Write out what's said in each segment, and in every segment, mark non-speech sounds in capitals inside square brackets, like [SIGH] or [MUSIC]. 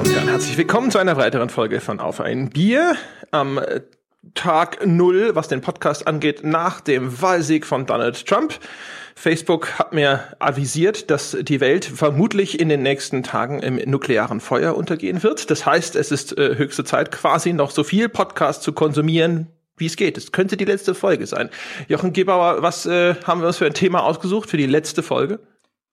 Damen und Herren, herzlich willkommen zu einer weiteren Folge von Auf ein Bier. Am Tag Null, was den Podcast angeht, nach dem Wahlsieg von Donald Trump. Facebook hat mir avisiert, dass die Welt vermutlich in den nächsten Tagen im nuklearen Feuer untergehen wird. Das heißt, es ist äh, höchste Zeit, quasi noch so viel Podcast zu konsumieren, wie es geht. Es könnte die letzte Folge sein. Jochen Gebauer, was äh, haben wir uns für ein Thema ausgesucht für die letzte Folge?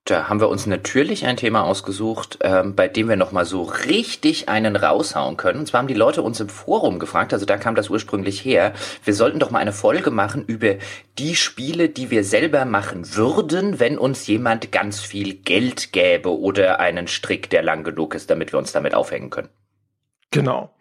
Da haben wir uns natürlich ein Thema ausgesucht, ähm, bei dem wir nochmal so richtig einen raushauen können. Und zwar haben die Leute uns im Forum gefragt, also da kam das ursprünglich her, wir sollten doch mal eine Folge machen über die Spiele, die wir selber machen würden, wenn uns jemand ganz viel Geld gäbe oder einen Strick, der lang genug ist, damit wir uns damit aufhängen können. Genau.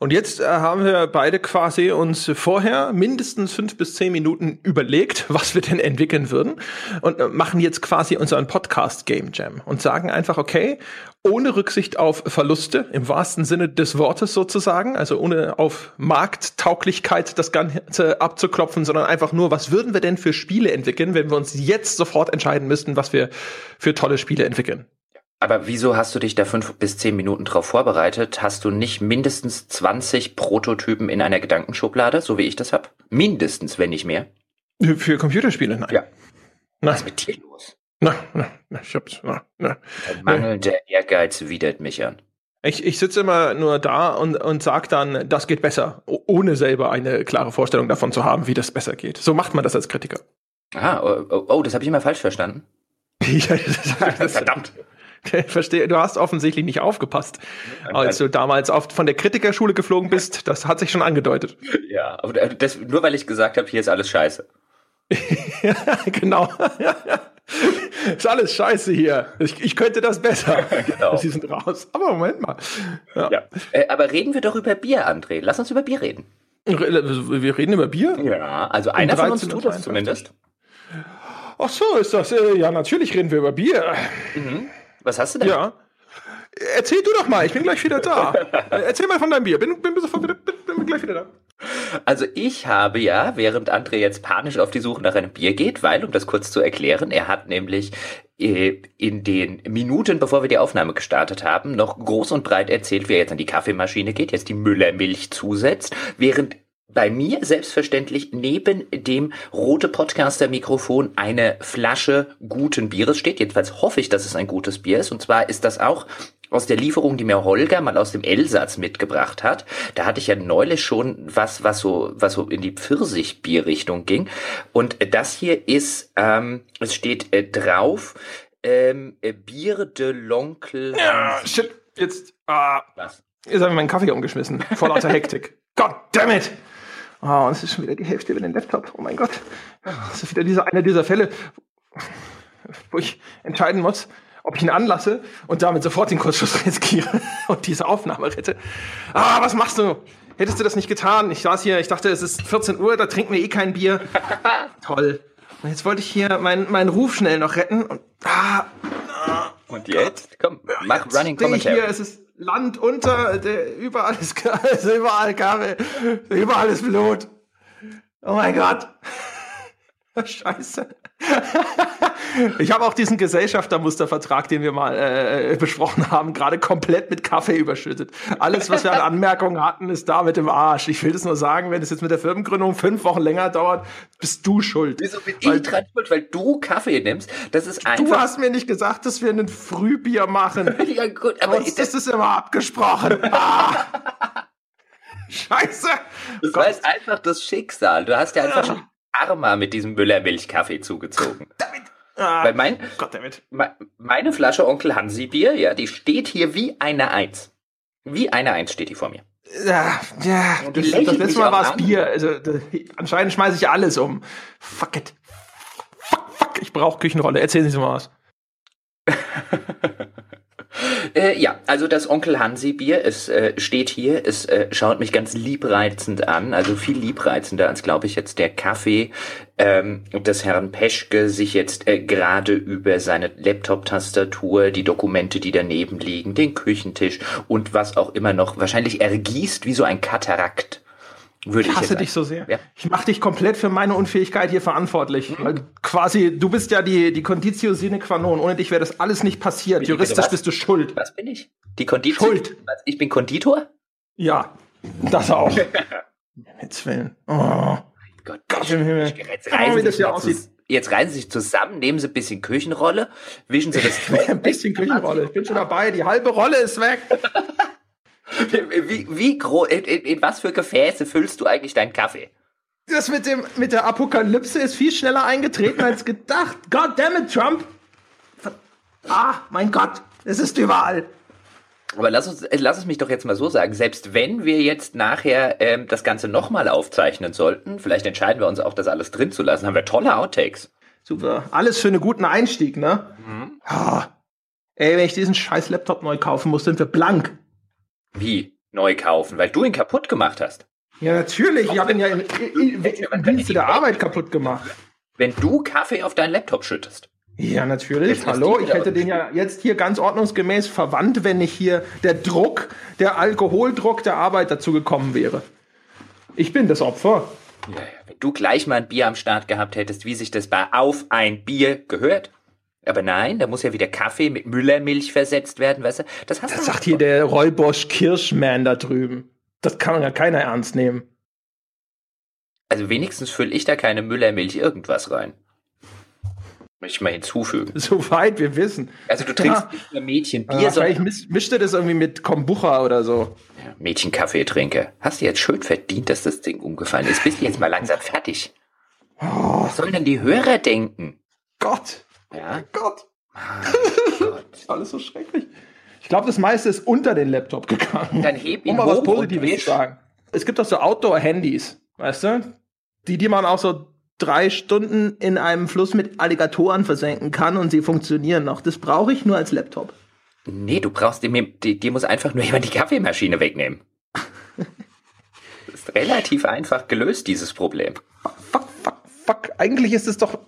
Und jetzt äh, haben wir beide quasi uns vorher mindestens fünf bis zehn Minuten überlegt, [LAUGHS] was wir denn entwickeln würden und äh, machen jetzt quasi unseren Podcast Game Jam und sagen einfach, okay, ohne Rücksicht auf Verluste im wahrsten Sinne des Wortes sozusagen, also ohne auf Markttauglichkeit das Ganze abzuklopfen, sondern einfach nur, was würden wir denn für Spiele entwickeln, wenn wir uns jetzt sofort entscheiden müssten, was wir für tolle Spiele entwickeln. Aber wieso hast du dich da fünf bis zehn Minuten drauf vorbereitet? Hast du nicht mindestens 20 Prototypen in einer Gedankenschublade, so wie ich das hab? Mindestens, wenn nicht mehr. Für Computerspiele, nein. Ja. Na. Was ist mit dir los? Na, na, na, ich hab's, na, na. Ein mangelnder Ehrgeiz widert mich an. Ich, ich sitze immer nur da und, und sag dann, das geht besser, ohne selber eine klare Vorstellung davon zu haben, wie das besser geht. So macht man das als Kritiker. Ah, oh, oh, oh das habe ich immer falsch verstanden. [LAUGHS] ja, das, das, Verdammt. [LAUGHS] Verstehe, du hast offensichtlich nicht aufgepasst, als du damals oft von der Kritikerschule geflogen bist. Das hat sich schon angedeutet. [LAUGHS] Ja, aber das, nur weil ich gesagt habe, hier ist alles scheiße. ja, [LAUGHS] genau. ist alles scheiße hier. Ich, ich könnte das besser. genau. Sie sind raus. Aber Moment mal. Ja. ja. Äh, aber reden wir doch über Bier, André. Lass uns über Bier reden. Wir reden über Bier? Ja, also einer um von uns tut das zumindest. Ach so, ist das. Äh, ja, natürlich reden wir über Bier. Mhm. Was hast du denn? Ja. Erzähl du doch mal, ich bin gleich wieder da. [LAUGHS] Erzähl mal von deinem Bier. Bin, bin, sofort wieder, bin, bin gleich wieder da. Also ich habe ja, während André jetzt panisch auf die Suche nach einem Bier geht, weil, um das kurz zu erklären, er hat nämlich äh, in den Minuten, bevor wir die Aufnahme gestartet haben, noch groß und breit erzählt, wie er jetzt an die Kaffeemaschine geht, jetzt die Müllermilch zusetzt, während bei mir selbstverständlich neben dem rote Podcaster Mikrofon eine Flasche guten Bieres steht. Jedenfalls hoffe ich, dass es ein gutes Bier ist. Und zwar ist das auch aus der Lieferung, die mir Holger mal aus dem Elsatz mitgebracht hat. Da hatte ich ja neulich schon was, was so, was so in die Pfirsichbierrichtung ging. Und das hier ist, ähm, es steht äh, drauf, ähm, äh, Bier de l'Oncle. Ja, shit, jetzt, ah, was? Jetzt habe ich meinen Kaffee umgeschmissen. Vor lauter Hektik. [LAUGHS] God damn it! Oh, und es ist schon wieder die Hälfte über den Laptop. Oh mein Gott. Das ist wieder dieser, einer dieser Fälle, wo ich entscheiden muss, ob ich ihn anlasse und damit sofort den Kurzschluss [LAUGHS] riskiere und diese Aufnahme rette. Ah, was machst du? Hättest du das nicht getan? Ich saß hier, ich dachte, es ist 14 Uhr, da trinken wir eh kein Bier. [LAUGHS] Toll. Und jetzt wollte ich hier meinen, meinen Ruf schnell noch retten und ah, ah Und jetzt? Komm, mach jetzt Running Commentary. Hier, es ist Land unter, der, überall ist, [LAUGHS] also überall Kabel, überall ist Blut. Oh mein Gott. Scheiße. [LAUGHS] ich habe auch diesen Gesellschaftermustervertrag, den wir mal äh, besprochen haben, gerade komplett mit Kaffee überschüttet. Alles, was wir an Anmerkungen hatten, ist da mit dem Arsch. Ich will das nur sagen, wenn es jetzt mit der Firmengründung fünf Wochen länger dauert, bist du schuld. Wieso bin weil, ich dran schuld? Weil du Kaffee nimmst. Das ist einfach. Du hast mir nicht gesagt, dass wir ein Frühbier machen. [LAUGHS] ja gut, aber das ist immer abgesprochen. [LAUGHS] Ah. Scheiße. Das Gott. einfach das Schicksal. Du hast ja einfach schon Karma mit diesem Müllermilchkaffee zugezogen. Damit. Ah, Weil mein, Gott damit. meine Flasche Onkel Hansi Bier, ja, die steht hier wie eine Eins. Wie eine Eins steht die vor mir. Ja, ja, das, das letzte Mal war es Bier. Also, das, anscheinend schmeiße ich alles um. Fuck it. Fuck, fuck, ich brauche Küchenrolle. Erzählen Sie mal was. [LAUGHS] Äh, ja, also das Onkel Hansi Bier, es äh, steht hier, es äh, schaut mich ganz liebreizend an, also viel liebreizender als, glaube ich, jetzt der Kaffee ähm, des Herrn Peschke sich jetzt äh, gerade über seine Laptop-Tastatur, die Dokumente, die daneben liegen, den Küchentisch und was auch immer noch wahrscheinlich ergießt wie so ein Katarakt. Würde ich, ich hasse dich so sehr. Ja. Ich mache dich komplett für meine Unfähigkeit hier verantwortlich. Mhm. Weil quasi, du bist ja die, die Conditio sine qua non. Ohne dich wäre das alles nicht passiert. Wie, Juristisch bist du schuld. Was bin ich? Die Conditio? Schuld. Was, ich bin Konditor? Ja, das auch. [LAUGHS] Mit Willen. Oh. Gott, Gott im Himmel. Jetzt reißen, das hier aussieht. jetzt reißen sie sich zusammen, nehmen sie ein bisschen Küchenrolle, wischen sie das. [LAUGHS] ein bisschen Küchenrolle. Ich bin schon dabei. Die halbe Rolle ist weg. [LAUGHS] Wie, wie groß, in, in, in, was für Gefäße füllst du eigentlich deinen Kaffee? Das mit, dem, mit der Apokalypse ist viel schneller eingetreten als gedacht. God damn it, Trump! Ah, mein Gott, es ist überall. Aber lass, uns, lass es mich doch jetzt mal so sagen, selbst wenn wir jetzt nachher ähm, das Ganze nochmal aufzeichnen sollten, vielleicht entscheiden wir uns auch, das alles drin zu lassen, haben wir tolle Outtakes. Super. Alles für einen guten Einstieg, ne? Mhm. Oh. Ey, wenn ich diesen scheiß Laptop neu kaufen muss, sind wir blank. Wie? Neu kaufen? Weil du ihn kaputt gemacht hast. Ja, natürlich. Ich habe ihn ja im, im, im Dienste der Arbeit kaputt gemacht. Wenn du Kaffee auf deinen Laptop schüttest. Ja, natürlich. Hallo, ich hätte den ja jetzt hier ganz ordnungsgemäß verwandt, wenn nicht hier der Druck, der Alkoholdruck der Arbeit dazu gekommen wäre. Ich bin das Opfer. Ja, wenn du gleich mal ein Bier am Start gehabt hättest, wie sich das bei Auf ein Bier gehört. Aber nein, da muss ja wieder Kaffee mit Müllermilch versetzt werden, weißt du? Das, hast das sagt hier der Räubosch Kirschman da drüben. Das kann ja keiner ernst nehmen. Also wenigstens fülle ich da keine Müllermilch irgendwas rein. Möchte ich mal hinzufügen. [LAUGHS] Soweit wir wissen. Also du trinkst ja. nicht nur Mädchenbier, ja, sondern... Vielleicht mischt du das irgendwie mit Kombucha oder so. Ja, Mädchenkaffee trinke. Hast du jetzt schön verdient, dass das Ding umgefallen ist. Bist du jetzt mal langsam fertig. Oh. Was sollen denn die Hörer denken? Gott. Ja. Gott. Oh Gott. [LAUGHS] Alles so schrecklich. Ich glaube, das meiste ist unter den Laptop gegangen. Dann heb ihn um mal was Positives zu sagen. Es gibt auch so Outdoor-Handys, weißt du? Die, die man auch so drei Stunden in einem Fluss mit Alligatoren versenken kann und sie funktionieren noch. Das brauche ich nur als Laptop. Nee, du brauchst dir, dir muss einfach nur jemand die Kaffeemaschine wegnehmen. [LAUGHS] das ist relativ einfach gelöst, dieses Problem. Fuck, fuck, fuck. Eigentlich ist es doch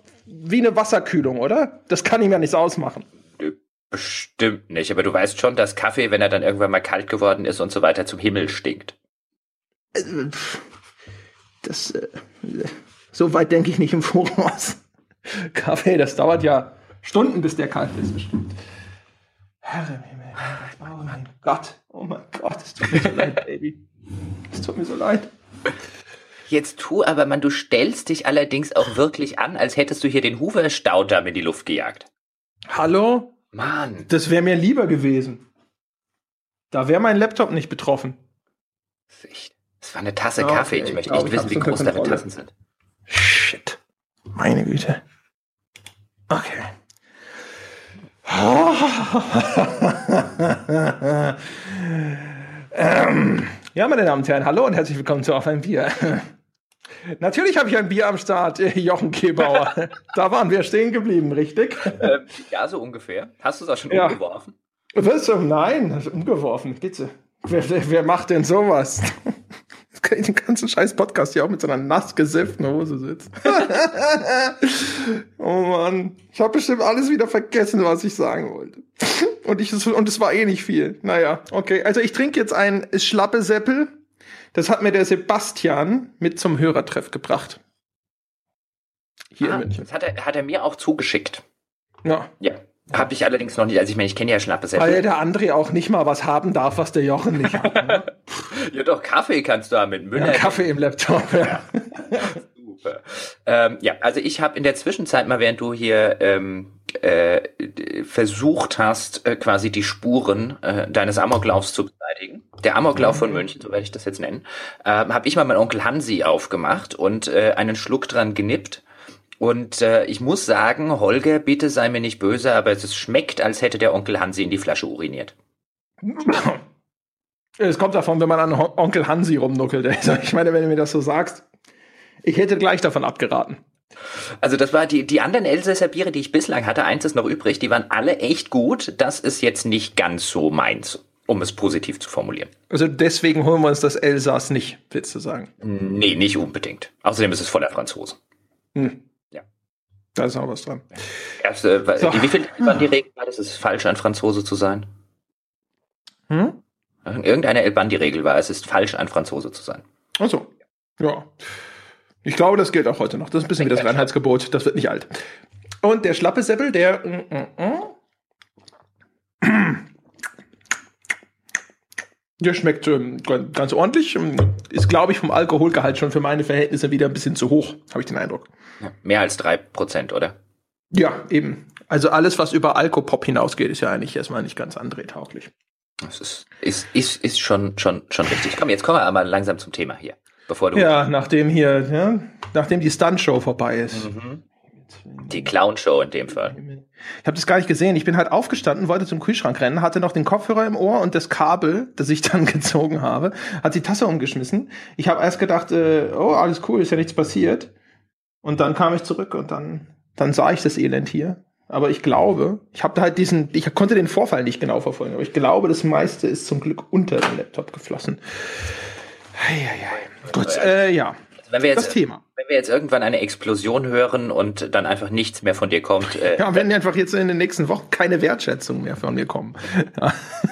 wie eine Wasserkühlung, oder? Das kann ihm ja nichts ausmachen. Bestimmt nicht, aber du weißt schon, dass Kaffee, wenn er dann irgendwann mal kalt geworden ist und so weiter, zum Himmel stinkt. Äh, das, äh, so weit denke ich nicht im Voraus. [LAUGHS] Kaffee, das dauert ja Stunden, bis der kalt ist, bestimmt. Herr im Himmel. Oh mein Gott, oh mein Gott, es tut mir so leid, Baby. Es tut mir so leid. Jetzt tu aber, man, du stellst dich allerdings auch wirklich an, als hättest du hier den Hoover-Staudamm in die Luft gejagt. Hallo? Mann. Das wäre mir lieber gewesen. Da wäre mein Laptop nicht betroffen. Das war eine Tasse okay, Kaffee. Ich möchte nicht wissen, wie groß deine Tassen sind. Shit. Meine Güte. Okay. [LAUGHS] ähm, ja, meine Damen und Herren, hallo und herzlich willkommen zu Auf ein Bier. Natürlich habe ich ein Bier am Start, [LAUGHS] Jochen Kebauer. [LAUGHS] da waren wir stehen geblieben, richtig? Ähm, ja, so ungefähr. Hast du es auch schon ja. umgeworfen? Was? Nein, umgeworfen, bitte. Wer, wer, wer macht denn sowas? Jetzt kann ich den ganzen scheiß Podcast hier auch mit so einer nass gesifften Hose sitzen. [LAUGHS] oh Mann. Ich habe bestimmt alles wieder vergessen, was ich sagen wollte. und, ich, und es war eh nicht viel. Naja, okay. Also ich trinke jetzt ein Schlappe Seppel das hat mir der Sebastian mit zum Hörertreff gebracht. Hier ah, in München. Das hat er, hat er mir auch zugeschickt. Ja. Ja. Habe ich allerdings noch nicht. Also ich meine, ich kenne ja Schnappe sehr Weil der André auch nicht mal was haben darf, was der Jochen nicht hat. Ne? [LAUGHS] ja doch, Kaffee kannst du haben mit Müller. Ja, Kaffee im Laptop, ja. [LAUGHS] Super. Ähm, ja, also ich habe in der Zwischenzeit mal, während du hier ähm, äh, versucht hast, äh, quasi die Spuren äh, deines Amoklaufs zu beseitigen, der Amoklauf von München, so werde ich das jetzt nennen, äh, habe ich mal meinen Onkel Hansi aufgemacht und äh, einen Schluck dran genippt. Und äh, ich muss sagen, Holger, bitte sei mir nicht böse, aber es schmeckt, als hätte der Onkel Hansi in die Flasche uriniert. Es kommt davon, wenn man an Onkel Hansi rumnuckelt. Also [LAUGHS] ich meine, wenn du mir das so sagst, ich hätte gleich davon abgeraten. Also das war die, die anderen Elsässer Biere, die ich bislang hatte, eins ist noch übrig, die waren alle echt gut. Das ist jetzt nicht ganz so meins, um es positiv zu formulieren. Also deswegen holen wir uns das Elsass nicht, willst du sagen? Nee, nicht unbedingt. Außerdem ist es voller Franzosen. Hm. Ja. Da ist auch was dran. Erste, so. Wie viel waren die Regeln? Das ist falsch, ein Franzose zu sein. Hm? Irgendeine El Bandi-Regel war, es ist falsch, ein Franzose zu sein. Ach so. Ja. Ich glaube, das gilt auch heute noch. Das ist ein bisschen wie das Reinheitsgebot. Das wird nicht alt. Und der schlappe Seppel, der. Mm, mm, mm. Der schmeckt ähm, ganz ordentlich. Ist, glaube ich, vom Alkoholgehalt schon für meine Verhältnisse wieder ein bisschen zu hoch, habe ich den Eindruck. Ja, mehr als drei Prozent, oder? Ja, eben. Also alles, was über Alkopop hinausgeht, ist ja eigentlich erstmal nicht ganz andrehtauglich. Das ist, ist, ist, ist schon, schon, schon richtig. Komm, jetzt kommen wir aber langsam zum Thema hier. Bevor du ja, nachdem hier, ja, nachdem die Stunt-Show vorbei ist. Mhm. Die Clown-Show in dem Fall. Ich habe das gar nicht gesehen. Ich bin halt aufgestanden, wollte zum Kühlschrank rennen, hatte noch den Kopfhörer im Ohr und das Kabel, das ich dann [LAUGHS] gezogen habe, hat die Tasse umgeschmissen. Ich habe erst gedacht, äh, oh, alles cool, ist ja nichts passiert. Und dann kam ich zurück und dann, dann sah ich das Elend hier. Aber ich glaube, ich habe halt diesen, ich konnte den Vorfall nicht genau verfolgen, aber ich glaube, das meiste ist zum Glück unter den Laptop geflossen. Eieiei. Gut, äh, ja. Also wenn wir jetzt, das Thema. Wenn wir jetzt irgendwann eine Explosion hören und dann einfach nichts mehr von dir kommt. Äh, ja, wenn einfach jetzt in den nächsten Wochen keine Wertschätzung mehr von mir kommen.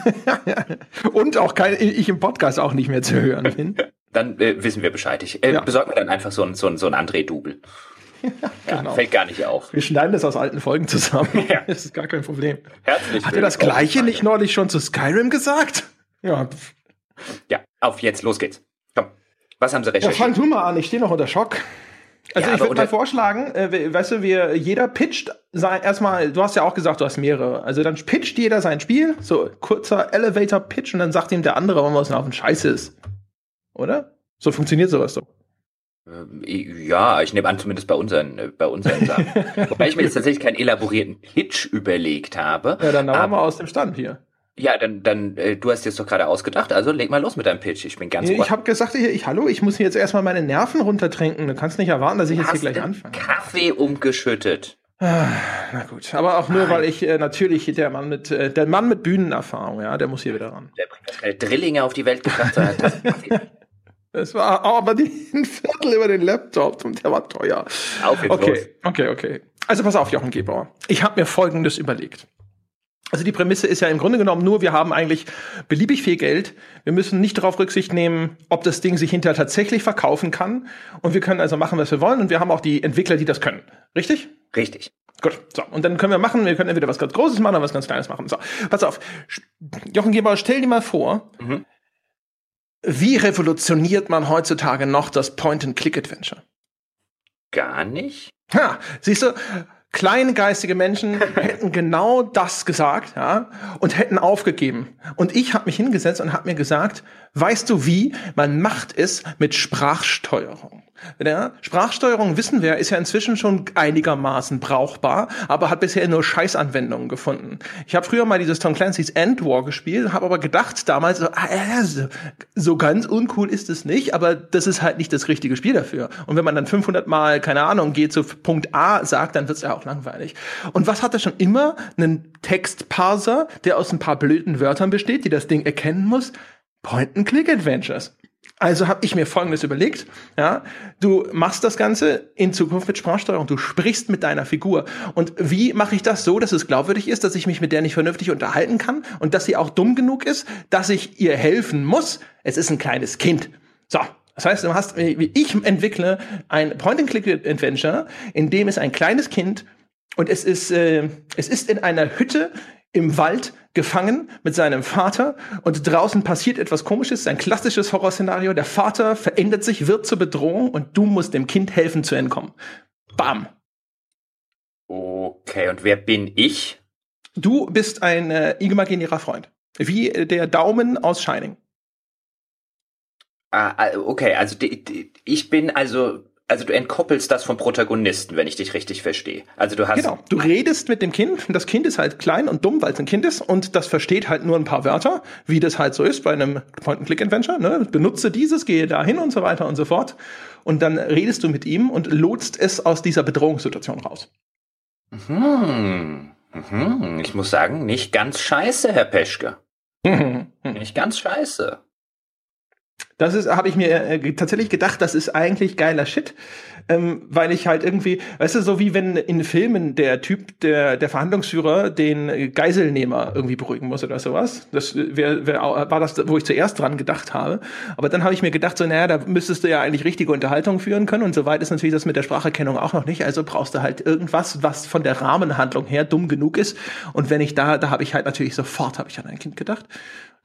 [LAUGHS] und auch keine, ich im Podcast auch nicht mehr zu hören bin. Dann äh, wissen wir Bescheid. Ich äh, ja. besorge mir dann einfach so ein, so ein, so ein André-Double. [LAUGHS] Ja, genau. Fällt gar nicht auf. Wir schneiden das aus alten Folgen zusammen. [LAUGHS] Ja. Das ist gar kein Problem. Herzlich Hat er das Gleiche nicht neulich schon zu Skyrim gesagt? Ja. Ja, auf jetzt, los geht's. Was haben Sie recherchiert? Ja, fang du mal an, ich stehe noch unter Schock. Also ja, ich würde mal vorschlagen, äh, weißt du, wir, jeder pitcht sein, erstmal, du hast ja auch gesagt, du hast mehrere. Also dann pitcht jeder sein Spiel, so kurzer Elevator-Pitch und dann sagt ihm der andere, warum was auf ein Scheiße ist. Oder? So funktioniert sowas doch. Ähm, ja, ich nehme an, zumindest bei unseren, äh, bei unseren Sachen. [LAUGHS] Wobei ich mir jetzt tatsächlich keinen elaborierten Pitch überlegt habe. Ja, dann haben wir aus dem Stand hier. Ja, dann, dann, äh, du hast jetzt doch gerade ausgedacht, also leg mal los mit deinem Pitch. Ich bin ganz Ich habe gesagt, hier, ich, hallo, ich muss hier jetzt erstmal meine Nerven runtertrinken. Du kannst nicht erwarten, dass ich du jetzt hier gleich anfange. Kaffee umgeschüttet. Ah, na gut, aber auch nur, Nein. weil ich äh, natürlich der Mann mit äh, der Mann mit Bühnenerfahrung, ja, der muss hier wieder ran. Der bringt keine Drillinge auf die Welt gebracht, sondern Es [LAUGHS] war aber die, [LAUGHS] ein Viertel über den Laptop und der war teuer. Auf okay, los. okay, okay. Also pass auf, Jochen Gebauer. Ich habe mir Folgendes überlegt. Also die Prämisse ist ja im Grunde genommen nur, wir haben eigentlich beliebig viel Geld. Wir müssen nicht darauf Rücksicht nehmen, ob das Ding sich hinterher tatsächlich verkaufen kann. Und wir können also machen, was wir wollen. Und wir haben auch die Entwickler, die das können. Richtig? Richtig. Gut, so. Und dann können wir machen, wir können entweder was ganz Großes machen oder was ganz Kleines machen. So, pass auf. Jochen Gebauer, stell dir mal vor, mhm. wie revolutioniert man heutzutage noch das Point-and-Click-Adventure? Gar nicht. Ha, siehst du, kleingeistige Menschen [LAUGHS] hätten genau das gesagt, ja, und hätten aufgegeben. Und ich habe mich hingesetzt und habe mir gesagt, weißt du wie? Man macht es mit Sprachsteuerung. Ja, Sprachsteuerung, wissen wir, ist ja inzwischen schon einigermaßen brauchbar, aber hat bisher nur Scheißanwendungen gefunden. Ich habe früher mal dieses Tom Clancy's End War gespielt, habe aber gedacht damals, so, ah, so ganz uncool ist es nicht, aber das ist halt nicht das richtige Spiel dafür. Und wenn man dann 500 Mal, keine Ahnung, geht zu Punkt A sagt, dann wird's ja auch langweilig. Und was hat er schon immer? Einen Textparser, der aus ein paar blöden Wörtern besteht, die das Ding erkennen muss? Point-and-Click-Adventures. Also habe ich mir Folgendes überlegt. Ja, du machst das Ganze in Zukunft mit Sprachsteuerung. Du sprichst mit deiner Figur. Und wie mache ich das so, dass es glaubwürdig ist, dass ich mich mit der nicht vernünftig unterhalten kann und dass sie auch dumm genug ist, dass ich ihr helfen muss? Es ist ein kleines Kind. So. Das heißt, du hast, ich entwickle ein Point-and-Click-Adventure, in dem es ein kleines Kind und es ist, äh, es ist in einer Hütte im Wald gefangen mit seinem Vater und draußen passiert etwas komisches, ein klassisches Horrorszenario. Der Vater verändert sich, wird zur Bedrohung und du musst dem Kind helfen zu entkommen. Bam. Okay, und wer bin ich? Du bist ein äh, imaginärer Freund. Wie äh, der Daumen aus Shining. Ah, ah okay, also ich bin also also du entkoppelst das vom Protagonisten, wenn ich dich richtig verstehe. Also du hast. Genau, du redest mit dem Kind. Das Kind ist halt klein und dumm, weil es ein Kind ist und das versteht halt nur ein paar Wörter, wie das halt so ist bei einem Point-and-Click-Adventure. Ne? Benutze dieses, gehe dahin und so weiter und so fort. Und dann redest du mit ihm und lotst es aus dieser Bedrohungssituation raus. Mhm. Mhm. Ich muss sagen, nicht ganz scheiße, Herr Peschke. [LAUGHS] nicht ganz scheiße. Das ist, habe ich mir äh, tatsächlich gedacht, das ist eigentlich geiler Shit. ähm, weil ich halt irgendwie, weißt du, so wie wenn in Filmen der Typ, der, der Verhandlungsführer den Geiselnehmer irgendwie beruhigen muss oder sowas. Das wär, wär, war das, wo ich zuerst dran gedacht habe. Aber dann habe ich mir gedacht, so, naja, da müsstest du ja eigentlich richtige Unterhaltung führen können und soweit ist natürlich das mit der Spracherkennung auch noch nicht. Also brauchst du halt irgendwas, was von der Rahmenhandlung her dumm genug ist. Und wenn ich da, da habe ich halt natürlich sofort, habe ich an ein Kind gedacht.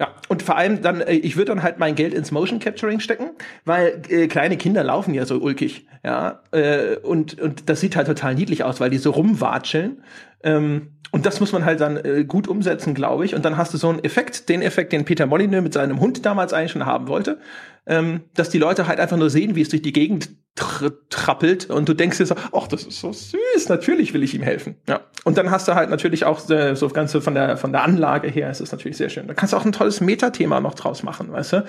Ja, und vor allem dann, äh, ich würde dann halt mein Geld ins Motion Capturing stecken, weil äh, kleine Kinder laufen ja so ulkig, ja, äh, und, und das sieht halt total niedlich aus, weil die so rumwatscheln. Ähm, und das muss man halt dann äh, gut umsetzen, glaube ich. Und dann hast du so einen Effekt, den Effekt, den Peter Molyneux mit seinem Hund damals eigentlich schon haben wollte, ähm, dass die Leute halt einfach nur sehen, wie es durch die Gegend tr trappelt und du denkst dir so, ach, das ist so süß, natürlich will ich ihm helfen. Ja. Und dann hast du halt natürlich auch äh, so ganze von der von der Anlage her, ist es natürlich sehr schön. Da kannst du auch ein tolles Metathema noch draus machen, weißt du?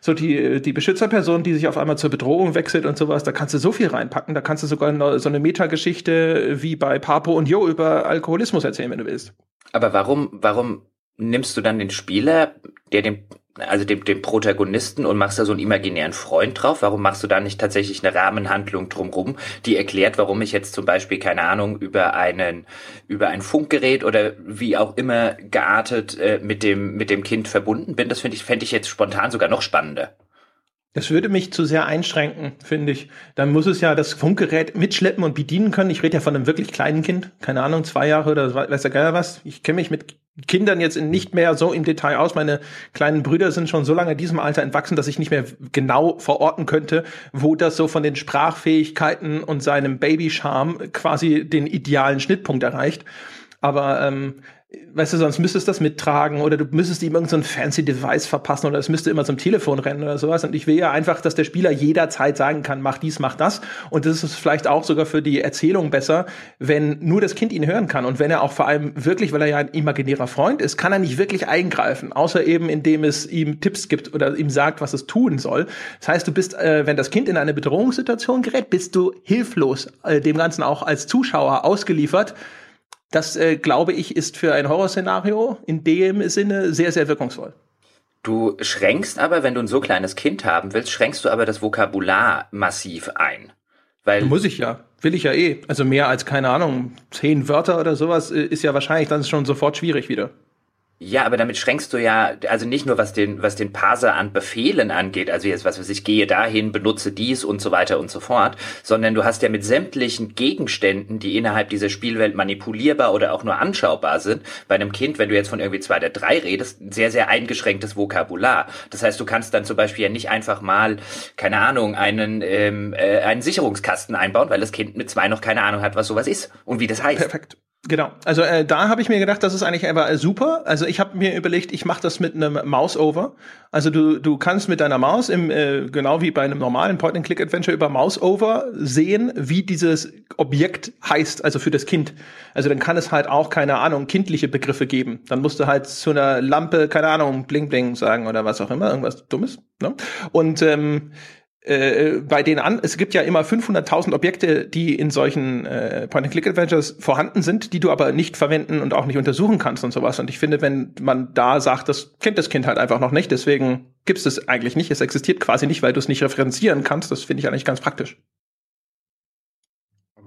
So die die Beschützerperson, die sich auf einmal zur Bedrohung wechselt und sowas, da kannst du so viel reinpacken, da kannst du sogar so eine Metageschichte wie bei Papo und Jo über Alkoholismus erzählen, wenn du willst. Aber warum warum nimmst du dann den Spieler, der dem also dem, dem Protagonisten und machst da so einen imaginären Freund drauf? Warum machst du da nicht tatsächlich eine Rahmenhandlung drumrum, die erklärt, warum ich jetzt zum Beispiel, keine Ahnung, über einen, über ein Funkgerät oder wie auch immer geartet äh, mit dem, mit dem Kind verbunden bin? Das finde ich, fände ich jetzt spontan sogar noch spannender. Das würde mich zu sehr einschränken, finde ich. Dann muss es ja das Funkgerät mitschleppen und bedienen können. Ich rede ja von einem wirklich kleinen Kind, keine Ahnung, zwei Jahre oder weiß der Geier was. Ich kenne mich mit Kindern jetzt nicht mehr so im Detail aus. Meine kleinen Brüder sind schon so lange diesem Alter entwachsen, dass ich nicht mehr genau verorten könnte, wo das so von den Sprachfähigkeiten und seinem Babyscharm quasi den idealen Schnittpunkt erreicht. Aber ähm, weißt du, sonst müsstest du das mittragen oder du müsstest ihm irgendein so fancy Device verpassen oder es müsste immer zum Telefon rennen oder sowas. Und ich will ja einfach, dass der Spieler jederzeit sagen kann, mach dies, mach das. Und das ist vielleicht auch sogar für die Erzählung besser, wenn nur das Kind ihn hören kann. Und wenn er auch vor allem wirklich, weil er ja ein imaginärer Freund ist, kann er nicht wirklich eingreifen, außer eben indem es ihm Tipps gibt oder ihm sagt, was es tun soll. Das heißt, du bist, äh, wenn das Kind in eine Bedrohungssituation gerät, bist du hilflos, äh, dem Ganzen auch als Zuschauer ausgeliefert das, äh, glaube ich, ist für ein Horrorszenario in dem Sinne sehr, sehr wirkungsvoll. Du schränkst aber, wenn du ein so kleines Kind haben willst, schränkst du aber das Vokabular massiv ein. Weil Muss ich ja. Will ich ja eh. Also mehr als, keine Ahnung, zehn Wörter oder sowas äh, ist ja wahrscheinlich dann schon sofort schwierig wieder. Ja, aber damit schränkst du ja, also nicht nur was den, was den Parser an Befehlen angeht, also jetzt was weiß ich, gehe dahin, benutze dies und so weiter und so fort, sondern du hast ja mit sämtlichen Gegenständen, die innerhalb dieser Spielwelt manipulierbar oder auch nur anschaubar sind, bei einem Kind, wenn du jetzt von irgendwie zwei oder drei redest, sehr, sehr eingeschränktes Vokabular. Das heißt, du kannst dann zum Beispiel ja nicht einfach mal, keine Ahnung, einen, ähm, äh, einen Sicherungskasten einbauen, weil das Kind mit zwei noch keine Ahnung hat, was sowas ist und wie das heißt. Perfekt. Genau, also äh, da habe ich mir gedacht, das ist eigentlich einfach äh, super. Also ich habe mir überlegt, ich mache das mit einem Mouse-Over. Also du, du kannst mit deiner Maus, im, äh, genau wie bei einem normalen Point-and-Click-Adventure, über Mouse-Over sehen, wie dieses Objekt heißt, also für das Kind. Also dann kann es halt auch, keine Ahnung, kindliche Begriffe geben. Dann musst du halt zu einer Lampe, keine Ahnung, Bling Bling sagen oder was auch immer, irgendwas Dummes. Ne? Und ähm, äh, bei den an, es gibt ja immer 500.000 Objekte, die in solchen äh, Point-and-Click-Adventures vorhanden sind, die du aber nicht verwenden und auch nicht untersuchen kannst und sowas. Und ich finde, wenn man da sagt, das kennt das Kind halt einfach noch nicht, deswegen gibt es es eigentlich nicht. Es existiert quasi nicht, weil du es nicht referenzieren kannst. Das finde ich eigentlich ganz praktisch.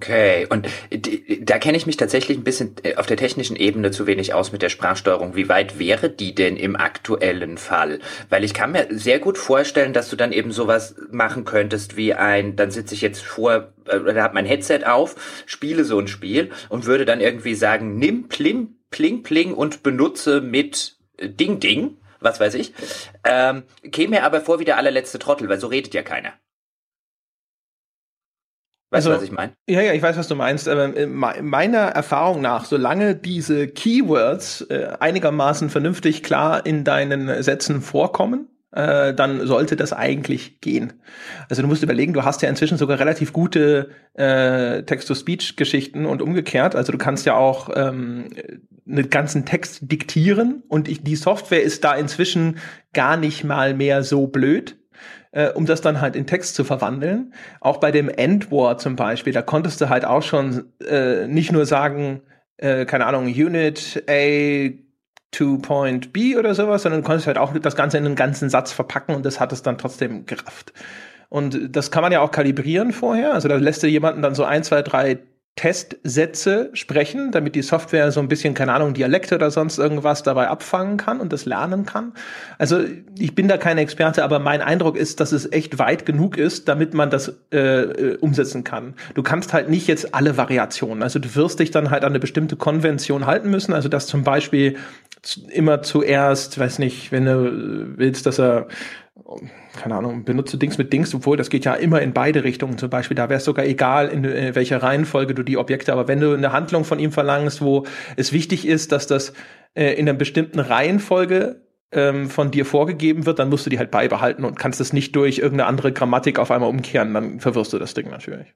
Okay, und da kenne ich mich tatsächlich ein bisschen äh, auf der technischen Ebene zu wenig aus mit der Sprachsteuerung. Wie weit wäre die denn im aktuellen Fall? Weil ich kann mir sehr gut vorstellen, dass du dann eben sowas machen könntest wie ein, dann sitze ich jetzt vor, äh, oder habe mein Headset auf, spiele so ein Spiel und würde dann irgendwie sagen, nimm Plim, Pling Pling und benutze mit Ding Ding, was weiß ich. Ähm, käme mir aber vor wie der allerletzte Trottel, weil so redet ja keiner. Weißt du, also, was ich meine? Ja, ja, ich weiß, was du meinst. Aber äh, meiner Erfahrung nach, solange diese Keywords äh, einigermaßen vernünftig klar in deinen Sätzen vorkommen, äh, dann sollte das eigentlich gehen. Also du musst überlegen, du hast ja inzwischen sogar relativ gute äh, Text-to-Speech-Geschichten und umgekehrt. Also du kannst ja auch ähm, einen ganzen Text diktieren und ich, die Software ist da inzwischen gar nicht mal mehr so blöd äh, um das dann halt in Text zu verwandeln. Auch bei dem Endwar zum Beispiel, da konntest du halt auch schon äh, nicht nur sagen, äh, keine Ahnung, Unit A to Point B oder sowas, sondern konntest halt auch das Ganze in einen ganzen Satz verpacken und das hat es dann trotzdem gerafft. Und das kann man ja auch kalibrieren vorher. Also da lässt du jemanden dann so ein, zwei, drei Testsätze sprechen, damit die Software so ein bisschen, keine Ahnung, Dialekte oder sonst irgendwas dabei abfangen kann und das lernen kann. Also ich bin da kein Experte, aber mein Eindruck ist, dass es echt weit genug ist, damit man das äh, äh umsetzen kann. Du kannst halt nicht jetzt alle Variationen. Also du wirst dich dann halt an eine bestimmte Konvention halten müssen. Also dass zum Beispiel immer zuerst, weiß nicht, wenn du willst, dass er keine Ahnung, benutze Dings mit Dings, obwohl das geht ja immer in beide Richtungen. Zum Beispiel, da wäre es sogar egal, in, in, welcher Reihenfolge du die Objekte, aber wenn du eine Handlung von ihm verlangst, wo es wichtig ist, dass das äh, in einer bestimmten Reihenfolge ähm, von dir vorgegeben wird, dann musst du die halt beibehalten und kannst es nicht durch irgendeine andere Grammatik auf einmal umkehren, dann verwirrst du das Ding natürlich.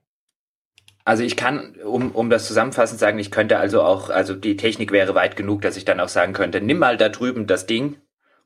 Also ich kann, um, um das zusammenfassend sagen, ich könnte also auch, also die Technik wäre weit genug, dass ich dann auch sagen könnte, nimm mal da drüben das Ding,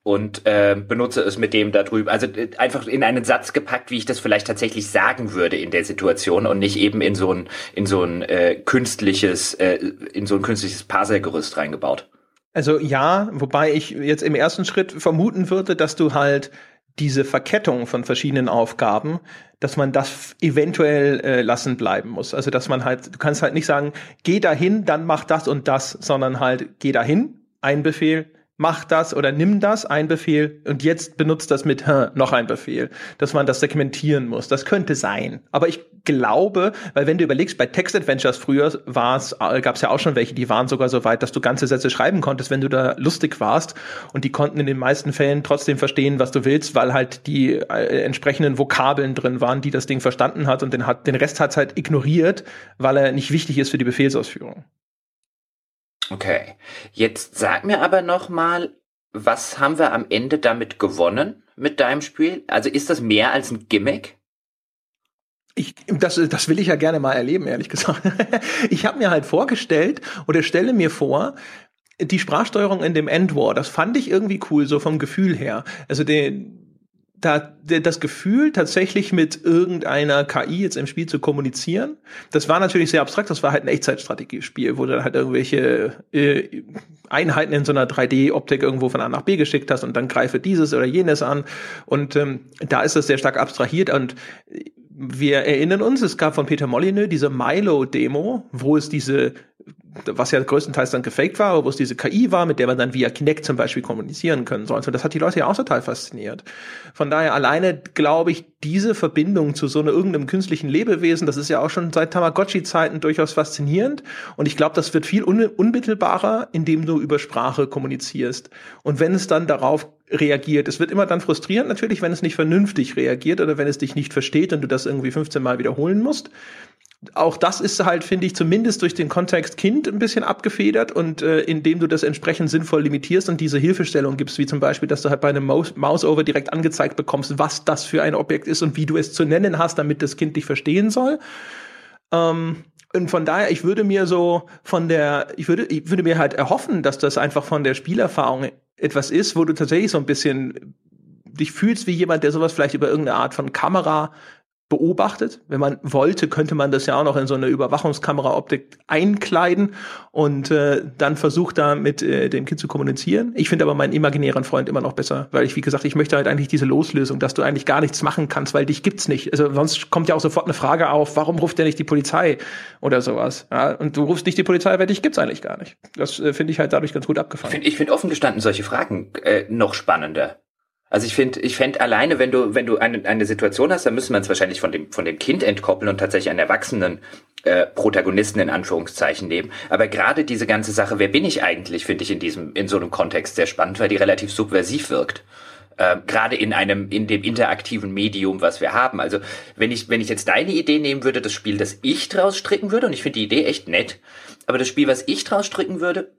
und äh, benutze es mit dem da drüben. Also äh, einfach in einen Satz gepackt, wie ich das vielleicht tatsächlich sagen würde in der Situation und nicht eben in so ein in so ein äh, künstliches äh, in so ein künstliches Parsergerüst reingebaut. Also ja, wobei ich jetzt im ersten Schritt vermuten würde, dass du halt diese Verkettung von verschiedenen Aufgaben, dass man das eventuell äh, lassen bleiben muss. Also dass man halt, du kannst halt nicht sagen, geh dahin, dann mach das und das, sondern halt geh dahin, ein Befehl, mach das oder nimm das, ein Befehl, und jetzt benutzt das mit noch ein Befehl, dass man das segmentieren muss. Das könnte sein. Aber ich glaube, weil wenn du überlegst, bei Text Adventures früher war es, äh, gab es ja auch schon welche, die waren sogar so weit, dass du ganze Sätze schreiben konntest, wenn du da lustig warst. Und die konnten in den meisten Fällen trotzdem verstehen, was du willst, weil halt die äh, entsprechenden Vokabeln drin waren, die das Ding verstanden hat und den, hat, den Rest hat es halt ignoriert, weil er nicht wichtig ist für die Befehlsausführung. Okay. Jetzt sag mir aber noch mal, was haben wir am Ende damit gewonnen mit deinem Spiel? Also ist das mehr als ein Gimmick? Ich, das, das will ich ja gerne mal erleben, ehrlich gesagt. [LAUGHS] ich habe mir halt vorgestellt oder stelle mir vor, die Sprachsteuerung in dem Endwar, das fand ich irgendwie cool, so vom Gefühl her. Also den, da das Gefühl, tatsächlich mit irgendeiner KI jetzt im Spiel zu kommunizieren, das war natürlich sehr abstrakt, das war halt ein Echtzeitstrategiespiel, wo du dann halt irgendwelche äh, Einheiten in so einer 3D-Optik irgendwo von A nach B geschickt hast und dann greife dieses oder jenes an. Und ähm, da ist das sehr stark abstrahiert und wir erinnern uns, es gab von Peter Molyneux diese Milo-Demo, wo es diese was ja größtenteils dann gefaked war, aber wo es diese KI war, mit der man dann via Kinect zum Beispiel kommunizieren können sollte. Und das hat die Leute ja auch total fasziniert. Von daher alleine glaube ich, diese Verbindung zu so einer irgendeinem künstlichen Lebewesen, das ist ja auch schon seit Tamagotchi-Zeiten durchaus faszinierend. Und ich glaube, das wird viel un unmittelbarer, indem du über Sprache kommunizierst. Und wenn es dann darauf reagiert. Es wird immer dann frustrierend natürlich, wenn es nicht vernünftig reagiert oder wenn es dich nicht versteht und du das irgendwie 15 Mal wiederholen musst auch das ist halt, finde ich, zumindest durch den Kontext Kind ein bisschen abgefedert und äh, indem du das entsprechend sinnvoll limitierst und diese Hilfestellung gibst, wie zum Beispiel, dass du halt bei einem Mouse-Over direkt angezeigt bekommst, was das für ein Objekt ist und wie du es zu nennen hast, damit das Kind dich verstehen soll. Ähm, und von daher, ich würde mir so von der, ich würde, ich würde mir halt erhoffen, dass das einfach von der Spielerfahrung etwas ist, wo du tatsächlich so ein bisschen dich fühlst wie jemand, der sowas vielleicht über irgendeine Art von Kamera beobachtet. Wenn man wollte, könnte man das ja auch noch in so eine Überwachungskameraoptik einkleiden und äh, dann versucht da mit äh, dem Kind zu kommunizieren. Ich finde aber meinen imaginären Freund immer noch besser, weil ich, wie gesagt, ich möchte halt eigentlich diese Loslösung, dass du eigentlich gar nichts machen kannst, weil dich gibt's nicht. Also sonst kommt ja auch sofort eine Frage auf, warum ruft der nicht die Polizei oder sowas. Ja, und du rufst nicht die Polizei, weil dich gibt's eigentlich gar nicht. Das äh, finde ich halt dadurch ganz gut abgefallen. Ich finde find offen gestanden solche Fragen äh, noch spannender. Also ich finde, ich fände alleine, wenn du, wenn du eine, eine Situation hast, dann müsste man es wahrscheinlich von dem, von dem Kind entkoppeln und tatsächlich einen erwachsenen äh, Protagonisten in Anführungszeichen nehmen. Aber gerade diese ganze Sache, wer bin ich eigentlich, finde ich in diesem, in so einem Kontext sehr spannend, weil die relativ subversiv wirkt. Äh, gerade in einem, in dem interaktiven Medium, was wir haben. Also wenn ich, wenn ich jetzt deine Idee nehmen würde, das Spiel, das ich draus stricken würde, und ich finde die Idee echt nett, aber das Spiel, was ich draus stricken würde,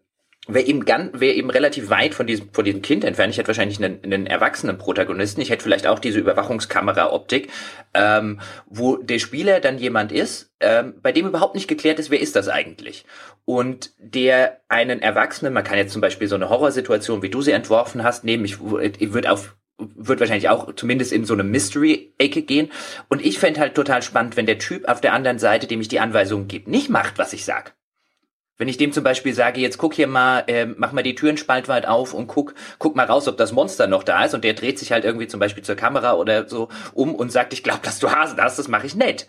wäre eben ganz, wäre eben relativ weit von diesem, von diesem Kind entfernt. Ich hätte wahrscheinlich einen, einen erwachsenen Protagonisten. Ich hätte vielleicht auch diese Überwachungskamera-Optik, ähm, wo der Spieler dann jemand ist, ähm, bei dem überhaupt nicht geklärt ist, wer ist das eigentlich? Und der einen Erwachsenen, man kann jetzt zum Beispiel so eine Horrorsituation, wie du sie entworfen hast, nehmen, ich, ich würde auf wird wahrscheinlich auch zumindest in so eine Mystery-Ecke gehen. Und ich fände halt total spannend, wenn der Typ auf der anderen Seite, dem ich die Anweisungen gebe, nicht macht, was ich sag Wenn ich dem zum Beispiel sage, jetzt guck hier mal, äh, mach mal die Türen spaltweit auf und guck, guck mal raus, ob das Monster noch da ist und der dreht sich halt irgendwie zum Beispiel zur Kamera oder so um und sagt, ich glaube, dass du Hasen hast, das mache ich nett.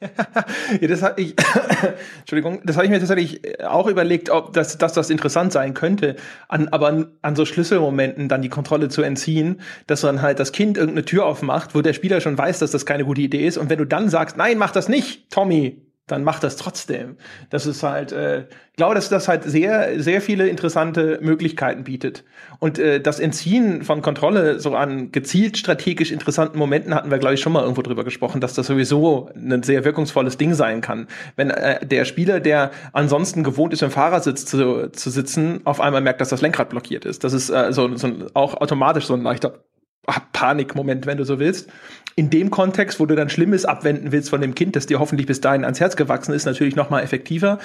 [LAUGHS] ja, das habe ich, [COUGHS] Entschuldigung, das habe ich mir tatsächlich auch überlegt, ob das, dass das interessant sein könnte, an, aber an so Schlüsselmomenten dann die Kontrolle zu entziehen, dass dann halt das Kind irgendeine Tür aufmacht, wo der Spieler schon weiß, dass das keine gute Idee ist und wenn du dann sagst, nein, mach das nicht, Tommy, dann macht das trotzdem. Das ist halt, äh, ich glaube, dass das halt sehr, sehr viele interessante Möglichkeiten bietet. Und äh, das Entziehen von Kontrolle so an gezielt strategisch interessanten Momenten hatten wir, glaube ich, schon mal irgendwo drüber gesprochen, dass das sowieso ein sehr wirkungsvolles Ding sein kann. Wenn äh, der Spieler, der ansonsten gewohnt ist, im Fahrersitz zu, zu sitzen, auf einmal merkt, dass das Lenkrad blockiert ist. Das ist äh, so, so auch automatisch so ein leichter Panikmoment, wenn du so willst. In dem Kontext, wo du dann Schlimmes abwenden willst von dem Kind, das dir hoffentlich bis dahin ans Herz gewachsen ist, natürlich noch mal effektiver.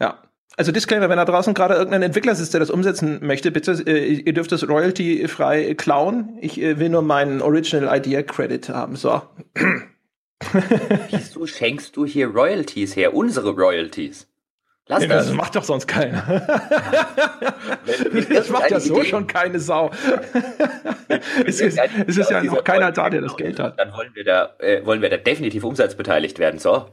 Ja. Also Disclaimer, wenn da draußen gerade irgendein Entwickler sitzt, der das umsetzen möchte, bitte, äh, ihr dürft es royalty-frei klauen. Ich äh, will nur meinen Original Idea Credit haben. So. Wieso schenkst du hier Royalties her? Unsere Royalties. Lass nee, das. das macht doch sonst keiner. das macht ja so Idee. schon keine Sau. es ist, es ist ja noch keiner da, der das Geld hat. Dann wollen wir da, äh, wollen wir da definitiv umsatzbeteiligt werden, so.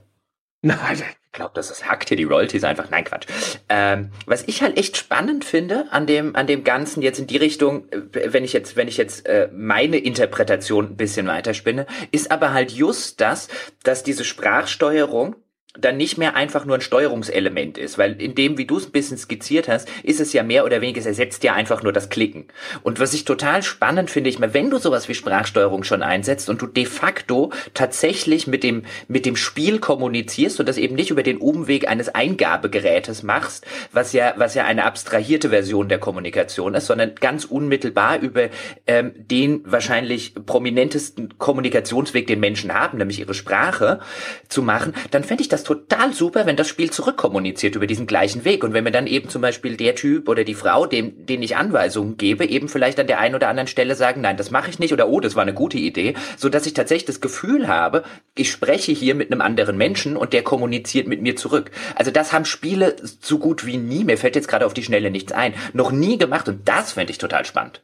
Nein, ich glaube, das ist hackt hier die Royalties einfach. Nein, Quatsch. Ähm, was ich halt echt spannend finde an dem an dem Ganzen jetzt in die Richtung, äh, wenn ich jetzt wenn ich jetzt äh, meine Interpretation ein bisschen weiterspinne, ist aber halt just das, dass diese Sprachsteuerung dann nicht mehr einfach nur ein Steuerungselement ist, weil in dem, wie du es ein bisschen skizziert hast, ist es ja mehr oder weniger, es ersetzt ja einfach nur das Klicken. Und was ich total spannend finde, ich mal, wenn du sowas wie Sprachsteuerung schon einsetzt und du de facto tatsächlich mit dem, mit dem Spiel kommunizierst und das eben nicht über den Umweg eines Eingabegerätes machst, was ja, was ja eine abstrahierte Version der Kommunikation ist, sondern ganz unmittelbar über ähm, den wahrscheinlich prominentesten Kommunikationsweg, den Menschen haben, nämlich ihre Sprache zu machen, dann fände ich das das total super, wenn das Spiel zurückkommuniziert über diesen gleichen Weg. Und wenn mir dann eben zum Beispiel der Typ oder die Frau, dem, den ich Anweisungen gebe, eben vielleicht an der einen oder anderen Stelle sagen, nein, das mache ich nicht oder oh, das war eine gute Idee, so dass ich tatsächlich das Gefühl habe, ich spreche hier mit einem anderen Menschen und der kommuniziert mit mir zurück. Also das haben Spiele so gut wie nie, mir fällt jetzt gerade auf die Schnelle nichts ein, noch nie gemacht und das fände ich total spannend.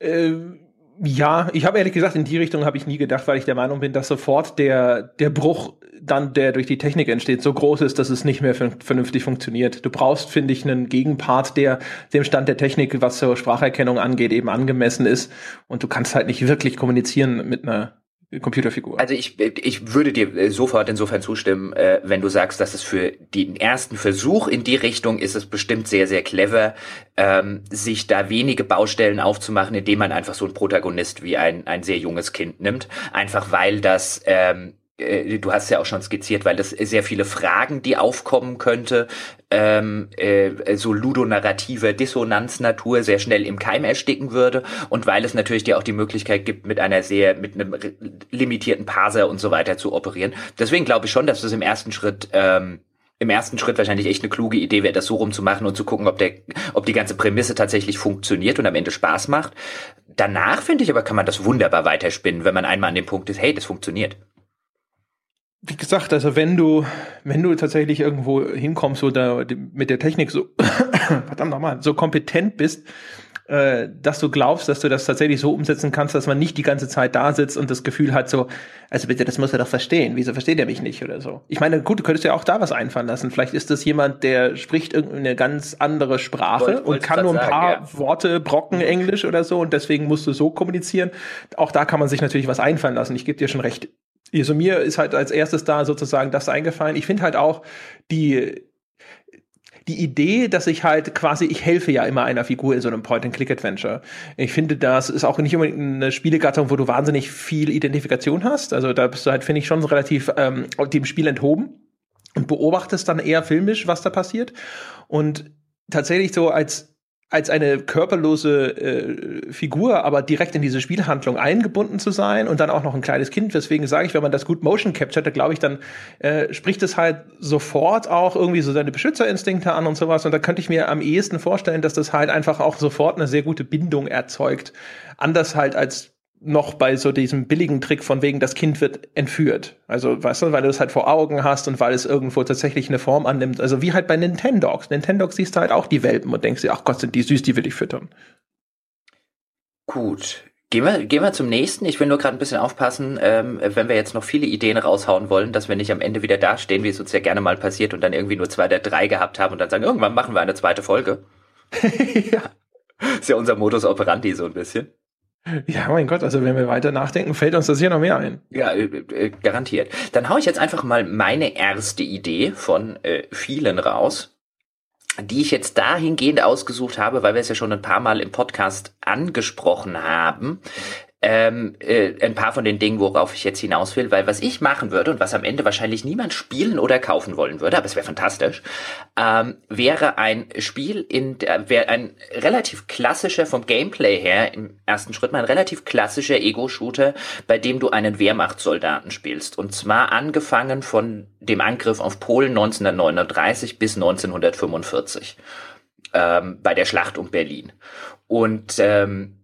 Ähm ja, ich habe ehrlich gesagt, in die Richtung habe ich nie gedacht, weil ich der Meinung bin, dass sofort der, der Bruch dann, der durch die Technik entsteht, so groß ist, dass es nicht mehr vernünftig funktioniert. Du brauchst, finde ich, einen Gegenpart, der dem Stand der Technik, was so Spracherkennung angeht, eben angemessen ist. Und du kannst halt nicht wirklich kommunizieren mit einer Computerfigur. Also ich, ich würde dir äh, sofort insofern zustimmen, äh, wenn du sagst, dass es für den ersten Versuch in die Richtung ist es bestimmt sehr, sehr clever, ähm, sich da wenige Baustellen aufzumachen, indem man einfach so einen Protagonist wie ein, ein sehr junges Kind nimmt. Einfach weil das ähm, äh, du hast ja auch schon skizziert, weil das sehr viele Fragen, die aufkommen könnte, ähm, äh, so ludonarrative Dissonanznatur sehr schnell im Keim ersticken würde und weil es natürlich dir auch die Möglichkeit gibt, mit einer sehr, mit einem limitierten Parser und so weiter zu operieren. Deswegen glaube ich schon, dass das im ersten Schritt ähm, im ersten Schritt wahrscheinlich echt eine kluge Idee wäre, das so rumzumachen und zu gucken, ob der, ob die ganze Prämisse tatsächlich funktioniert und am Ende Spaß macht. Danach finde ich aber, kann man das wunderbar weiterspinnen, wenn man einmal an dem Punkt ist, hey, das funktioniert wie gesagt, also wenn du, wenn du tatsächlich irgendwo hinkommst oder mit der Technik so, [COUGHS] verdammt nochmal, so kompetent bist, äh, dass du glaubst, dass du das tatsächlich so umsetzen kannst, dass man nicht die ganze Zeit da sitzt und das Gefühl hat so, also bitte, das muss er doch verstehen. Wieso versteht er mich nicht oder so? Ich meine, gut, du könntest ja auch da was einfallen lassen. Vielleicht ist das jemand, der spricht irgendeine ganz andere Sprache Wollt, und kann nur ein paar sagen, ja. Worte brocken Englisch oder so und deswegen musst du so kommunizieren. Auch da kann man sich natürlich was einfallen lassen. Ich gebe dir schon recht. Also mir ist halt als erstes da sozusagen das eingefallen. Ich finde halt auch die die Idee, dass ich halt quasi, ich helfe ja immer einer Figur in so einem Point-and-Click-Adventure. Ich finde, das ist auch nicht unbedingt eine Spielegattung, wo du wahnsinnig viel Identifikation hast. Also da bist du halt, finde ich, schon relativ ähm, dem Spiel enthoben und beobachtest dann eher filmisch, was da passiert. Und tatsächlich so als als eine körperlose äh, Figur, aber direkt in diese Spielhandlung eingebunden zu sein und dann auch noch ein kleines Kind. Weswegen sage ich, wenn man das gut Motion captured, glaube ich, dann äh, spricht es halt sofort auch irgendwie so seine Beschützerinstinkte an und sowas. Und da könnte ich mir am ehesten vorstellen, dass das halt einfach auch sofort eine sehr gute Bindung erzeugt. Anders halt als noch bei so diesem billigen Trick von wegen, das Kind wird entführt. Also, weißt du, weil du es halt vor Augen hast und weil es irgendwo tatsächlich eine Form annimmt. Also wie halt bei Nintendogs. Nintendogs siehst du halt auch die Welpen und denkst dir, ach Gott, sind die süß, die will ich füttern. Gut. Gehen wir, gehen wir zum nächsten. Ich will nur gerade ein bisschen aufpassen, ähm, wenn wir jetzt noch viele Ideen raushauen wollen, dass wir nicht am Ende wieder dastehen, wie es uns ja gerne mal passiert und dann irgendwie nur zwei der drei gehabt haben und dann sagen, irgendwann machen wir eine zweite Folge. ja. [LAUGHS] Ist ja unser Modus operandi so ein bisschen. Ja, mein Gott, also wenn wir weiter nachdenken, fällt uns das hier noch mehr ein. Ja, äh, äh, garantiert. Dann hau ich jetzt einfach mal meine erste Idee von äh, vielen raus, die ich jetzt dahingehend ausgesucht habe, weil wir es ja schon ein paar Mal im Podcast angesprochen haben ähm, äh, ein paar von den Dingen, worauf ich jetzt hinaus will, weil was ich machen würde und was am Ende wahrscheinlich niemand spielen oder kaufen wollen würde, aber es wäre fantastisch, ähm, wäre ein Spiel in der, wäre ein relativ klassischer vom Gameplay her im ersten Schritt mal ein relativ klassischer Ego-Shooter, bei dem du einen Wehrmachtssoldaten spielst. Und zwar angefangen von dem Angriff auf Polen 1939 bis 1945 ähm, bei der Schlacht um Berlin. Und ähm,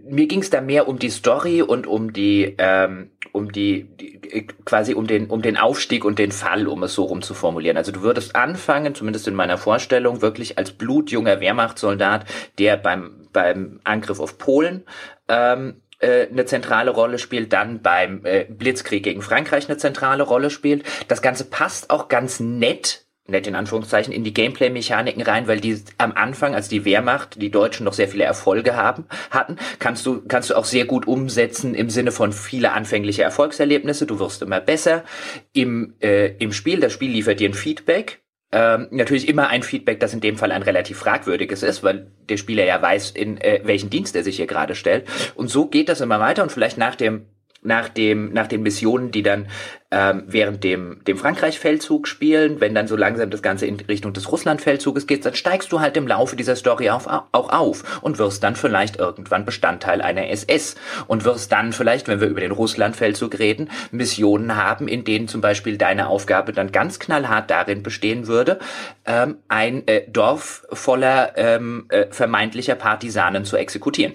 mir ging es da mehr um die Story und um die, ähm, um die, die, quasi um den, um den Aufstieg und den Fall, um es so rum zu formulieren. Also du würdest anfangen, zumindest in meiner Vorstellung, wirklich als blutjunger Wehrmachtssoldat, der beim, beim Angriff auf Polen ähm, äh, eine zentrale Rolle spielt, dann beim äh, Blitzkrieg gegen Frankreich eine zentrale Rolle spielt. Das Ganze passt auch ganz nett nett in Anführungszeichen, in die Gameplay-Mechaniken rein, weil die am Anfang, als die Wehrmacht, die Deutschen noch sehr viele Erfolge haben, hatten, kannst du, kannst du auch sehr gut umsetzen im Sinne von viele anfängliche Erfolgserlebnisse. Du wirst immer besser im, äh, im Spiel. Das Spiel liefert dir ein Feedback. Ähm, natürlich immer ein Feedback, das in dem Fall ein relativ fragwürdiges ist, weil der Spieler ja weiß, in äh, welchen Dienst er sich hier gerade stellt. Und so geht das immer weiter und vielleicht nach dem nach dem nach den Missionen, die dann ähm, während dem dem Frankreich-Feldzug spielen, wenn dann so langsam das Ganze in Richtung des Russland-Feldzuges geht, dann steigst du halt im Laufe dieser Story auf, auch auf und wirst dann vielleicht irgendwann Bestandteil einer SS und wirst dann vielleicht, wenn wir über den Russland-Feldzug reden, Missionen haben, in denen zum Beispiel deine Aufgabe dann ganz knallhart darin bestehen würde, ähm, ein äh, Dorf voller ähm, äh, vermeintlicher Partisanen zu exekutieren.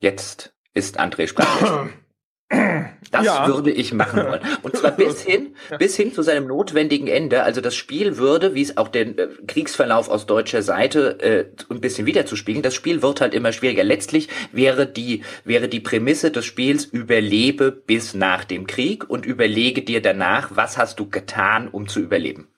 Jetzt ist André sprachlos. [CLEARS THROAT] Das ja. würde ich machen wollen. Und zwar [LAUGHS] bis hin, bis hin zu seinem notwendigen Ende. Also das Spiel würde, wie es auch den äh, Kriegsverlauf aus deutscher Seite äh, ein bisschen wiederzuspiegeln, das Spiel wird halt immer schwieriger. Letztlich wäre die, wäre die Prämisse des Spiels, überlebe bis nach dem Krieg und überlege dir danach, was hast du getan, um zu überleben.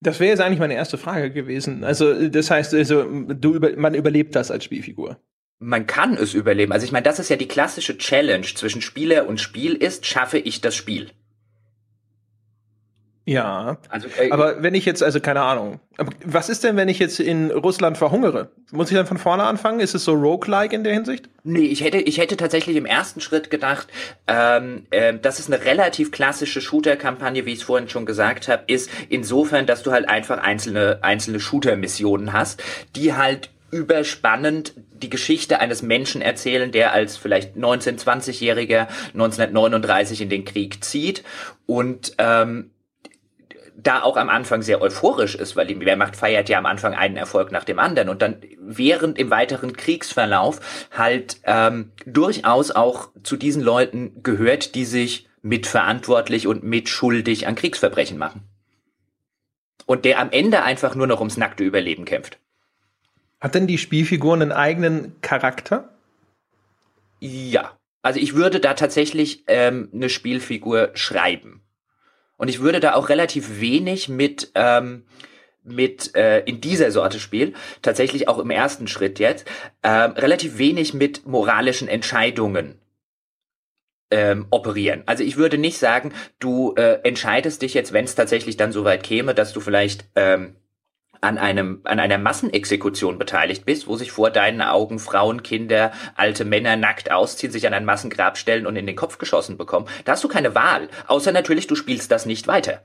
Das wäre jetzt eigentlich meine erste Frage gewesen. Also, das heißt, also, du über, man überlebt das als Spielfigur man kann es überleben. Also ich meine, das ist ja die klassische Challenge zwischen Spieler und Spiel ist, schaffe ich das Spiel. Ja, also, äh, aber wenn ich jetzt, also keine Ahnung, was ist denn, wenn ich jetzt in Russland verhungere? Muss ich dann von vorne anfangen? Ist es so roguelike in der Hinsicht? Nee, ich hätte, ich hätte tatsächlich im ersten Schritt gedacht, ähm, äh, das ist eine relativ klassische Shooter-Kampagne, wie ich es vorhin schon gesagt habe, ist insofern, dass du halt einfach einzelne, einzelne Shooter-Missionen hast, die halt überspannend die Geschichte eines Menschen erzählen, der als vielleicht 19-, 20-Jähriger 1939 in den Krieg zieht und ähm, da auch am Anfang sehr euphorisch ist, weil die Wehrmacht feiert ja am Anfang einen Erfolg nach dem anderen und dann während im weiteren Kriegsverlauf halt ähm, durchaus auch zu diesen Leuten gehört, die sich mitverantwortlich und mitschuldig an Kriegsverbrechen machen. Und der am Ende einfach nur noch ums nackte Überleben kämpft. Hat denn die Spielfigur einen eigenen Charakter? Ja. Also ich würde da tatsächlich ähm, eine Spielfigur schreiben. Und ich würde da auch relativ wenig mit, ähm, mit äh, in dieser Sorte Spiel, tatsächlich auch im ersten Schritt jetzt, ähm, relativ wenig mit moralischen Entscheidungen ähm, operieren. Also ich würde nicht sagen, du äh, entscheidest dich jetzt, wenn es tatsächlich dann so weit käme, dass du vielleicht ähm, an einem, an einer Massenexekution beteiligt bist, wo sich vor deinen Augen Frauen, Kinder, alte Männer nackt ausziehen, sich an ein Massengrab stellen und in den Kopf geschossen bekommen, da hast du keine Wahl. Außer natürlich, du spielst das nicht weiter.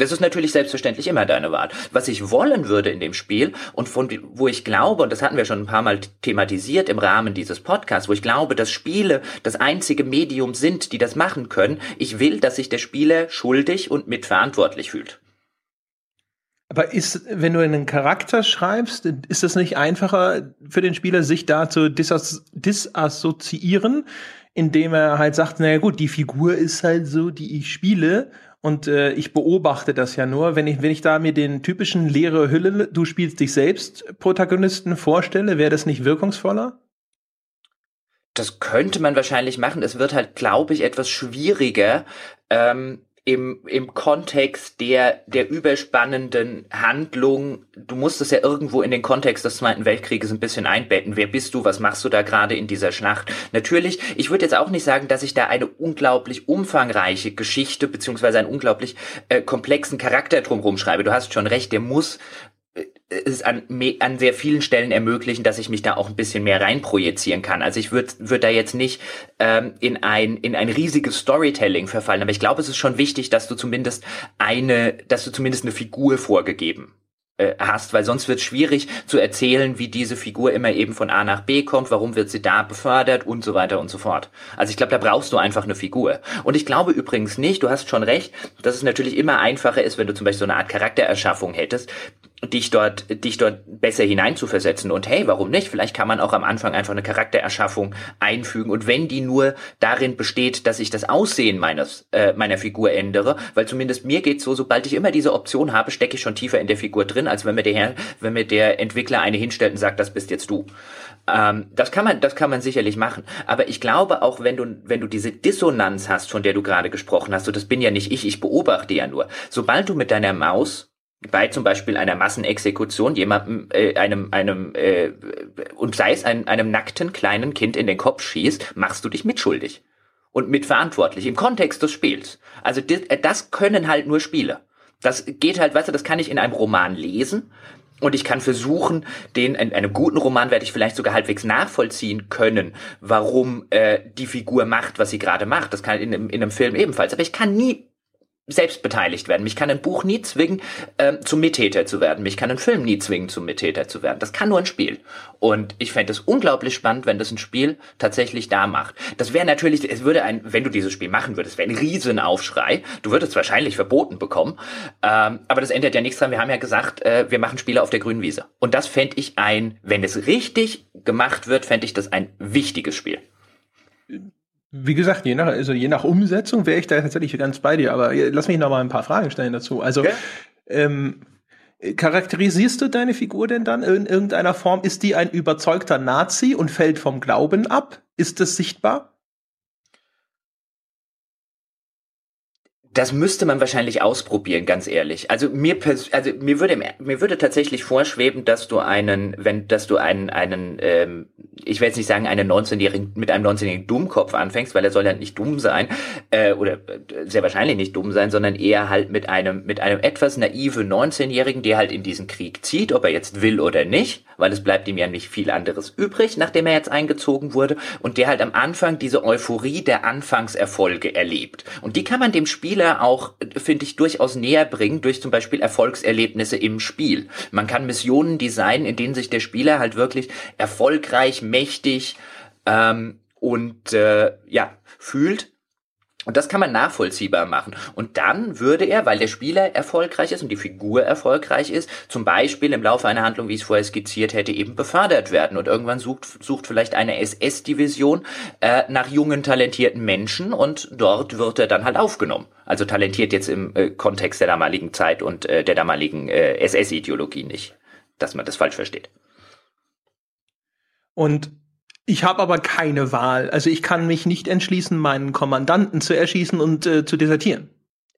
Das ist natürlich selbstverständlich immer deine Wahl. Was ich wollen würde in dem Spiel und von wo ich glaube, und das hatten wir schon ein paar Mal thematisiert im Rahmen dieses Podcasts, wo ich glaube, dass Spiele das einzige Medium sind, die das machen können, ich will, dass sich der Spieler schuldig und mitverantwortlich fühlt. Aber ist, wenn du einen Charakter schreibst, ist es nicht einfacher für den Spieler, sich da zu disas disassoziieren, indem er halt sagt, naja gut, die Figur ist halt so, die ich spiele und äh, ich beobachte das ja nur. Wenn ich, wenn ich da mir den typischen leere Hülle, du spielst dich selbst Protagonisten vorstelle, wäre das nicht wirkungsvoller? Das könnte man wahrscheinlich machen. Es wird halt, glaube ich, etwas schwieriger, ähm, im, im Kontext der, der überspannenden Handlung, du musst es ja irgendwo in den Kontext des Zweiten Weltkrieges ein bisschen einbetten. Wer bist du? Was machst du da gerade in dieser Schlacht? Natürlich, ich würde jetzt auch nicht sagen, dass ich da eine unglaublich umfangreiche Geschichte beziehungsweise einen unglaublich äh, komplexen Charakter drumherum schreibe. Du hast schon recht, der muss es an, an sehr vielen Stellen ermöglichen, dass ich mich da auch ein bisschen mehr reinprojizieren kann. Also ich würde würd da jetzt nicht ähm, in ein in ein riesiges Storytelling verfallen, aber ich glaube, es ist schon wichtig, dass du zumindest eine, dass du zumindest eine Figur vorgegeben äh, hast, weil sonst wird es schwierig zu erzählen, wie diese Figur immer eben von A nach B kommt, warum wird sie da befördert und so weiter und so fort. Also ich glaube, da brauchst du einfach eine Figur. Und ich glaube übrigens nicht, du hast schon recht, dass es natürlich immer einfacher ist, wenn du zum Beispiel so eine Art Charaktererschaffung hättest, dich dort, dich dort besser hineinzuversetzen. Und hey, warum nicht? Vielleicht kann man auch am Anfang einfach eine Charaktererschaffung einfügen. Und wenn die nur darin besteht, dass ich das Aussehen meines, äh, meiner Figur ändere, weil zumindest mir geht's so, sobald ich immer diese Option habe, stecke ich schon tiefer in der Figur drin, als wenn mir der, wenn mir der Entwickler eine hinstellt und sagt, das bist jetzt du. Ähm, das kann man, das kann man sicherlich machen. Aber ich glaube auch, wenn du, wenn du diese Dissonanz hast, von der du gerade gesprochen hast, so das bin ja nicht ich, ich beobachte ja nur. Sobald du mit deiner Maus bei zum Beispiel einer Massenexekution jemandem, äh, einem, einem, äh, und sei es ein, einem nackten kleinen Kind in den Kopf schießt, machst du dich mitschuldig und mitverantwortlich im Kontext des Spiels. Also das, äh, das können halt nur Spiele. Das geht halt, weißt du, das kann ich in einem Roman lesen und ich kann versuchen, den in einem guten Roman werde ich vielleicht sogar halbwegs nachvollziehen können, warum äh, die Figur macht, was sie gerade macht. Das kann in in einem Film ebenfalls. Aber ich kann nie selbst beteiligt werden. Mich kann ein Buch nie zwingen, ähm, zum Mittäter zu werden. Mich kann ein Film nie zwingen, zum Mittäter zu werden. Das kann nur ein Spiel. Und ich fände es unglaublich spannend, wenn das ein Spiel tatsächlich da macht. Das wäre natürlich, es würde ein, wenn du dieses Spiel machen würdest, wäre ein Riesenaufschrei. Du würdest wahrscheinlich verboten bekommen. Ähm, aber das ändert ja nichts dran. Wir haben ja gesagt, äh, wir machen Spiele auf der grünen Wiese. Und das fände ich ein, wenn es richtig gemacht wird, fände ich das ein wichtiges Spiel. Wie gesagt, je nach, also je nach Umsetzung wäre ich da tatsächlich ganz bei dir, aber lass mich noch mal ein paar Fragen stellen dazu. Also, okay. ähm, charakterisierst du deine Figur denn dann in irgendeiner Form? Ist die ein überzeugter Nazi und fällt vom Glauben ab? Ist das sichtbar? Das müsste man wahrscheinlich ausprobieren, ganz ehrlich. Also mir, also mir würde mir würde tatsächlich vorschweben, dass du einen, wenn, dass du einen, einen, ähm, ich will jetzt nicht sagen, einen 19-jährigen mit einem 19-jährigen Dummkopf anfängst, weil er soll ja nicht dumm sein äh, oder äh, sehr wahrscheinlich nicht dumm sein, sondern eher halt mit einem mit einem etwas naiven 19-jährigen, der halt in diesen Krieg zieht, ob er jetzt will oder nicht, weil es bleibt ihm ja nicht viel anderes übrig, nachdem er jetzt eingezogen wurde und der halt am Anfang diese Euphorie der Anfangserfolge erlebt und die kann man dem Spieler Spieler auch, finde ich, durchaus näher bringen durch zum Beispiel Erfolgserlebnisse im Spiel. Man kann Missionen designen, in denen sich der Spieler halt wirklich erfolgreich, mächtig ähm, und äh, ja fühlt und das kann man nachvollziehbar machen. Und dann würde er, weil der Spieler erfolgreich ist und die Figur erfolgreich ist, zum Beispiel im Laufe einer Handlung, wie ich es vorher skizziert hätte, eben befördert werden. Und irgendwann sucht, sucht vielleicht eine SS-Division äh, nach jungen, talentierten Menschen und dort wird er dann halt aufgenommen. Also talentiert jetzt im äh, Kontext der damaligen Zeit und äh, der damaligen äh, SS-Ideologie nicht, dass man das falsch versteht. Und ich habe aber keine Wahl. Also ich kann mich nicht entschließen, meinen Kommandanten zu erschießen und äh, zu desertieren.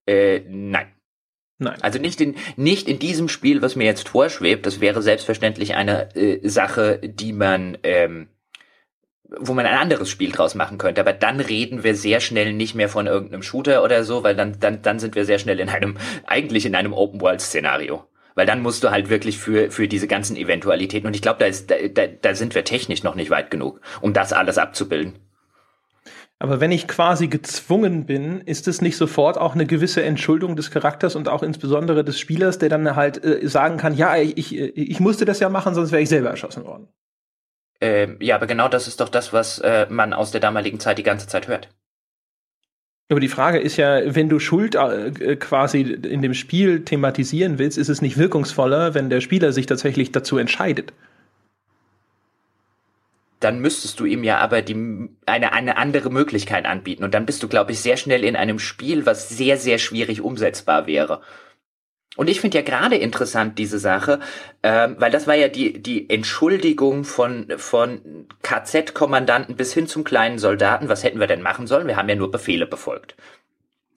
Äh, nein. Nein. Also nicht in, nicht in diesem Spiel, was mir jetzt vorschwebt. Das wäre selbstverständlich eine äh, Sache, die man, ähm, wo man ein anderes Spiel draus machen könnte. Aber dann reden wir sehr schnell nicht mehr von irgendeinem Shooter oder so, weil dann, dann, dann sind wir sehr schnell in einem, eigentlich in einem Open-World-Szenario. Weil dann musst du halt wirklich für, für diese ganzen Eventualitäten, und ich glaube, da, ist, da, da, da sind wir technisch noch nicht weit genug, um das alles abzubilden. Aber wenn ich quasi gezwungen bin, ist es nicht sofort auch eine gewisse Entschuldung des Charakters und auch insbesondere des Spielers, der dann halt äh, sagen kann, ja, ich, ich musste das ja machen, sonst wäre ich selber erschossen worden. Ähm, ja, aber genau das ist doch das, was äh, man aus der damaligen Zeit die ganze Zeit hört. Aber die Frage ist ja, wenn du Schuld äh, quasi in dem Spiel thematisieren willst, ist es nicht wirkungsvoller, wenn der Spieler sich tatsächlich dazu entscheidet? Dann müsstest du ihm ja aber die, eine, eine andere Möglichkeit anbieten. Und dann bist du, glaube ich, sehr schnell in einem Spiel, was sehr, sehr schwierig umsetzbar wäre. Und ich finde ja gerade interessant diese Sache, ähm, weil das war ja die, die Entschuldigung von, von KZ-Kommandanten bis hin zum kleinen Soldaten. Was hätten wir denn machen sollen? Wir haben ja nur Befehle befolgt.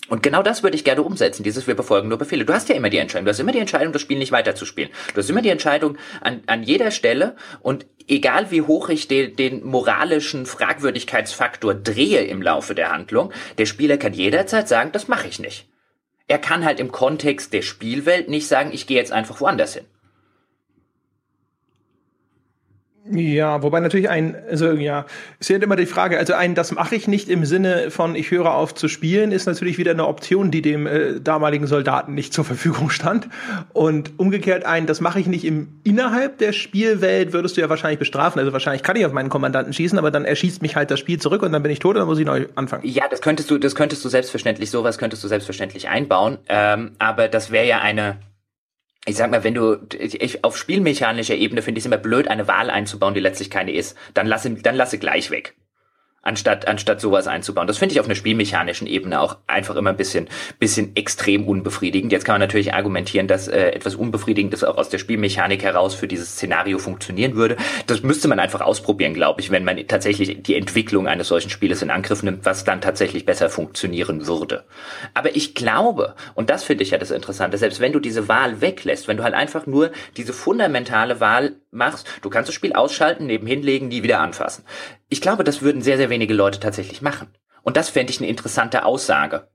Und genau das würde ich gerne umsetzen, dieses wir befolgen nur Befehle. Du hast ja immer die Entscheidung, du hast immer die Entscheidung, das Spiel nicht weiterzuspielen. Du hast immer die Entscheidung an, an jeder Stelle und egal wie hoch ich den, den moralischen Fragwürdigkeitsfaktor drehe im Laufe der Handlung, der Spieler kann jederzeit sagen, das mache ich nicht er kann halt im Kontext der Spielwelt nicht sagen, ich gehe jetzt einfach woanders hin. Ja, wobei natürlich ein, also ja, ist ja immer die Frage, also ein, das mache ich nicht im Sinne von, ich höre auf zu spielen, ist natürlich wieder eine Option, die dem äh, damaligen Soldaten nicht zur Verfügung stand. Und umgekehrt ein, das mache ich nicht im innerhalb der Spielwelt, würdest du ja wahrscheinlich bestrafen. Also wahrscheinlich kann ich auf meinen Kommandanten schießen, aber dann erschießt mich halt das Spiel zurück und dann bin ich tot und dann muss ich neu anfangen. Ja, das könntest du, das könntest du selbstverständlich, sowas könntest du selbstverständlich einbauen. Ähm, aber das wäre ja eine ich sag mal, wenn du ich, auf spielmechanischer Ebene finde ich es immer blöd, eine Wahl einzubauen, die letztlich keine ist. Dann lasse, dann lasse gleich weg anstatt, anstatt sowas einzubauen. Das finde ich auf einer spielmechanischen Ebene auch einfach immer ein bisschen, bisschen extrem unbefriedigend. Jetzt kann man natürlich argumentieren, dass äh, etwas Unbefriedigendes auch aus der Spielmechanik heraus für dieses Szenario funktionieren würde. Das müsste man einfach ausprobieren, glaube ich, wenn man tatsächlich die Entwicklung eines solchen Spieles in Angriff nimmt, was dann tatsächlich besser funktionieren würde. Aber ich glaube, und das finde ich ja das Interessante, selbst wenn du diese Wahl weglässt, wenn du halt einfach nur diese fundamentale Wahl machst, du kannst das Spiel ausschalten, nebenhin legen, nie wieder anfassen ich glaube, das würden sehr, sehr wenige Leute tatsächlich machen. Und das fände ich eine interessante Aussage.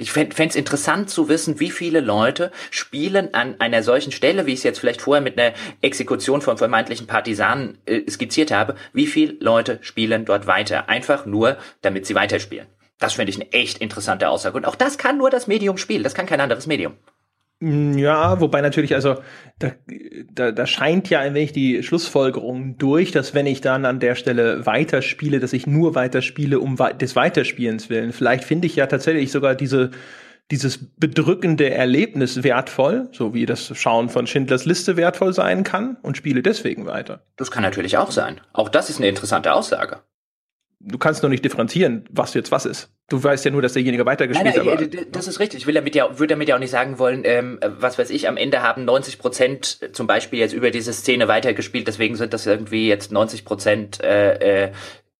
Ich fände es interessant zu wissen, wie viele Leute spielen an einer solchen Stelle, wie ich es jetzt vielleicht vorher mit einer Exekution von vermeintlichen Partisanen äh, skizziert habe, wie viele Leute spielen dort weiter, einfach nur, damit sie weiterspielen. Das finde ich eine echt interessante Aussage. Und auch das kann nur das Medium spielen, das kann kein anderes Medium. Mm, ja, wobei natürlich, also da, da, da scheint ja ein wenig die Schlussfolgerung durch, dass wenn ich dann an der Stelle weiterspiele, dass ich nur weiterspiele um des Weiterspielens willen. Vielleicht finde ich ja tatsächlich sogar diese dieses bedrückende Erlebnis wertvoll, so wie das Schauen von Schindlers Liste wertvoll sein kann und spiele deswegen weiter. Das kann natürlich auch sein. Auch das ist eine interessante Aussage du kannst nur nicht differenzieren, was jetzt was ist. Du weißt ja nur, dass derjenige weitergespielt hat. Nein, nein, das ist richtig. Ich will damit ja, würde damit ja auch nicht sagen wollen, ähm, was weiß ich, am Ende haben 90 Prozent zum Beispiel jetzt über diese Szene weitergespielt, deswegen sind das irgendwie jetzt 90 Prozent äh, äh,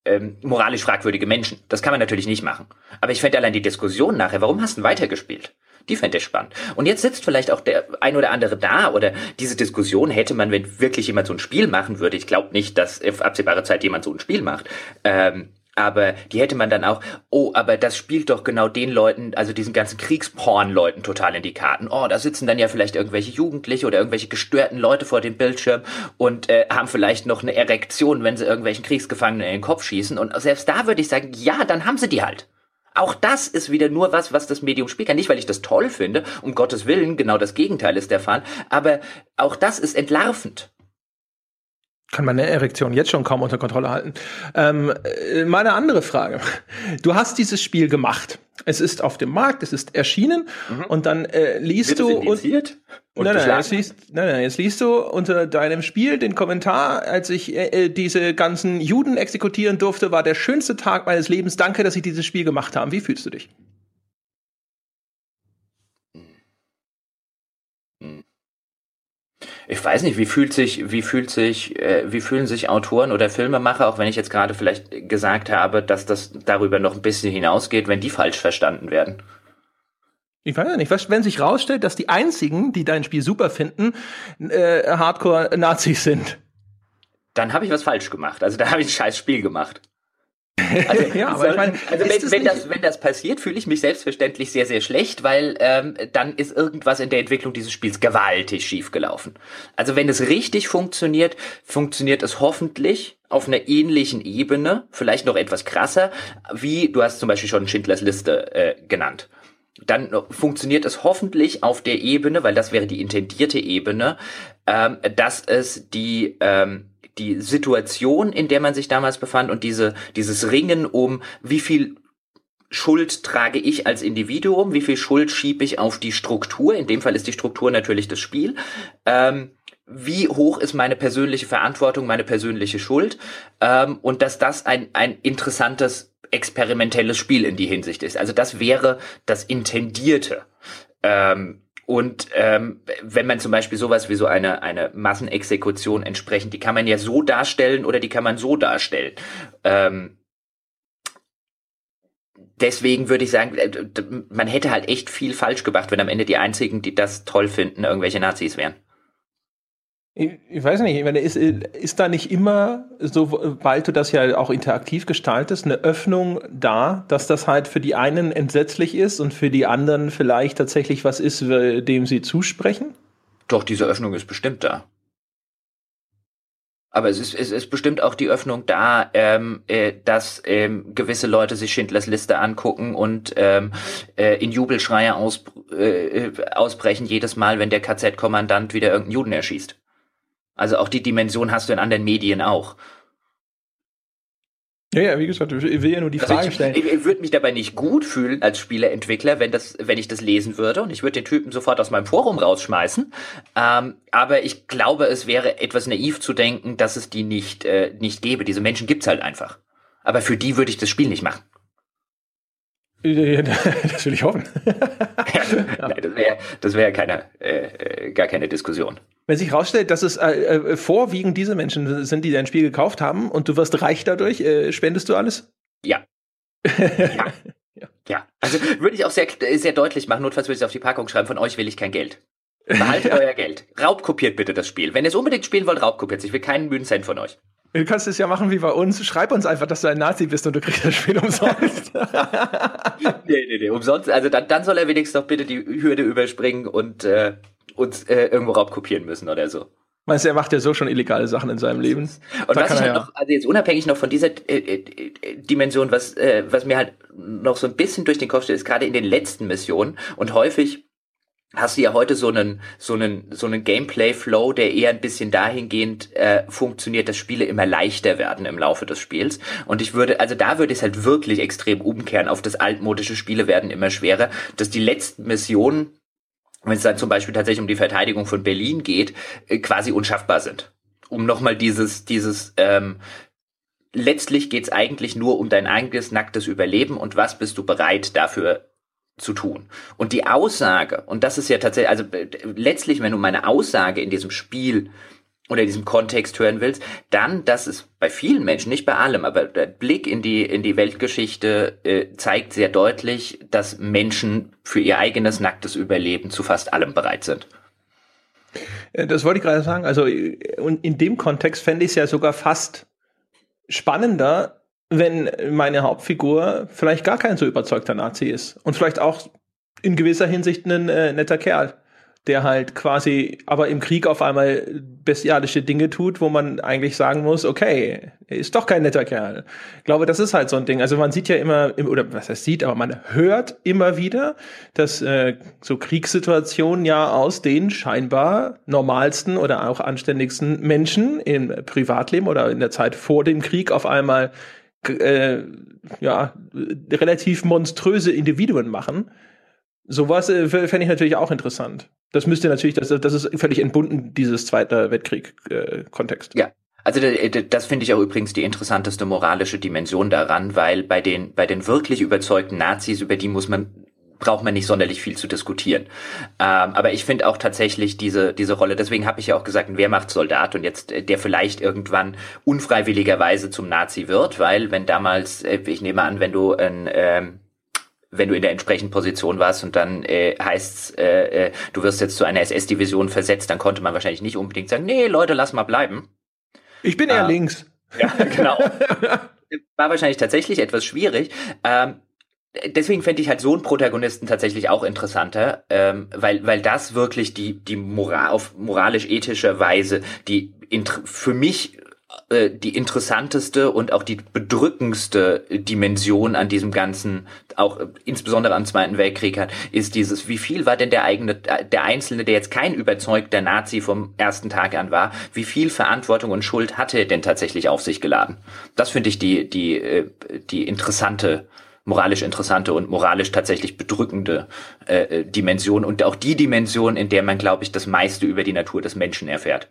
ähm, moralisch fragwürdige Menschen. Das kann man natürlich nicht machen. Aber ich fände allein die Diskussion nachher, warum hast du weitergespielt? Die fände ich spannend. Und jetzt sitzt vielleicht auch der ein oder andere da oder diese Diskussion hätte man, wenn wirklich jemand so ein Spiel machen würde. Ich glaube nicht, dass auf absehbare Zeit jemand so ein Spiel macht. Ähm, aber die hätte man dann auch, oh, aber das spielt doch genau den Leuten, also diesen ganzen Kriegsporn-Leuten total in die Karten. Oh, da sitzen dann ja vielleicht irgendwelche Jugendliche oder irgendwelche gestörten Leute vor dem Bildschirm und äh, haben vielleicht noch eine Erektion, wenn sie irgendwelchen Kriegsgefangenen in den Kopf schießen. Und selbst da würde ich sagen, ja, dann haben sie die halt. Auch das ist wieder nur was, was das Medium spielen kann. Nicht, weil ich das toll finde, um Gottes Willen, genau das Gegenteil ist der Fall, aber auch das ist entlarvend kann meine Erektion jetzt schon kaum unter Kontrolle halten. Ähm, äh, meine andere Frage. Du hast dieses Spiel gemacht. Es ist auf dem Markt, es ist erschienen mhm. und dann äh, liest du und, und nein, nein, jetzt liest, nein, nein, jetzt liest du unter deinem Spiel den Kommentar, als ich äh, äh, diese ganzen Juden exekutieren durfte, war der schönste Tag meines Lebens. Danke, dass ich dieses Spiel gemacht habe. Wie fühlst du dich? Ich weiß nicht, wie fühlt sich, wie fühlt sich, äh, wie fühlen sich Autoren oder Filmemacher, auch wenn ich jetzt gerade vielleicht gesagt habe, dass das darüber noch ein bisschen hinausgeht, wenn die falsch verstanden werden. Ich weiß ja nicht, was, wenn sich rausstellt, dass die einzigen, die dein Spiel super finden, äh, Hardcore-Nazis sind. Dann habe ich was falsch gemacht. Also da habe ich ein scheiß Spiel gemacht. Also, [LAUGHS] ja, aber ich meine, also wenn, das wenn, das, wenn das passiert, fühle ich mich selbstverständlich sehr, sehr schlecht, weil ähm, dann ist irgendwas in der Entwicklung dieses Spiels gewaltig schiefgelaufen. Also wenn es richtig funktioniert, funktioniert es hoffentlich auf einer ähnlichen Ebene, vielleicht noch etwas krasser, wie du hast zum Beispiel schon Schindlers Liste äh, genannt dann funktioniert es hoffentlich auf der Ebene, weil das wäre die intendierte Ebene, ähm, dass es die ähm, die Situation, in der man sich damals befand und diese, dieses Ringen um, wie viel Schuld trage ich als Individuum, wie viel Schuld schiebe ich auf die Struktur, in dem Fall ist die Struktur natürlich das Spiel, ähm, wie hoch ist meine persönliche Verantwortung, meine persönliche Schuld ähm, und dass das ein, ein interessantes experimentelles Spiel in die Hinsicht ist. Also das wäre das Intendierte. Ähm, und ähm, wenn man zum Beispiel sowas wie so eine, eine Massenexekution entsprechend, die kann man ja so darstellen oder die kann man so darstellen. Ähm, deswegen würde ich sagen, äh, man hätte halt echt viel falsch gemacht, wenn am Ende die einzigen, die das toll finden, irgendwelche Nazis wären. Ich weiß nicht, ich meine, ist, ist da nicht immer, sobald du das ja auch interaktiv gestaltest, eine Öffnung da, dass das halt für die einen entsetzlich ist und für die anderen vielleicht tatsächlich was ist, dem sie zusprechen? Doch, diese Öffnung ist bestimmt da. Aber es ist, es ist bestimmt auch die Öffnung da, ähm, äh, dass ähm, gewisse Leute sich Schindlers Liste angucken und ähm, äh, in Jubelschreie aus, äh, ausbrechen jedes Mal, wenn der KZ-Kommandant wieder irgendeinen Juden erschießt. Also auch die Dimension hast du in anderen Medien auch. Ja, ja, wie gesagt, ich will ja nur die also Frage stellen. Ich, ich würde mich dabei nicht gut fühlen als Spieleentwickler, wenn das, wenn ich das lesen würde und ich würde den Typen sofort aus meinem Forum rausschmeißen. Ähm, aber ich glaube, es wäre etwas naiv zu denken, dass es die nicht, äh, nicht gäbe. Diese Menschen gibt's halt einfach. Aber für die würde ich das Spiel nicht machen. [LAUGHS] Das will ich hoffen. ja. [LAUGHS] Nein, das wäre das wär keine, äh, äh, gar keine Diskussion. Wenn sich herausstellt, dass es äh, äh, vorwiegend diese Menschen sind, die dein Spiel gekauft haben und du wirst reich dadurch, äh, spendest du alles? Ja. ja. [LAUGHS] ja. ja. Also würde ich auch sehr, sehr deutlich machen, notfalls würde ich es auf die Packung schreiben, von euch will ich kein Geld. Behaltet euer Geld. Raubkopiert bitte das Spiel. Wenn ihr es unbedingt spielen wollt, raubkopiert es. Ich will keinen müden Cent von euch. Du kannst es ja machen wie bei uns. Schreib uns einfach, dass du ein Nazi bist und du kriegst das Spiel umsonst. [LAUGHS] nee, nee, nee, umsonst. Also dann, dann soll er wenigstens doch bitte die Hürde überspringen und äh, uns äh, irgendwo raubkopieren müssen oder so. Meinst du, er macht ja so schon illegale Sachen in seinem Leben. Und da was ich halt ja. noch, also jetzt unabhängig noch von dieser äh, äh, Dimension, was, äh, was mir halt noch so ein bisschen durch den Kopf steht, ist gerade in den letzten Missionen und häufig hast du ja heute so einen so einen so einen Gameplay Flow, der eher ein bisschen dahingehend äh, funktioniert, dass Spiele immer leichter werden im Laufe des Spiels und ich würde also da würde ich es halt wirklich extrem umkehren auf das altmodische Spiele werden immer schwerer, dass die letzten Missionen wenn es dann zum Beispiel tatsächlich um die Verteidigung von Berlin geht, äh, quasi unschaffbar sind. Um nochmal dieses, dieses, ähm, letztlich geht's eigentlich nur um dein eigenes nacktes Überleben und was bist du bereit dafür zu tun. Und die Aussage, und das ist ja tatsächlich, also äh, letztlich, wenn du meine Aussage in diesem Spiel oder in diesem Kontext hören willst, dann, dass es bei vielen Menschen, nicht bei allem, aber der Blick in die, in die Weltgeschichte äh, zeigt sehr deutlich, dass Menschen für ihr eigenes nacktes Überleben zu fast allem bereit sind. Äh, das wollte ich gerade sagen. Also und in dem Kontext fände ich es ja sogar fast spannender, wenn meine Hauptfigur vielleicht gar kein so überzeugter Nazi ist und vielleicht auch in gewisser Hinsicht ein äh, netter Kerl, der halt quasi aber im Krieg auf einmal bestialische Dinge tut, wo man eigentlich sagen muss, okay, er ist doch kein netter Kerl. Ich glaube, das ist halt so ein Ding. Also man sieht ja immer, oder was er sieht, aber man hört immer wieder, dass äh, so Kriegssituationen ja aus den scheinbar normalsten oder auch anständigsten Menschen im Privatleben oder in der Zeit vor dem Krieg auf einmal äh, ja, relativ monströse Individuen machen. Sowas äh, fände ich natürlich auch interessant. Das müsste natürlich, das, das ist völlig entbunden, dieses Zweite Weltkrieg-Kontext. Äh, ja, also das finde ich auch übrigens die interessanteste moralische Dimension daran, weil bei den bei den wirklich überzeugten Nazis über die muss man braucht man nicht sonderlich viel zu diskutieren. Ähm, aber ich finde auch tatsächlich diese, diese Rolle, deswegen habe ich ja auch gesagt, ein Wehrmachtssoldat und jetzt, äh, der vielleicht irgendwann unfreiwilligerweise zum Nazi wird, weil wenn damals, äh, ich nehme an, wenn du ein, ähm, wenn du in der entsprechenden Position warst und dann äh, heißt äh, äh, du wirst jetzt zu einer SS-Division versetzt, dann konnte man wahrscheinlich nicht unbedingt sagen, nee, Leute, lass mal bleiben. Ich bin eher äh, links. Ja, genau. [LAUGHS] War wahrscheinlich tatsächlich etwas schwierig. Ähm, deswegen fände ich halt so einen Protagonisten tatsächlich auch interessanter, ähm, weil, weil das wirklich die, die Moral, auf moralisch-ethischer Weise die für mich äh, die interessanteste und auch die bedrückendste Dimension an diesem ganzen, auch äh, insbesondere am Zweiten Weltkrieg hat, ist dieses, wie viel war denn der eigene, der Einzelne, der jetzt kein überzeugter Nazi vom ersten Tag an war, wie viel Verantwortung und Schuld hatte er denn tatsächlich auf sich geladen? Das finde ich die, die, äh, die interessante moralisch interessante und moralisch tatsächlich bedrückende äh, äh, Dimension und auch die Dimension, in der man, glaube ich, das meiste über die Natur des Menschen erfährt.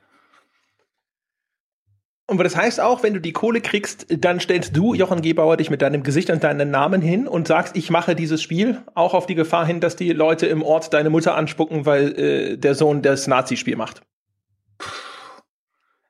Und das heißt auch, wenn du die Kohle kriegst, dann stellst du, Jochen Gebauer, dich mit deinem Gesicht und deinem Namen hin und sagst, ich mache dieses Spiel, auch auf die Gefahr hin, dass die Leute im Ort deine Mutter anspucken, weil äh, der Sohn das Nazi-Spiel macht.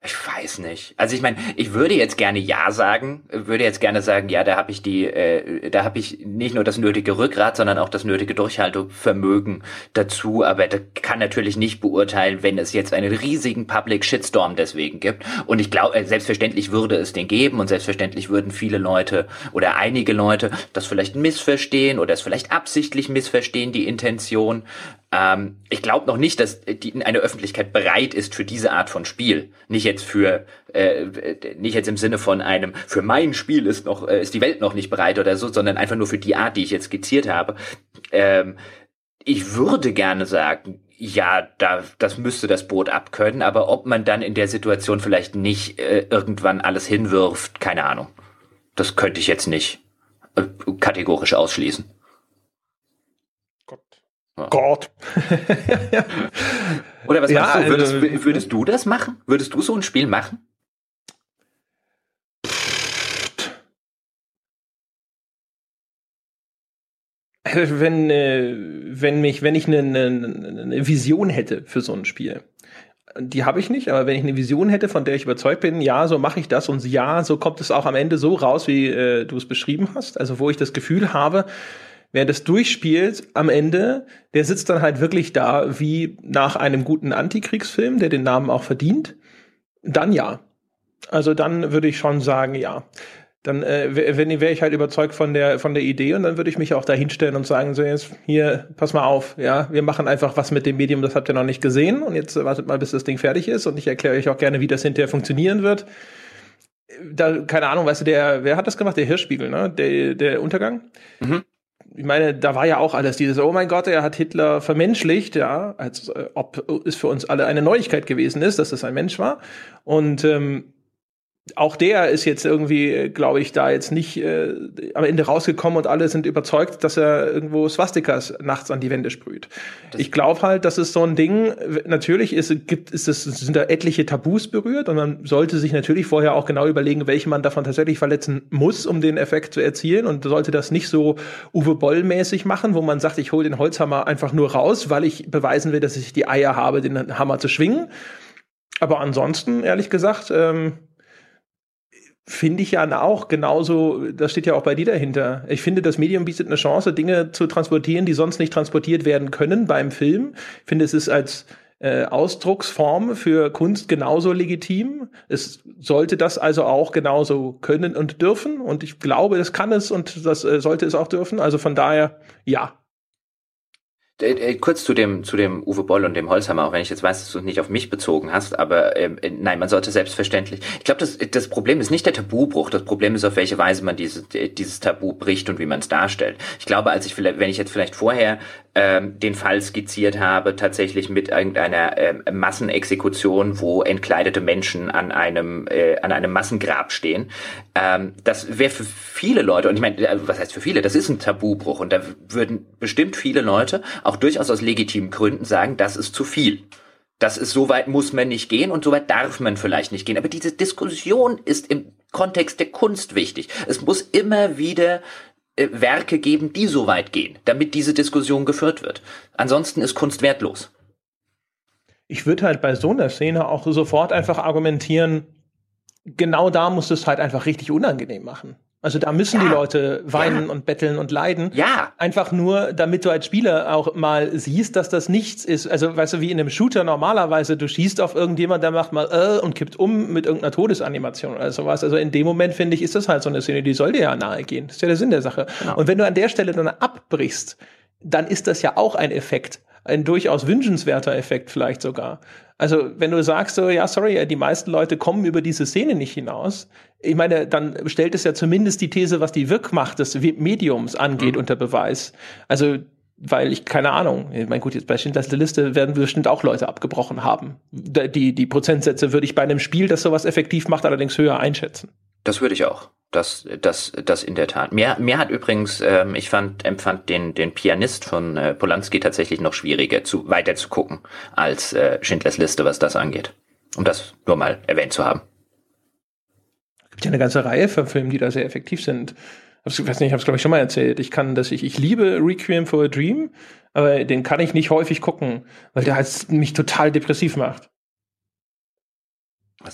Ich weiß nicht. Also ich meine, ich würde jetzt gerne ja sagen, würde jetzt gerne sagen, ja, da habe ich die, äh, da habe ich nicht nur das nötige Rückgrat, sondern auch das nötige Durchhaltevermögen dazu. Aber da kann natürlich nicht beurteilen, wenn es jetzt einen riesigen Public Shitstorm deswegen gibt. Und ich glaube, äh, selbstverständlich würde es den geben und selbstverständlich würden viele Leute oder einige Leute das vielleicht missverstehen oder es vielleicht absichtlich missverstehen, die Intention. Ähm, ich glaube noch nicht, dass die, eine Öffentlichkeit bereit ist für diese Art von Spiel. Nicht jetzt für, äh, nicht jetzt im Sinne von einem, für mein Spiel ist noch, äh, ist die Welt noch nicht bereit oder so, sondern einfach nur für die Art, die ich jetzt skizziert habe. Ähm, ich würde gerne sagen, ja, da, das müsste das Boot abkönnen, aber ob man dann in der Situation vielleicht nicht äh, irgendwann alles hinwirft, keine Ahnung. Das könnte ich jetzt nicht äh, kategorisch ausschließen. Gott. [LAUGHS] Oder was ja, machst du? Würdest, also, würdest du das machen? Würdest du so ein Spiel machen? Wenn, äh, wenn mich, wenn ich eine, eine, eine Vision hätte für so ein Spiel, die habe ich nicht, aber wenn ich eine Vision hätte, von der ich überzeugt bin, ja, so mache ich das und ja, so kommt es auch am Ende so raus, wie äh, du es beschrieben hast. Also wo ich das Gefühl habe, wer das durchspielt am Ende, der sitzt dann halt wirklich da wie nach einem guten Antikriegsfilm, der den Namen auch verdient. Dann ja. Also dann würde ich schon sagen, ja. Dann äh, wäre ich halt überzeugt von der von der Idee und dann würde ich mich auch da hinstellen und sagen so jetzt hier pass mal auf, ja, wir machen einfach was mit dem Medium, das habt ihr noch nicht gesehen und jetzt wartet mal bis das Ding fertig ist und ich erkläre euch auch gerne, wie das hinterher funktionieren wird. Da keine Ahnung, weißt du, der wer hat das gemacht? Der Hirschspiegel, ne? Der der Untergang. Mhm ich meine, da war ja auch alles dieses, oh mein Gott, er hat Hitler vermenschlicht, ja, als äh, ob es für uns alle eine Neuigkeit gewesen ist, dass das ein Mensch war. Und ähm, auch der ist jetzt irgendwie, glaube ich, da jetzt nicht äh, am Ende rausgekommen und alle sind überzeugt, dass er irgendwo Swastikas nachts an die Wände sprüht. Das ich glaube halt, das ist so ein Ding, natürlich ist, gibt, ist es, sind da etliche Tabus berührt und man sollte sich natürlich vorher auch genau überlegen, welche man davon tatsächlich verletzen muss, um den Effekt zu erzielen und sollte das nicht so Uwe Boll-mäßig machen, wo man sagt, ich hole den Holzhammer einfach nur raus, weil ich beweisen will, dass ich die Eier habe, den Hammer zu schwingen. Aber ansonsten, ehrlich gesagt, ähm, finde ich ja auch genauso, das steht ja auch bei dir dahinter. Ich finde, das Medium bietet eine Chance, Dinge zu transportieren, die sonst nicht transportiert werden können beim Film. Ich finde, es ist als äh, Ausdrucksform für Kunst genauso legitim. Es sollte das also auch genauso können und dürfen. Und ich glaube, das kann es und das äh, sollte es auch dürfen. Also von daher, ja, kurz zu dem, zu dem Uwe Boll und dem Holzhammer, auch wenn ich jetzt weiß, dass du es nicht auf mich bezogen hast, aber ähm, äh, nein, man sollte selbstverständlich. Ich glaube, das, das Problem ist nicht der Tabubruch, das Problem ist, auf welche Weise man dieses, dieses Tabu bricht und wie man es darstellt. Ich glaube, als ich vielleicht, wenn ich jetzt vielleicht vorher ähm, den Fall skizziert habe, tatsächlich mit irgendeiner ähm, Massenexekution, wo entkleidete Menschen an einem, äh, an einem Massengrab stehen, ähm, das wäre für viele Leute, und ich meine, äh, was heißt für viele, das ist ein Tabubruch und da würden bestimmt viele Leute auch durchaus aus legitimen Gründen sagen, das ist zu viel. Das ist, so weit muss man nicht gehen und so weit darf man vielleicht nicht gehen. Aber diese Diskussion ist im Kontext der Kunst wichtig. Es muss immer wieder äh, Werke geben, die so weit gehen, damit diese Diskussion geführt wird. Ansonsten ist Kunst wertlos. Ich würde halt bei so einer Szene auch sofort einfach argumentieren, genau da muss es halt einfach richtig unangenehm machen. Also da müssen ja. die Leute weinen ja. und betteln und leiden. Ja. Einfach nur, damit du als Spieler auch mal siehst, dass das nichts ist. Also weißt du, wie in einem Shooter normalerweise, du schießt auf irgendjemand, der macht mal äh und kippt um mit irgendeiner Todesanimation oder sowas. Also in dem Moment, finde ich, ist das halt so eine Szene, die soll dir ja nahe gehen. Das ist ja der Sinn der Sache. Genau. Und wenn du an der Stelle dann abbrichst, dann ist das ja auch ein Effekt. Ein durchaus wünschenswerter Effekt vielleicht sogar. Also, wenn du sagst so, ja, sorry, die meisten Leute kommen über diese Szene nicht hinaus, ich meine, dann stellt es ja zumindest die These, was die Wirkmacht des Mediums angeht, mhm. unter Beweis. Also, weil ich keine Ahnung, ich meine, gut, jetzt bei Schindlers Liste werden bestimmt auch Leute abgebrochen haben. Die, die Prozentsätze würde ich bei einem Spiel, das sowas effektiv macht, allerdings höher einschätzen. Das würde ich auch. Das, das, das in der Tat. Mir, mir hat übrigens, ähm, ich fand, empfand den, den Pianist von äh, Polanski tatsächlich noch schwieriger zu, weiter zu gucken als äh, Schindlers Liste, was das angeht. Um das nur mal erwähnt zu haben. Es gibt ja eine ganze Reihe von Filmen, die da sehr effektiv sind. Ich weiß nicht, ich habe es glaube ich schon mal erzählt. Ich kann, dass ich, ich liebe Requiem for a Dream, aber den kann ich nicht häufig gucken, weil der halt mich total depressiv macht.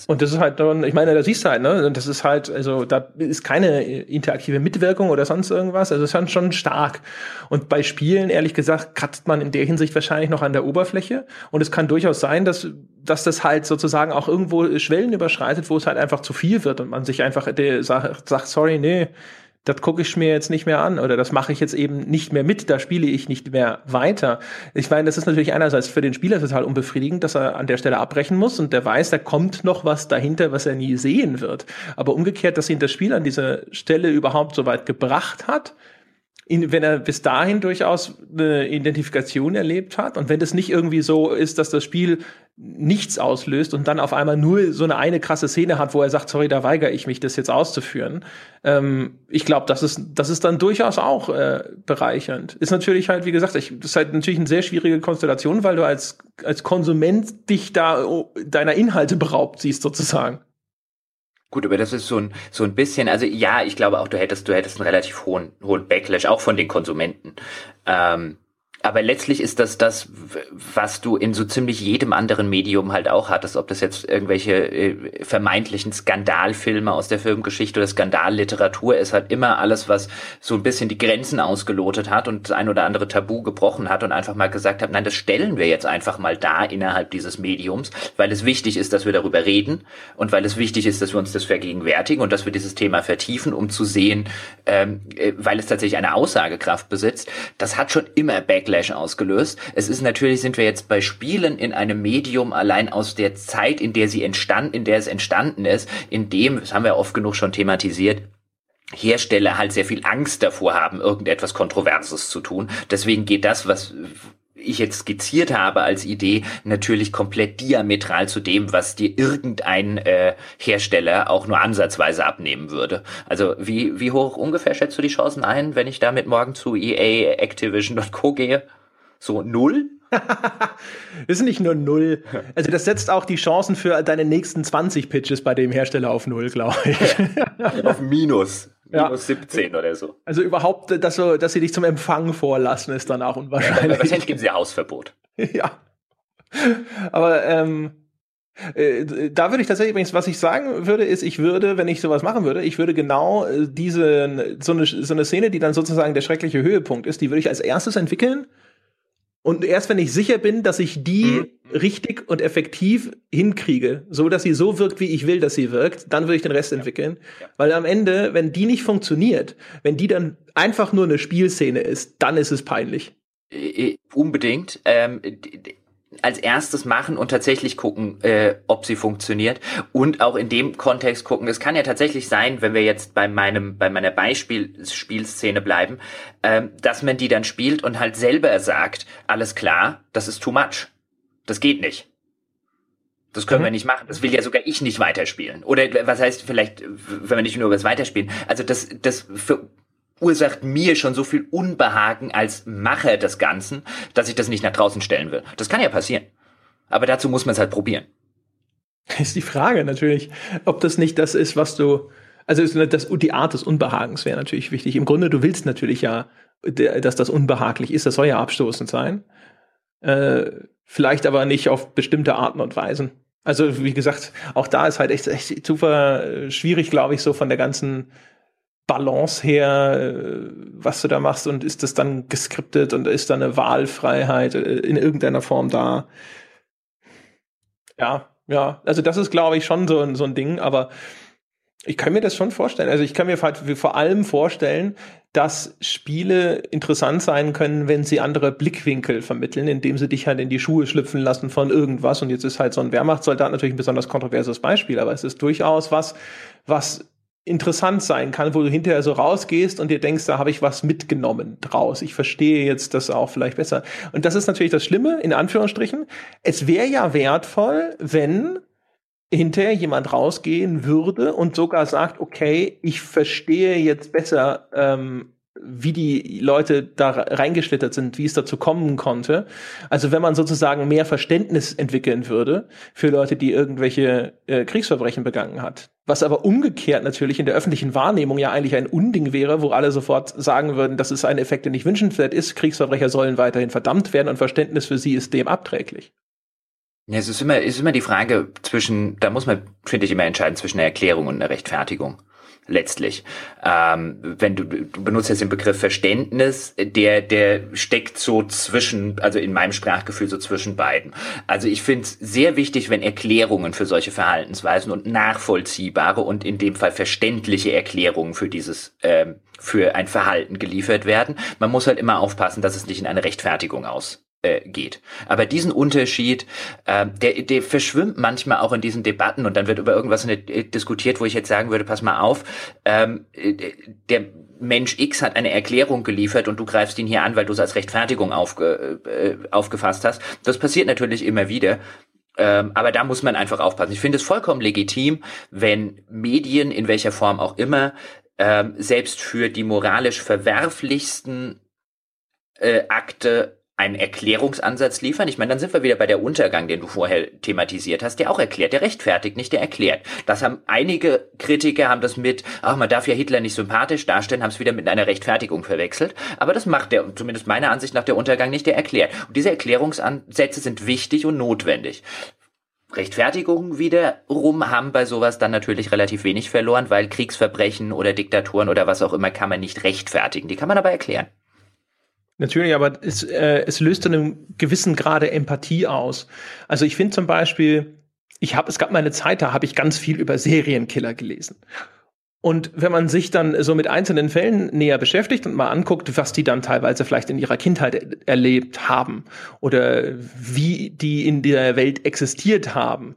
Und das ist halt ich meine, da siehst du halt, ne, das ist halt, also da ist keine interaktive Mitwirkung oder sonst irgendwas, also es ist schon stark. Und bei Spielen, ehrlich gesagt, kratzt man in der Hinsicht wahrscheinlich noch an der Oberfläche. Und es kann durchaus sein, dass, dass das halt sozusagen auch irgendwo Schwellen überschreitet, wo es halt einfach zu viel wird und man sich einfach sagt, sagt sorry, nee, das gucke ich mir jetzt nicht mehr an oder das mache ich jetzt eben nicht mehr mit, da spiele ich nicht mehr weiter. Ich meine, das ist natürlich einerseits für den Spieler total unbefriedigend, dass er an der Stelle abbrechen muss und der weiß, da kommt noch was dahinter, was er nie sehen wird. Aber umgekehrt, dass ihn das Spiel an dieser Stelle überhaupt so weit gebracht hat, ihn, wenn er bis dahin durchaus eine Identifikation erlebt hat und wenn das nicht irgendwie so ist, dass das Spiel nichts auslöst und dann auf einmal nur so eine eine krasse Szene hat, wo er sagt, sorry, da weigere ich mich, das jetzt auszuführen. Ähm, ich glaube, das ist, das ist dann durchaus auch äh, bereichernd. Ist natürlich halt, wie gesagt, ich, das ist halt natürlich eine sehr schwierige Konstellation, weil du als, als Konsument dich da oh, deiner Inhalte beraubt siehst, sozusagen. Gut, aber das ist so ein, so ein bisschen, also ja, ich glaube auch, du hättest, du hättest einen relativ hohen, hohen Backlash, auch von den Konsumenten. Ähm, aber letztlich ist das das, was du in so ziemlich jedem anderen Medium halt auch hattest, ob das jetzt irgendwelche äh, vermeintlichen Skandalfilme aus der Filmgeschichte oder Skandalliteratur ist, halt immer alles, was so ein bisschen die Grenzen ausgelotet hat und das ein oder andere Tabu gebrochen hat und einfach mal gesagt hat, nein, das stellen wir jetzt einfach mal da innerhalb dieses Mediums, weil es wichtig ist, dass wir darüber reden und weil es wichtig ist, dass wir uns das vergegenwärtigen und dass wir dieses Thema vertiefen, um zu sehen, ähm, äh, weil es tatsächlich eine Aussagekraft besitzt. Das hat schon immer Backlash Backlash ausgelöst. Es ist natürlich, sind wir jetzt bei Spielen in einem Medium allein aus der Zeit, in der sie entstanden, in der es entstanden ist, in dem, das haben wir oft genug schon thematisiert, Hersteller halt sehr viel Angst davor haben, irgendetwas Kontroverses zu tun. Deswegen geht das, was ich jetzt skizziert habe als Idee, natürlich komplett diametral zu dem, was dir irgendein äh, Hersteller auch nur ansatzweise abnehmen würde. Also wie, wie hoch ungefähr schätzt du die Chancen ein, wenn ich damit morgen zu EA, Activision und Co. gehe? So null? [LAUGHS] ist nicht nur null. Also das setzt auch die Chancen für deine nächsten 20 Pitches bei dem Hersteller auf null, glaube ich. [LAUGHS] auf Minus. Minus ja. 17 oder so. Also überhaupt, dass, so, dass sie dich zum Empfang vorlassen, ist dann auch unwahrscheinlich. Ja, wahrscheinlich geben sie Hausverbot. [LAUGHS] ja. Aber ähm, äh, da würde ich tatsächlich übrigens, was ich sagen würde, ist, ich würde, wenn ich sowas machen würde, ich würde genau äh, diese, so eine, so eine Szene, die dann sozusagen der schreckliche Höhepunkt ist, die würde ich als erstes entwickeln und erst wenn ich sicher bin, dass ich die mhm. richtig und effektiv hinkriege, so dass sie so wirkt, wie ich will, dass sie wirkt, dann würde ich den Rest ja. entwickeln. Ja. Weil am Ende, wenn die nicht funktioniert, wenn die dann einfach nur eine Spielszene ist, dann ist es peinlich. Unbedingt. Ähm, als erstes machen und tatsächlich gucken, äh, ob sie funktioniert und auch in dem Kontext gucken. Es kann ja tatsächlich sein, wenn wir jetzt bei meinem bei meiner Beispielspielszene bleiben, ähm, dass man die dann spielt und halt selber sagt, alles klar, das ist too much, das geht nicht. Das können mhm. wir nicht machen. Das will ja sogar ich nicht weiterspielen. Oder was heißt vielleicht, wenn wir nicht nur über das Weiterspielen. Also das, das für verursacht mir schon so viel Unbehagen als Macher des Ganzen, dass ich das nicht nach draußen stellen will. Das kann ja passieren. Aber dazu muss man es halt probieren. [LAUGHS] Ist die Frage natürlich, ob das nicht das ist, was du, also das, die Art des Unbehagens wäre natürlich wichtig. Im Grunde, du willst natürlich ja, dass das unbehaglich ist. Das soll ja abstoßend sein. Äh, vielleicht aber nicht auf bestimmte Arten und Weisen. Also wie gesagt, auch da ist halt echt, echt super schwierig, glaube ich, so von der ganzen Balance her, äh, was du da machst und ist das dann geskriptet und ist da eine Wahlfreiheit äh, in irgendeiner Form da? Ja, ja, also das ist, glaube ich, schon so ein, so ein Ding, aber ich kann mir das schon vorstellen. Also ich kann mir vor allem vorstellen, dass Spiele interessant sein können, wenn sie andere Blickwinkel vermitteln, indem sie dich halt in die Schuhe schlüpfen lassen von irgendwas. Und jetzt ist halt so ein Wehrmachtssoldat natürlich ein besonders kontroverses Beispiel, aber es ist durchaus was, was interessant sein kann, wo du hinterher so rausgehst und dir denkst, da habe ich was mitgenommen draus. Ich verstehe jetzt das auch vielleicht besser. Und das ist natürlich das Schlimme, in Anführungsstrichen. Es wäre ja wertvoll, wenn hinterher jemand rausgehen würde und sogar sagt, okay, ich verstehe jetzt besser, ähm, wie die Leute da reingeschlittert sind, wie es dazu kommen konnte. Also wenn man sozusagen mehr Verständnis entwickeln würde für Leute, die irgendwelche äh, Kriegsverbrechen begangen hat. Was aber umgekehrt natürlich in der öffentlichen Wahrnehmung ja eigentlich ein Unding wäre, wo alle sofort sagen würden, das ist ein Effekt, der nicht wünschenswert ist. Kriegsverbrecher sollen weiterhin verdammt werden und Verständnis für sie ist dem abträglich. Ja, es ist immer, es ist immer die Frage zwischen, da muss man, finde ich, immer entscheiden zwischen einer Erklärung und einer Rechtfertigung letztlich. Ähm, wenn du, du benutzt jetzt den Begriff Verständnis, der, der steckt so zwischen, also in meinem Sprachgefühl so zwischen beiden. Also ich finde es sehr wichtig, wenn Erklärungen für solche Verhaltensweisen und nachvollziehbare und in dem Fall verständliche Erklärungen für dieses, ähm, für ein Verhalten geliefert werden. Man muss halt immer aufpassen, dass es nicht in eine Rechtfertigung aus geht. Aber diesen Unterschied, äh, der, der verschwimmt manchmal auch in diesen Debatten und dann wird über irgendwas äh, diskutiert, wo ich jetzt sagen würde, pass mal auf, ähm, äh, der Mensch X hat eine Erklärung geliefert und du greifst ihn hier an, weil du es als Rechtfertigung aufge, äh, aufgefasst hast. Das passiert natürlich immer wieder. Ähm, aber da muss man einfach aufpassen. Ich finde es vollkommen legitim, wenn Medien in welcher Form auch immer ähm, selbst für die moralisch verwerflichsten äh, Akte einen Erklärungsansatz liefern? Ich meine, dann sind wir wieder bei der Untergang, den du vorher thematisiert hast, der auch erklärt, der rechtfertigt, nicht der erklärt. Das haben einige Kritiker haben das mit, ach, man darf ja Hitler nicht sympathisch darstellen, haben es wieder mit einer Rechtfertigung verwechselt. Aber das macht der, zumindest meiner Ansicht nach, der Untergang nicht, der erklärt. Und diese Erklärungsansätze sind wichtig und notwendig. Rechtfertigungen wiederum haben bei sowas dann natürlich relativ wenig verloren, weil Kriegsverbrechen oder Diktaturen oder was auch immer kann man nicht rechtfertigen. Die kann man aber erklären. Natürlich, aber es, äh, es löst in einem gewissen Grade Empathie aus. Also ich finde zum Beispiel, ich habe, es gab mal eine Zeit, da habe ich ganz viel über Serienkiller gelesen. Und wenn man sich dann so mit einzelnen Fällen näher beschäftigt und mal anguckt, was die dann teilweise vielleicht in ihrer Kindheit erlebt haben oder wie die in der Welt existiert haben,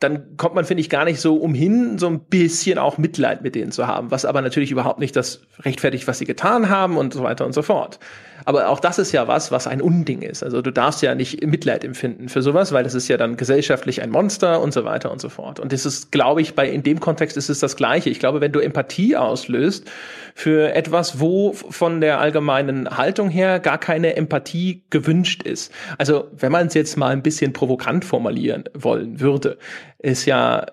dann kommt man, finde ich, gar nicht so umhin, so ein bisschen auch Mitleid mit denen zu haben, was aber natürlich überhaupt nicht das rechtfertigt, was sie getan haben und so weiter und so fort. Aber auch das ist ja was, was ein Unding ist. Also du darfst ja nicht Mitleid empfinden für sowas, weil das ist ja dann gesellschaftlich ein Monster und so weiter und so fort. Und das ist, glaube ich, bei in dem Kontext ist es das Gleiche. Ich glaube, wenn du Empathie auslöst für etwas, wo von der allgemeinen Haltung her gar keine Empathie gewünscht ist. Also wenn man es jetzt mal ein bisschen provokant formulieren wollen würde, ist ja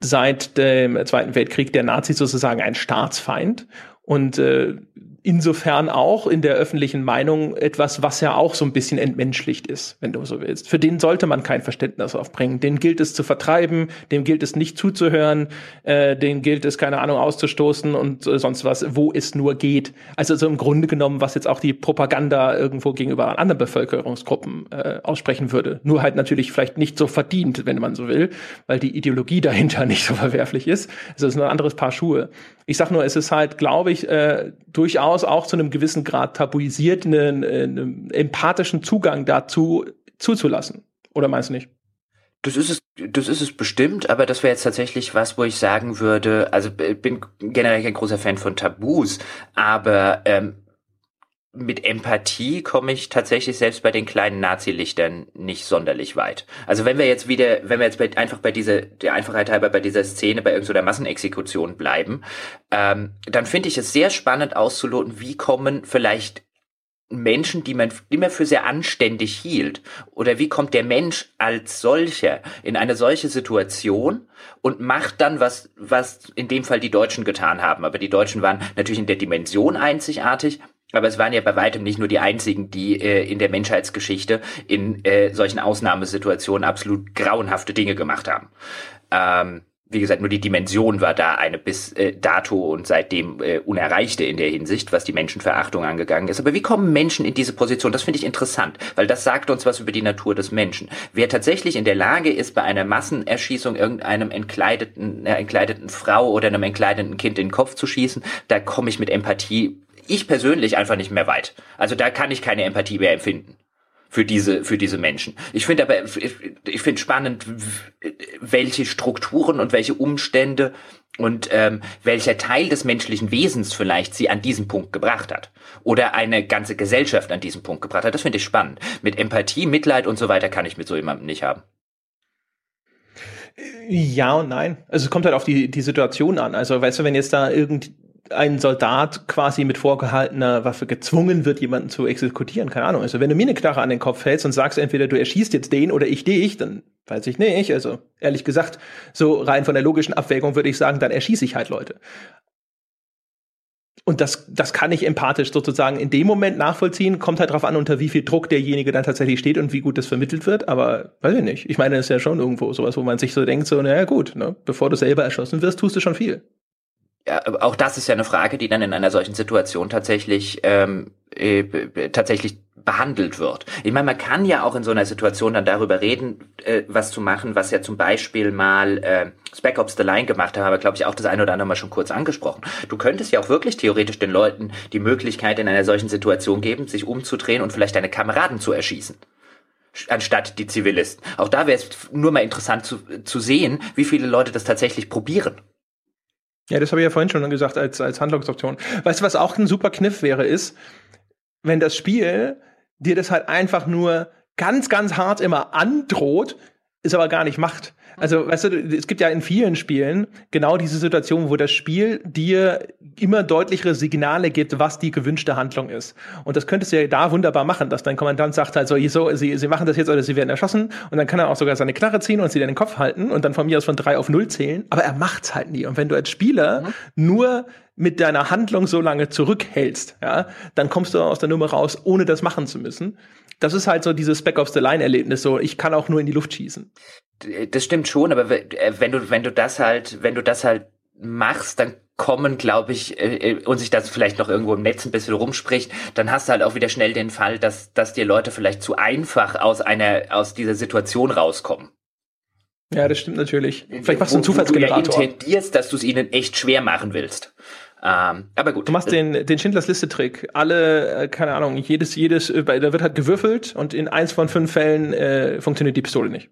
seit dem Zweiten Weltkrieg der Nazi sozusagen ein Staatsfeind und äh, insofern auch in der öffentlichen Meinung etwas, was ja auch so ein bisschen entmenschlicht ist, wenn du so willst. Für den sollte man kein Verständnis aufbringen. Den gilt es zu vertreiben, dem gilt es nicht zuzuhören, äh, den gilt es, keine Ahnung, auszustoßen und äh, sonst was, wo es nur geht. Also so im Grunde genommen, was jetzt auch die Propaganda irgendwo gegenüber anderen Bevölkerungsgruppen äh, aussprechen würde. Nur halt natürlich vielleicht nicht so verdient, wenn man so will, weil die Ideologie dahinter [LAUGHS] nicht so verwerflich ist. Also es ist ein anderes Paar Schuhe. Ich sag nur, es ist halt, glaube ich, äh, durchaus auch zu einem gewissen Grad tabuisiert, einen, einen empathischen Zugang dazu zuzulassen. Oder meinst du nicht? Das ist es, das ist es bestimmt, aber das wäre jetzt tatsächlich was, wo ich sagen würde, also bin generell kein großer Fan von Tabus, aber ähm, mit Empathie komme ich tatsächlich selbst bei den kleinen Nazi-Lichtern nicht sonderlich weit. Also wenn wir jetzt wieder, wenn wir jetzt bei, einfach bei dieser, der Einfachheit halber bei dieser Szene, bei irgendeiner Massenexekution bleiben, ähm, dann finde ich es sehr spannend auszuloten, wie kommen vielleicht Menschen, die man immer für sehr anständig hielt, oder wie kommt der Mensch als solcher in eine solche Situation und macht dann was, was in dem Fall die Deutschen getan haben. Aber die Deutschen waren natürlich in der Dimension einzigartig, aber es waren ja bei weitem nicht nur die einzigen, die äh, in der Menschheitsgeschichte in äh, solchen Ausnahmesituationen absolut grauenhafte Dinge gemacht haben. Ähm, wie gesagt, nur die Dimension war da eine bis äh, dato und seitdem äh, unerreichte in der Hinsicht, was die Menschenverachtung angegangen ist. Aber wie kommen Menschen in diese Position? Das finde ich interessant, weil das sagt uns was über die Natur des Menschen. Wer tatsächlich in der Lage ist, bei einer Massenerschießung irgendeinem entkleideten, einer entkleideten Frau oder einem entkleideten Kind in den Kopf zu schießen, da komme ich mit Empathie ich persönlich einfach nicht mehr weit. Also da kann ich keine Empathie mehr empfinden für diese für diese Menschen. Ich finde aber ich, finde spannend, welche Strukturen und welche Umstände und ähm, welcher Teil des menschlichen Wesens vielleicht sie an diesem Punkt gebracht hat oder eine ganze Gesellschaft an diesem Punkt gebracht hat. Das finde ich spannend. Mit Empathie, Mitleid und so weiter kann ich mit so jemandem nicht haben. Ja und nein. Also es kommt halt auf die, die Situation an. Also weißt du, wenn jetzt da irgendein Soldat quasi mit vorgehaltener Waffe gezwungen wird, jemanden zu exekutieren, keine Ahnung. Also wenn du mir eine Knarre an den Kopf hältst und sagst, entweder du erschießt jetzt den oder ich dich, dann weiß ich nicht. Also ehrlich gesagt, so rein von der logischen Abwägung würde ich sagen, dann erschieße ich halt Leute. Und das, das kann ich empathisch sozusagen in dem Moment nachvollziehen. Kommt halt drauf an, unter wie viel Druck derjenige dann tatsächlich steht und wie gut das vermittelt wird. Aber weiß ich nicht. Ich meine, das ist ja schon irgendwo sowas, wo man sich so denkt, so, naja, gut, ne? bevor du selber erschossen wirst, tust du schon viel. Auch das ist ja eine Frage, die dann in einer solchen Situation tatsächlich ähm, äh, tatsächlich behandelt wird. Ich meine, man kann ja auch in so einer Situation dann darüber reden, äh, was zu machen, was ja zum Beispiel mal äh, Spec Ops The Line gemacht haben, aber glaube ich auch das eine oder andere mal schon kurz angesprochen. Du könntest ja auch wirklich theoretisch den Leuten die Möglichkeit in einer solchen Situation geben, sich umzudrehen und vielleicht deine Kameraden zu erschießen anstatt die Zivilisten. Auch da wäre es nur mal interessant zu, zu sehen, wie viele Leute das tatsächlich probieren. Ja, das habe ich ja vorhin schon gesagt als, als Handlungsoption. Weißt du, was auch ein super Kniff wäre, ist, wenn das Spiel dir das halt einfach nur ganz, ganz hart immer androht, es aber gar nicht macht. Also, weißt du, es gibt ja in vielen Spielen genau diese Situation, wo das Spiel dir immer deutlichere Signale gibt, was die gewünschte Handlung ist. Und das könntest du ja da wunderbar machen, dass dein Kommandant sagt halt so, so sie, sie machen das jetzt oder sie werden erschossen und dann kann er auch sogar seine Knarre ziehen und sie dir den Kopf halten und dann von mir aus von drei auf null zählen, aber er macht's halt nie. Und wenn du als Spieler mhm. nur mit deiner Handlung so lange zurückhältst, ja, dann kommst du aus der Nummer raus, ohne das machen zu müssen. Das ist halt so dieses Back of the Line Erlebnis, so ich kann auch nur in die Luft schießen. Das stimmt schon, aber äh, wenn du wenn du das halt wenn du das halt machst, dann kommen, glaube ich, äh, äh, und sich das vielleicht noch irgendwo im Netz ein bisschen rumspricht, dann hast du halt auch wieder schnell den Fall, dass dass dir Leute vielleicht zu einfach aus einer aus dieser Situation rauskommen. Ja, das stimmt natürlich. Vielleicht machst du einen Zufallsgenerator. Wo du ja intendierst, dass du es ihnen echt schwer machen willst. Ähm, aber gut. Du machst den, den Schindlers Liste-Trick. Alle, äh, keine Ahnung, jedes, jedes, äh, da wird halt gewürfelt und in eins von fünf Fällen äh, funktioniert die Pistole nicht.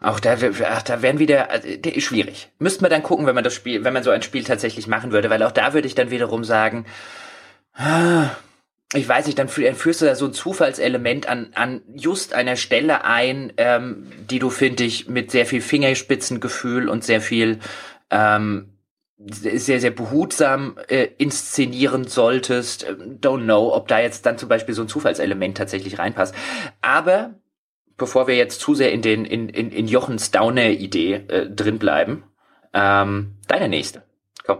Auch da, ach, da wären wieder also, schwierig. Müsste man dann gucken, wenn man das Spiel, wenn man so ein Spiel tatsächlich machen würde, weil auch da würde ich dann wiederum sagen, ah, ich weiß nicht, dann führst du da so ein Zufallselement an, an just einer Stelle ein, ähm, die du, finde ich, mit sehr viel Fingerspitzengefühl und sehr viel ähm, sehr, sehr behutsam äh, inszenieren solltest. Ähm, don't know, ob da jetzt dann zum Beispiel so ein Zufallselement tatsächlich reinpasst. Aber bevor wir jetzt zu sehr in den in, in, in Jochens Downer-Idee äh, drin bleiben, ähm, deine nächste. Komm.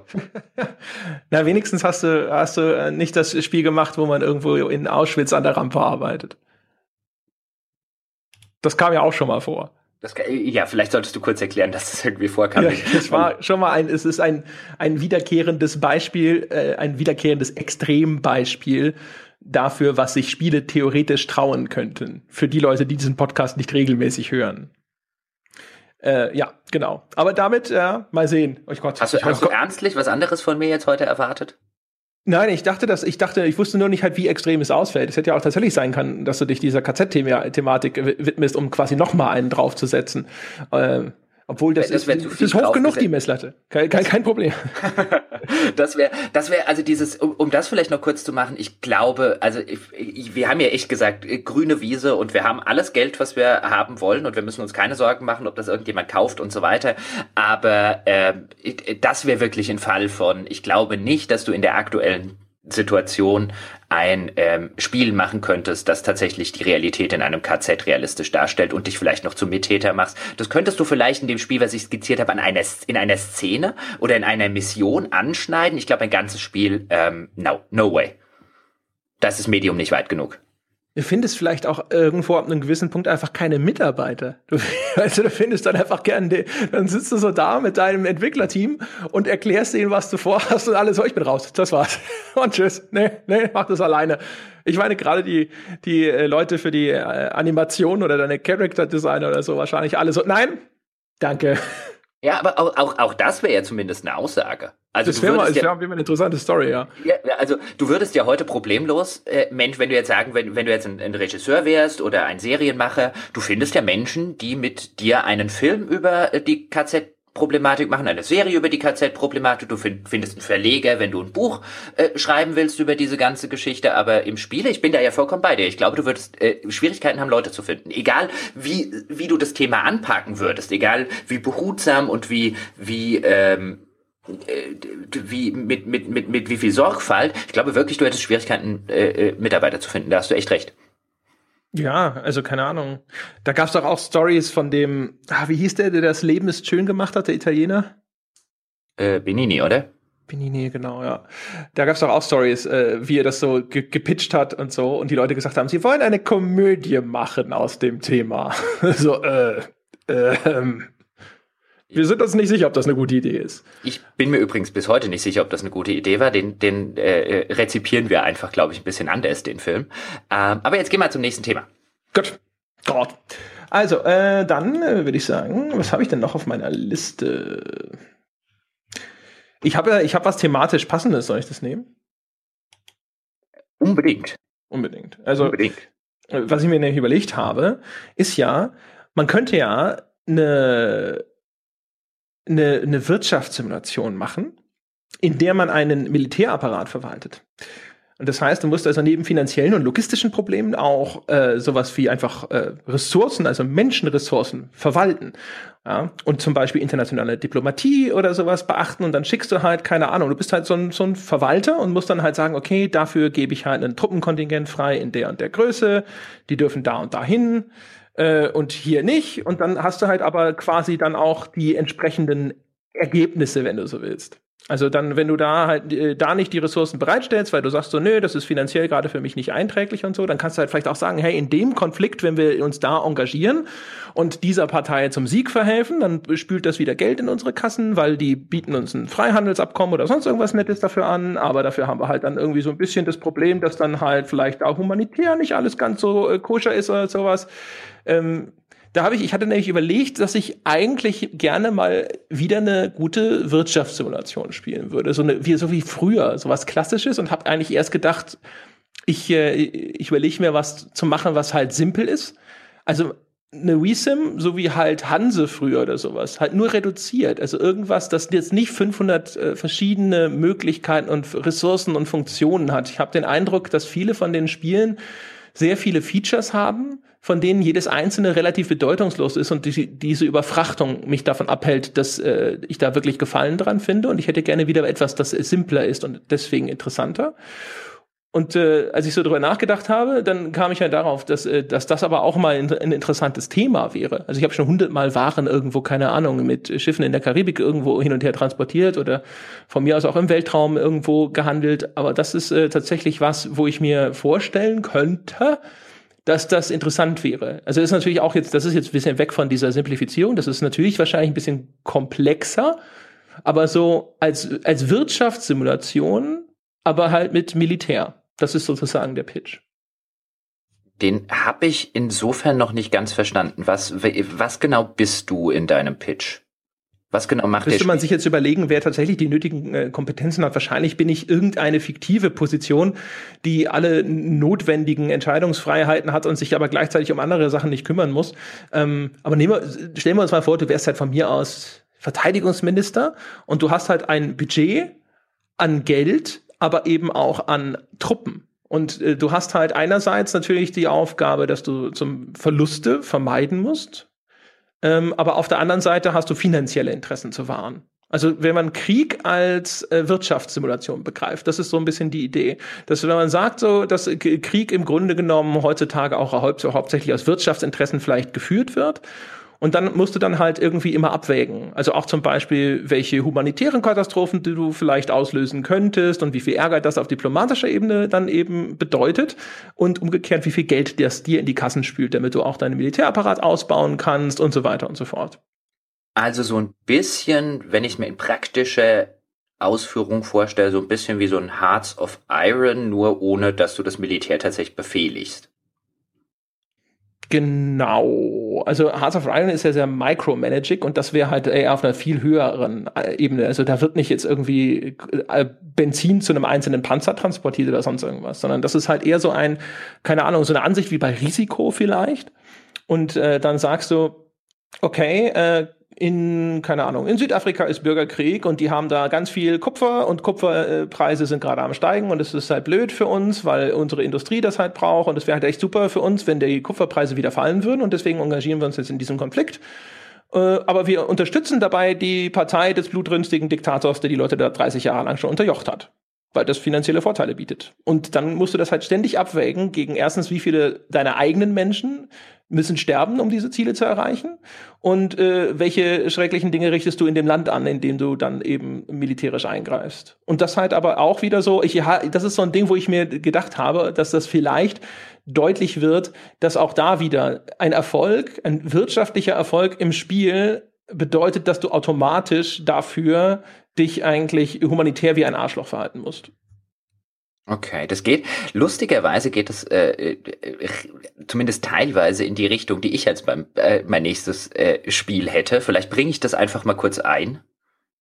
[LAUGHS] Na, wenigstens hast du, hast du äh, nicht das Spiel gemacht, wo man irgendwo in Auschwitz an der Rampe arbeitet. Das kam ja auch schon mal vor. Das, ja, vielleicht solltest du kurz erklären, dass das irgendwie vorkam. Ja, [LAUGHS] es war schon mal ein, es ist ein, ein wiederkehrendes Beispiel, äh, ein wiederkehrendes Extrembeispiel dafür, was sich Spiele theoretisch trauen könnten. Für die Leute, die diesen Podcast nicht regelmäßig hören. Äh, ja, genau. Aber damit, äh, mal sehen. Oh Gott. Hast du, hast du ernstlich was anderes von mir jetzt heute erwartet? Nein, ich dachte, dass ich dachte, ich wusste nur nicht halt, wie extrem es ausfällt. Es hätte ja auch tatsächlich sein können, dass du dich dieser KZ-Thematik widmest, um quasi noch mal einen draufzusetzen. Ähm, obwohl das, das ist, das ist hoch genug, die Messlatte. Kein, kein, kein Problem. [LAUGHS] das wäre, das wäre, also dieses, um, um das vielleicht noch kurz zu machen, ich glaube, also ich, ich, wir haben ja echt gesagt, äh, grüne Wiese und wir haben alles Geld, was wir haben wollen und wir müssen uns keine Sorgen machen, ob das irgendjemand kauft und so weiter. Aber äh, das wäre wirklich ein Fall von, ich glaube nicht, dass du in der aktuellen Situation ein ähm, Spiel machen könntest, das tatsächlich die Realität in einem KZ realistisch darstellt und dich vielleicht noch zum Mittäter machst. Das könntest du vielleicht in dem Spiel, was ich skizziert habe, an einer, in einer Szene oder in einer Mission anschneiden. Ich glaube, ein ganzes Spiel, ähm, no, no way. Das ist Medium nicht weit genug. Du findest vielleicht auch irgendwo ab einem gewissen Punkt einfach keine Mitarbeiter. Du, [LAUGHS] also, du findest dann einfach gerne, dann sitzt du so da mit deinem Entwicklerteam und erklärst denen, was du vorhast und alles so, ich bin raus, das war's. [LAUGHS] Und tschüss. Nee, nee, mach das alleine. Ich meine, gerade die, die äh, Leute für die äh, Animation oder deine Character Designer oder so wahrscheinlich alle so, nein, danke. Ja, aber auch, auch, auch das wäre ja zumindest eine Aussage. Also das wäre mal, ja, wär eine interessante Story, ja. ja. Also du würdest ja heute problemlos, äh, Mensch, wenn du jetzt sagen, wenn, wenn du jetzt ein, ein, Regisseur wärst oder ein Serienmacher, du findest ja Menschen, die mit dir einen Film über äh, die KZ KZ-Problematik machen, eine Serie über die KZ-Problematik. Du find, findest einen Verleger, wenn du ein Buch äh, schreiben willst über diese ganze Geschichte. Aber im Spiele, ich bin da ja vollkommen bei dir. Ich glaube, du würdest äh, Schwierigkeiten haben, Leute zu finden. Egal, wie, wie du das Thema anpacken würdest. Egal, wie behutsam und wie, wie, ähm, äh, wie mit, mit, mit, mit wie viel Sorgfalt. Ich glaube wirklich, du hättest Schwierigkeiten, äh, äh Mitarbeiter zu finden. Da hast du echt recht. Ja, also keine Ahnung. Da gab es doch auch Stories von dem, ah, wie hieß der, der das Leben ist schön gemacht hat, der Italiener? Äh, Benini, oder? Benini, genau, ja. Da gab es doch auch Stories, äh, wie er das so ge gepitcht hat und so und die Leute gesagt haben, sie wollen eine Komödie machen aus dem Thema. [LAUGHS] so, äh, äh, ähm, wir sind uns nicht sicher, ob das eine gute Idee ist. Ich bin mir übrigens bis heute nicht sicher, ob das eine gute Idee war. Den, den äh, rezipieren wir einfach, glaube ich, ein bisschen anders, den Film. Ähm, aber jetzt gehen wir zum nächsten Thema. Gut. Gott. Also, äh, dann äh, würde ich sagen, was habe ich denn noch auf meiner Liste? Ich habe ja, ich habe was thematisch passendes, soll ich das nehmen? Unbedingt. Unbedingt. Also, Unbedingt. was ich mir nämlich überlegt habe, ist ja, man könnte ja eine eine, eine Wirtschaftssimulation machen, in der man einen Militärapparat verwaltet. Und das heißt, du musst also neben finanziellen und logistischen Problemen auch äh, sowas wie einfach äh, Ressourcen, also Menschenressourcen verwalten. Ja? Und zum Beispiel internationale Diplomatie oder sowas beachten und dann schickst du halt, keine Ahnung, du bist halt so ein, so ein Verwalter und musst dann halt sagen, okay, dafür gebe ich halt ein Truppenkontingent frei in der und der Größe, die dürfen da und dahin äh, und hier nicht. Und dann hast du halt aber quasi dann auch die entsprechenden Ergebnisse, wenn du so willst. Also dann, wenn du da halt äh, da nicht die Ressourcen bereitstellst, weil du sagst so, nö, das ist finanziell gerade für mich nicht einträglich und so, dann kannst du halt vielleicht auch sagen, hey, in dem Konflikt, wenn wir uns da engagieren und dieser Partei zum Sieg verhelfen, dann spült das wieder Geld in unsere Kassen, weil die bieten uns ein Freihandelsabkommen oder sonst irgendwas Nettes dafür an, aber dafür haben wir halt dann irgendwie so ein bisschen das Problem, dass dann halt vielleicht auch humanitär nicht alles ganz so äh, koscher ist oder sowas. Ähm, da habe ich, ich hatte nämlich überlegt, dass ich eigentlich gerne mal wieder eine gute Wirtschaftssimulation spielen würde. So, eine, wie, so wie früher, so was Klassisches und habe eigentlich erst gedacht, ich, äh, ich überlege mir was zu machen, was halt simpel ist. Also eine WeSim, so wie halt Hanse früher oder sowas, halt nur reduziert. Also irgendwas, das jetzt nicht 500 äh, verschiedene Möglichkeiten und Ressourcen und Funktionen hat. Ich habe den Eindruck, dass viele von den Spielen sehr viele Features haben, von denen jedes einzelne relativ bedeutungslos ist und die, diese Überfrachtung mich davon abhält, dass äh, ich da wirklich Gefallen dran finde und ich hätte gerne wieder etwas, das simpler ist und deswegen interessanter. Und äh, als ich so drüber nachgedacht habe, dann kam ich ja darauf, dass, äh, dass das aber auch mal ein, ein interessantes Thema wäre. Also ich habe schon hundertmal Waren irgendwo, keine Ahnung, mit Schiffen in der Karibik irgendwo hin und her transportiert oder von mir aus auch im Weltraum irgendwo gehandelt. Aber das ist äh, tatsächlich was, wo ich mir vorstellen könnte, dass das interessant wäre. Also ist natürlich auch jetzt, das ist jetzt ein bisschen weg von dieser Simplifizierung, das ist natürlich wahrscheinlich ein bisschen komplexer, aber so als, als Wirtschaftssimulation, aber halt mit Militär. Das ist sozusagen der Pitch. Den habe ich insofern noch nicht ganz verstanden. Was, was genau bist du in deinem Pitch? Was genau macht Müsste man sich jetzt überlegen, wer tatsächlich die nötigen äh, Kompetenzen hat. Wahrscheinlich bin ich irgendeine fiktive Position, die alle notwendigen Entscheidungsfreiheiten hat und sich aber gleichzeitig um andere Sachen nicht kümmern muss. Ähm, aber nehmen wir, stellen wir uns mal vor, du wärst halt von mir aus Verteidigungsminister und du hast halt ein Budget an Geld, aber eben auch an Truppen. Und äh, du hast halt einerseits natürlich die Aufgabe, dass du zum Verluste vermeiden musst, ähm, aber auf der anderen Seite hast du finanzielle Interessen zu wahren. Also wenn man Krieg als äh, Wirtschaftssimulation begreift, das ist so ein bisschen die Idee, dass wenn man sagt, so dass Krieg im Grunde genommen heutzutage auch hau hauptsächlich aus Wirtschaftsinteressen vielleicht geführt wird und dann musst du dann halt irgendwie immer abwägen. Also auch zum Beispiel, welche humanitären Katastrophen du vielleicht auslösen könntest und wie viel Ärger das auf diplomatischer Ebene dann eben bedeutet. Und umgekehrt, wie viel Geld das dir in die Kassen spült, damit du auch deinen Militärapparat ausbauen kannst und so weiter und so fort. Also so ein bisschen, wenn ich mir in praktische Ausführung vorstelle, so ein bisschen wie so ein Hearts of Iron, nur ohne dass du das Militär tatsächlich befehligst. Genau. Also Hearts of Iron ist ja sehr micromanaging und das wäre halt eher auf einer viel höheren äh, Ebene. Also da wird nicht jetzt irgendwie äh, Benzin zu einem einzelnen Panzer transportiert oder sonst irgendwas, sondern das ist halt eher so ein, keine Ahnung, so eine Ansicht wie bei Risiko vielleicht. Und äh, dann sagst du, okay, äh, in, keine Ahnung, in Südafrika ist Bürgerkrieg und die haben da ganz viel Kupfer und Kupferpreise sind gerade am steigen und es ist halt blöd für uns, weil unsere Industrie das halt braucht und es wäre halt echt super für uns, wenn die Kupferpreise wieder fallen würden und deswegen engagieren wir uns jetzt in diesem Konflikt. Äh, aber wir unterstützen dabei die Partei des blutrünstigen Diktators, der die Leute da 30 Jahre lang schon unterjocht hat weil das finanzielle Vorteile bietet. Und dann musst du das halt ständig abwägen gegen erstens, wie viele deiner eigenen Menschen müssen sterben, um diese Ziele zu erreichen? Und äh, welche schrecklichen Dinge richtest du in dem Land an, in dem du dann eben militärisch eingreifst? Und das halt aber auch wieder so, ich, das ist so ein Ding, wo ich mir gedacht habe, dass das vielleicht deutlich wird, dass auch da wieder ein Erfolg, ein wirtschaftlicher Erfolg im Spiel bedeutet, dass du automatisch dafür dich eigentlich humanitär wie ein Arschloch verhalten musst. Okay, das geht. Lustigerweise geht es äh, äh, zumindest teilweise in die Richtung, die ich jetzt beim äh, mein nächstes äh, Spiel hätte. Vielleicht bringe ich das einfach mal kurz ein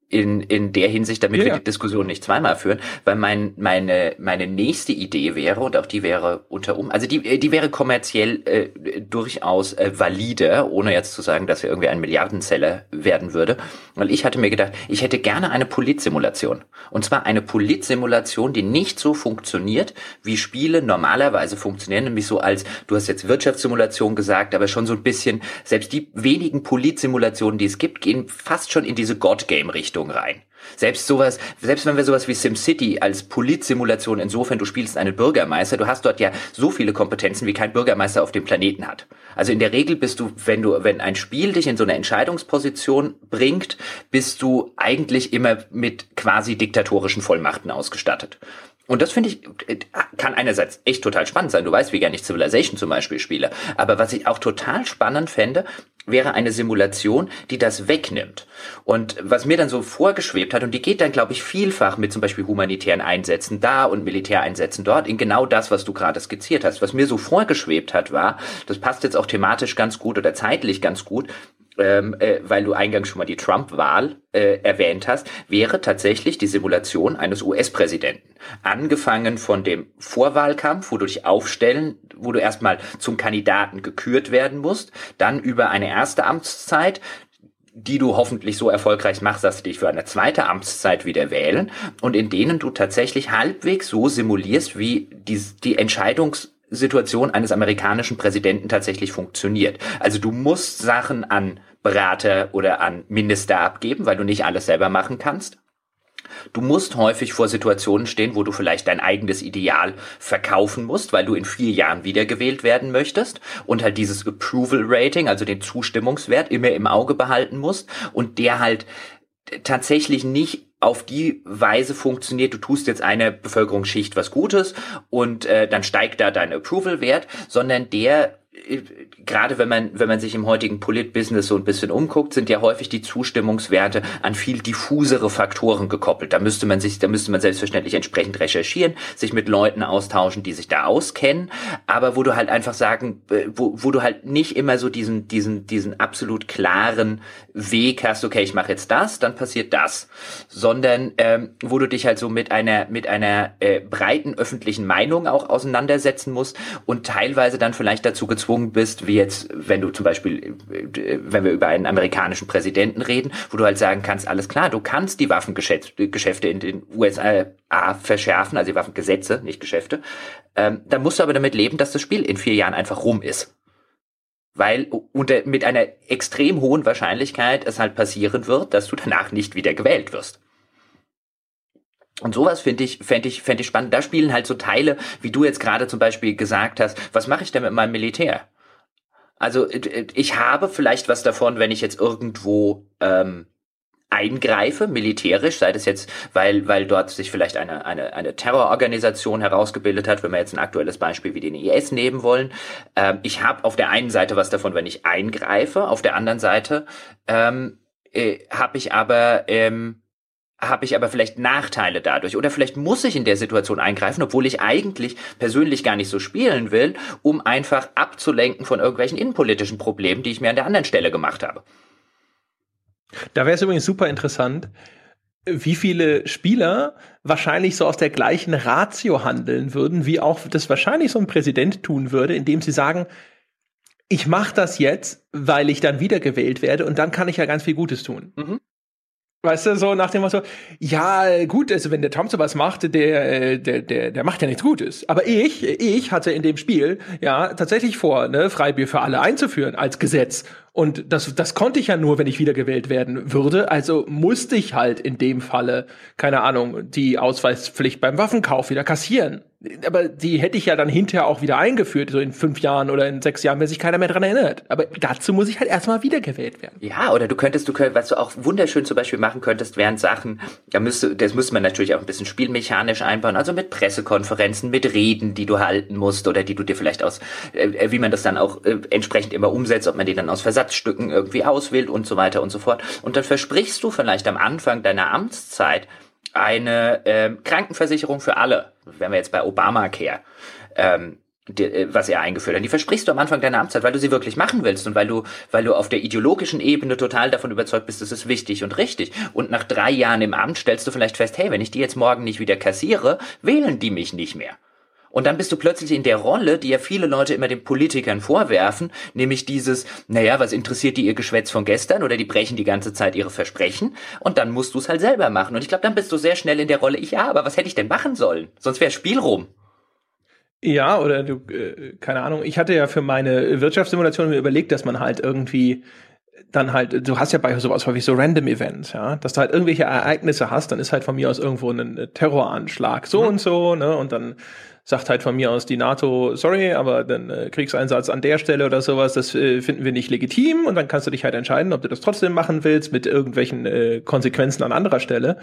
in, in der Hinsicht, damit ja, wir die Diskussion nicht zweimal führen, weil mein, meine, meine nächste Idee wäre, und auch die wäre unter um, also die, die wäre kommerziell äh, durchaus äh, valide, ohne jetzt zu sagen, dass er irgendwie ein Milliardenzeller werden würde. Weil ich hatte mir gedacht, ich hätte gerne eine Politsimulation. Und zwar eine Politsimulation, die nicht so funktioniert, wie Spiele normalerweise funktionieren, nämlich so als, du hast jetzt Wirtschaftssimulation gesagt, aber schon so ein bisschen, selbst die wenigen Politsimulationen, die es gibt, gehen fast schon in diese God-Game-Richtung. Richtung rein. Selbst sowas, selbst wenn wir sowas wie SimCity als Politsimulation insofern, du spielst einen Bürgermeister, du hast dort ja so viele Kompetenzen, wie kein Bürgermeister auf dem Planeten hat. Also in der Regel bist du, wenn du, wenn ein Spiel dich in so eine Entscheidungsposition bringt, bist du eigentlich immer mit quasi diktatorischen Vollmachten ausgestattet. Und das finde ich, kann einerseits echt total spannend sein. Du weißt, wie gerne ich Civilization zum Beispiel spiele. Aber was ich auch total spannend fände, wäre eine Simulation, die das wegnimmt. Und was mir dann so vorgeschwebt hat, und die geht dann, glaube ich, vielfach mit zum Beispiel humanitären Einsätzen da und Militäreinsätzen dort, in genau das, was du gerade skizziert hast. Was mir so vorgeschwebt hat, war, das passt jetzt auch thematisch ganz gut oder zeitlich ganz gut, ähm, äh, weil du eingangs schon mal die Trump-Wahl äh, erwähnt hast, wäre tatsächlich die Simulation eines US-Präsidenten. Angefangen von dem Vorwahlkampf, wo du dich aufstellen, wo du erstmal zum Kandidaten gekürt werden musst, dann über eine erste Amtszeit, die du hoffentlich so erfolgreich machst, dass sie dich für eine zweite Amtszeit wieder wählen und in denen du tatsächlich halbwegs so simulierst, wie die, die Entscheidungs Situation eines amerikanischen Präsidenten tatsächlich funktioniert. Also du musst Sachen an Berater oder an Minister abgeben, weil du nicht alles selber machen kannst. Du musst häufig vor Situationen stehen, wo du vielleicht dein eigenes Ideal verkaufen musst, weil du in vier Jahren wiedergewählt werden möchtest und halt dieses Approval Rating, also den Zustimmungswert immer im Auge behalten musst und der halt tatsächlich nicht auf die Weise funktioniert, du tust jetzt einer Bevölkerungsschicht was Gutes und äh, dann steigt da dein Approval-Wert, sondern der gerade wenn man, wenn man sich im heutigen Politbusiness so ein bisschen umguckt, sind ja häufig die Zustimmungswerte an viel diffusere Faktoren gekoppelt. Da müsste man sich, da müsste man selbstverständlich entsprechend recherchieren, sich mit Leuten austauschen, die sich da auskennen, aber wo du halt einfach sagen, äh, wo, wo du halt nicht immer so diesen, diesen, diesen absolut klaren Weg hast, okay, ich mache jetzt das, dann passiert das, sondern ähm, wo du dich halt so mit einer, mit einer äh, breiten öffentlichen Meinung auch auseinandersetzen musst und teilweise dann vielleicht dazu gezwungen gezwungen bist, wie jetzt, wenn du zum Beispiel, wenn wir über einen amerikanischen Präsidenten reden, wo du halt sagen kannst, alles klar, du kannst die Waffengeschäfte in den USA verschärfen, also die Waffengesetze, nicht Geschäfte, ähm, dann musst du aber damit leben, dass das Spiel in vier Jahren einfach rum ist. Weil unter, mit einer extrem hohen Wahrscheinlichkeit es halt passieren wird, dass du danach nicht wieder gewählt wirst. Und sowas finde ich, fände ich, fände ich spannend. Da spielen halt so Teile, wie du jetzt gerade zum Beispiel gesagt hast, was mache ich denn mit meinem Militär? Also ich habe vielleicht was davon, wenn ich jetzt irgendwo ähm, eingreife, militärisch, sei das jetzt, weil, weil dort sich vielleicht eine, eine, eine Terrororganisation herausgebildet hat, wenn wir jetzt ein aktuelles Beispiel wie den IS nehmen wollen. Ähm, ich habe auf der einen Seite was davon, wenn ich eingreife, auf der anderen Seite ähm, äh, habe ich aber ähm, habe ich aber vielleicht Nachteile dadurch oder vielleicht muss ich in der Situation eingreifen, obwohl ich eigentlich persönlich gar nicht so spielen will, um einfach abzulenken von irgendwelchen innenpolitischen Problemen, die ich mir an der anderen Stelle gemacht habe. Da wäre es übrigens super interessant, wie viele Spieler wahrscheinlich so aus der gleichen Ratio handeln würden, wie auch das wahrscheinlich so ein Präsident tun würde, indem sie sagen, ich mache das jetzt, weil ich dann wiedergewählt werde und dann kann ich ja ganz viel Gutes tun. Mhm. Weißt du, so nach dem Motto, ja, gut, also wenn der Tom sowas macht, der, der, der, der macht ja nichts Gutes. Aber ich, ich hatte in dem Spiel ja tatsächlich vor, ne, Freibier für alle einzuführen als Gesetz. Und das, das konnte ich ja nur, wenn ich wiedergewählt werden würde. Also musste ich halt in dem Falle, keine Ahnung, die Ausweispflicht beim Waffenkauf wieder kassieren aber die hätte ich ja dann hinterher auch wieder eingeführt, so in fünf Jahren oder in sechs Jahren, wenn sich keiner mehr dran erinnert. Aber dazu muss ich halt erstmal wiedergewählt werden. Ja, oder du könntest, du könntest, was du auch wunderschön zum Beispiel machen könntest, wären Sachen, da müsste, das müsste man natürlich auch ein bisschen spielmechanisch einbauen, also mit Pressekonferenzen, mit Reden, die du halten musst oder die du dir vielleicht aus, äh, wie man das dann auch äh, entsprechend immer umsetzt, ob man die dann aus Versatzstücken irgendwie auswählt und so weiter und so fort. Und dann versprichst du vielleicht am Anfang deiner Amtszeit, eine ähm, Krankenversicherung für alle, wenn wir jetzt bei Obamacare, ähm, die, äh, was er eingeführt hat, die versprichst du am Anfang deiner Amtszeit, weil du sie wirklich machen willst und weil du, weil du auf der ideologischen Ebene total davon überzeugt bist, das ist wichtig und richtig. Und nach drei Jahren im Amt stellst du vielleicht fest, hey, wenn ich die jetzt morgen nicht wieder kassiere, wählen die mich nicht mehr. Und dann bist du plötzlich in der Rolle, die ja viele Leute immer den Politikern vorwerfen, nämlich dieses, naja, was interessiert die ihr Geschwätz von gestern oder die brechen die ganze Zeit ihre Versprechen und dann musst du es halt selber machen. Und ich glaube, dann bist du sehr schnell in der Rolle, ich ja, aber was hätte ich denn machen sollen? Sonst wäre Spiel rum. Ja, oder du, äh, keine Ahnung, ich hatte ja für meine Wirtschaftssimulation mir überlegt, dass man halt irgendwie dann halt, du hast ja bei sowas häufig so Random Events, ja, dass du halt irgendwelche Ereignisse hast, dann ist halt von mir aus irgendwo ein Terroranschlag so mhm. und so, ne, und dann sagt halt von mir aus die NATO, sorry, aber dann äh, Kriegseinsatz an der Stelle oder sowas, das äh, finden wir nicht legitim und dann kannst du dich halt entscheiden, ob du das trotzdem machen willst mit irgendwelchen äh, Konsequenzen an anderer Stelle.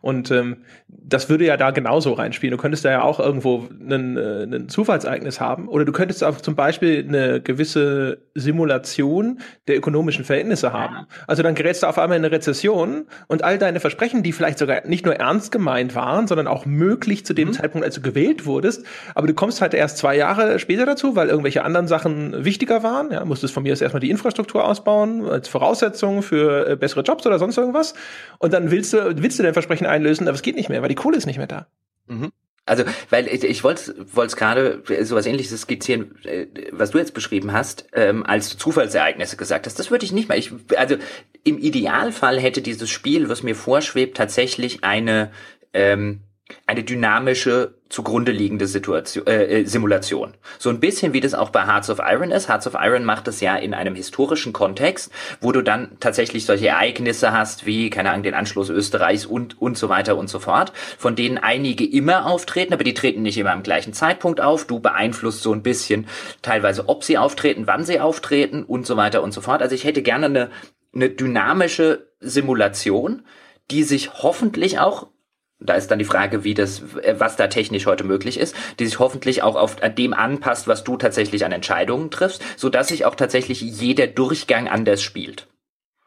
Und ähm, das würde ja da genauso reinspielen. Du könntest da ja auch irgendwo einen, äh, einen Zufallsereignis haben oder du könntest auch zum Beispiel eine gewisse Simulation der ökonomischen Verhältnisse haben. Also dann gerätst du auf einmal in eine Rezession und all deine Versprechen, die vielleicht sogar nicht nur ernst gemeint waren, sondern auch möglich zu dem mhm. Zeitpunkt, als du gewählt wurdest, aber du kommst halt erst zwei Jahre später dazu, weil irgendwelche anderen Sachen wichtiger waren. Ja, musstest von mir aus erstmal die Infrastruktur ausbauen, als Voraussetzung für äh, bessere Jobs oder sonst irgendwas. Und dann willst du, willst du dein Versprechen einlösen, aber es geht nicht mehr, weil die Kohle ist nicht mehr da. Mhm. Also, weil ich, ich wollte es gerade sowas ähnliches skizzieren, äh, was du jetzt beschrieben hast, ähm, als du Zufallsereignisse gesagt hast. Das würde ich nicht mal. Ich, also im Idealfall hätte dieses Spiel, was mir vorschwebt, tatsächlich eine ähm, eine dynamische zugrunde liegende Situation, äh, äh, Simulation. So ein bisschen wie das auch bei Hearts of Iron ist. Hearts of Iron macht das ja in einem historischen Kontext, wo du dann tatsächlich solche Ereignisse hast wie, keine Ahnung, den Anschluss Österreichs und, und so weiter und so fort, von denen einige immer auftreten, aber die treten nicht immer am gleichen Zeitpunkt auf. Du beeinflusst so ein bisschen teilweise, ob sie auftreten, wann sie auftreten und so weiter und so fort. Also ich hätte gerne eine, eine dynamische Simulation, die sich hoffentlich auch da ist dann die Frage, wie das, äh, was da technisch heute möglich ist, die sich hoffentlich auch auf dem anpasst, was du tatsächlich an Entscheidungen triffst, so dass sich auch tatsächlich jeder Durchgang anders spielt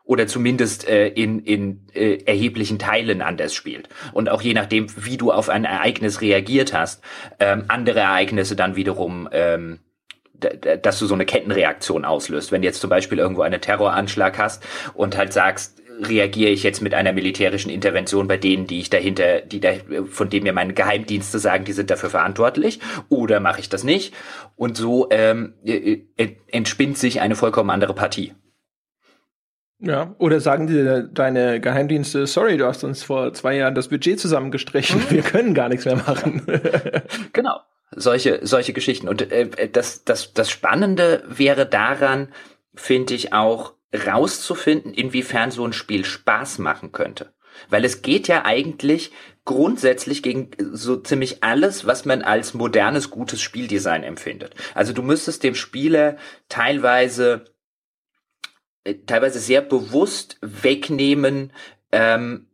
oder zumindest äh, in, in äh, erheblichen Teilen anders spielt. Und auch je nachdem, wie du auf ein Ereignis reagiert hast, ähm, andere Ereignisse dann wiederum, ähm, dass du so eine Kettenreaktion auslöst. Wenn du jetzt zum Beispiel irgendwo einen Terroranschlag hast und halt sagst, reagiere ich jetzt mit einer militärischen Intervention bei denen, die ich dahinter, die da, von dem mir meine Geheimdienste sagen, die sind dafür verantwortlich, oder mache ich das nicht? Und so ähm, äh, äh, entspinnt sich eine vollkommen andere Partie. Ja, oder sagen dir deine Geheimdienste, sorry, du hast uns vor zwei Jahren das Budget zusammengestrichen, wir können gar nichts mehr machen. [LAUGHS] genau, solche, solche Geschichten. Und äh, das, das, das Spannende wäre daran, finde ich auch, rauszufinden, inwiefern so ein Spiel Spaß machen könnte. Weil es geht ja eigentlich grundsätzlich gegen so ziemlich alles, was man als modernes, gutes Spieldesign empfindet. Also du müsstest dem Spieler teilweise äh, teilweise sehr bewusst wegnehmen, ähm,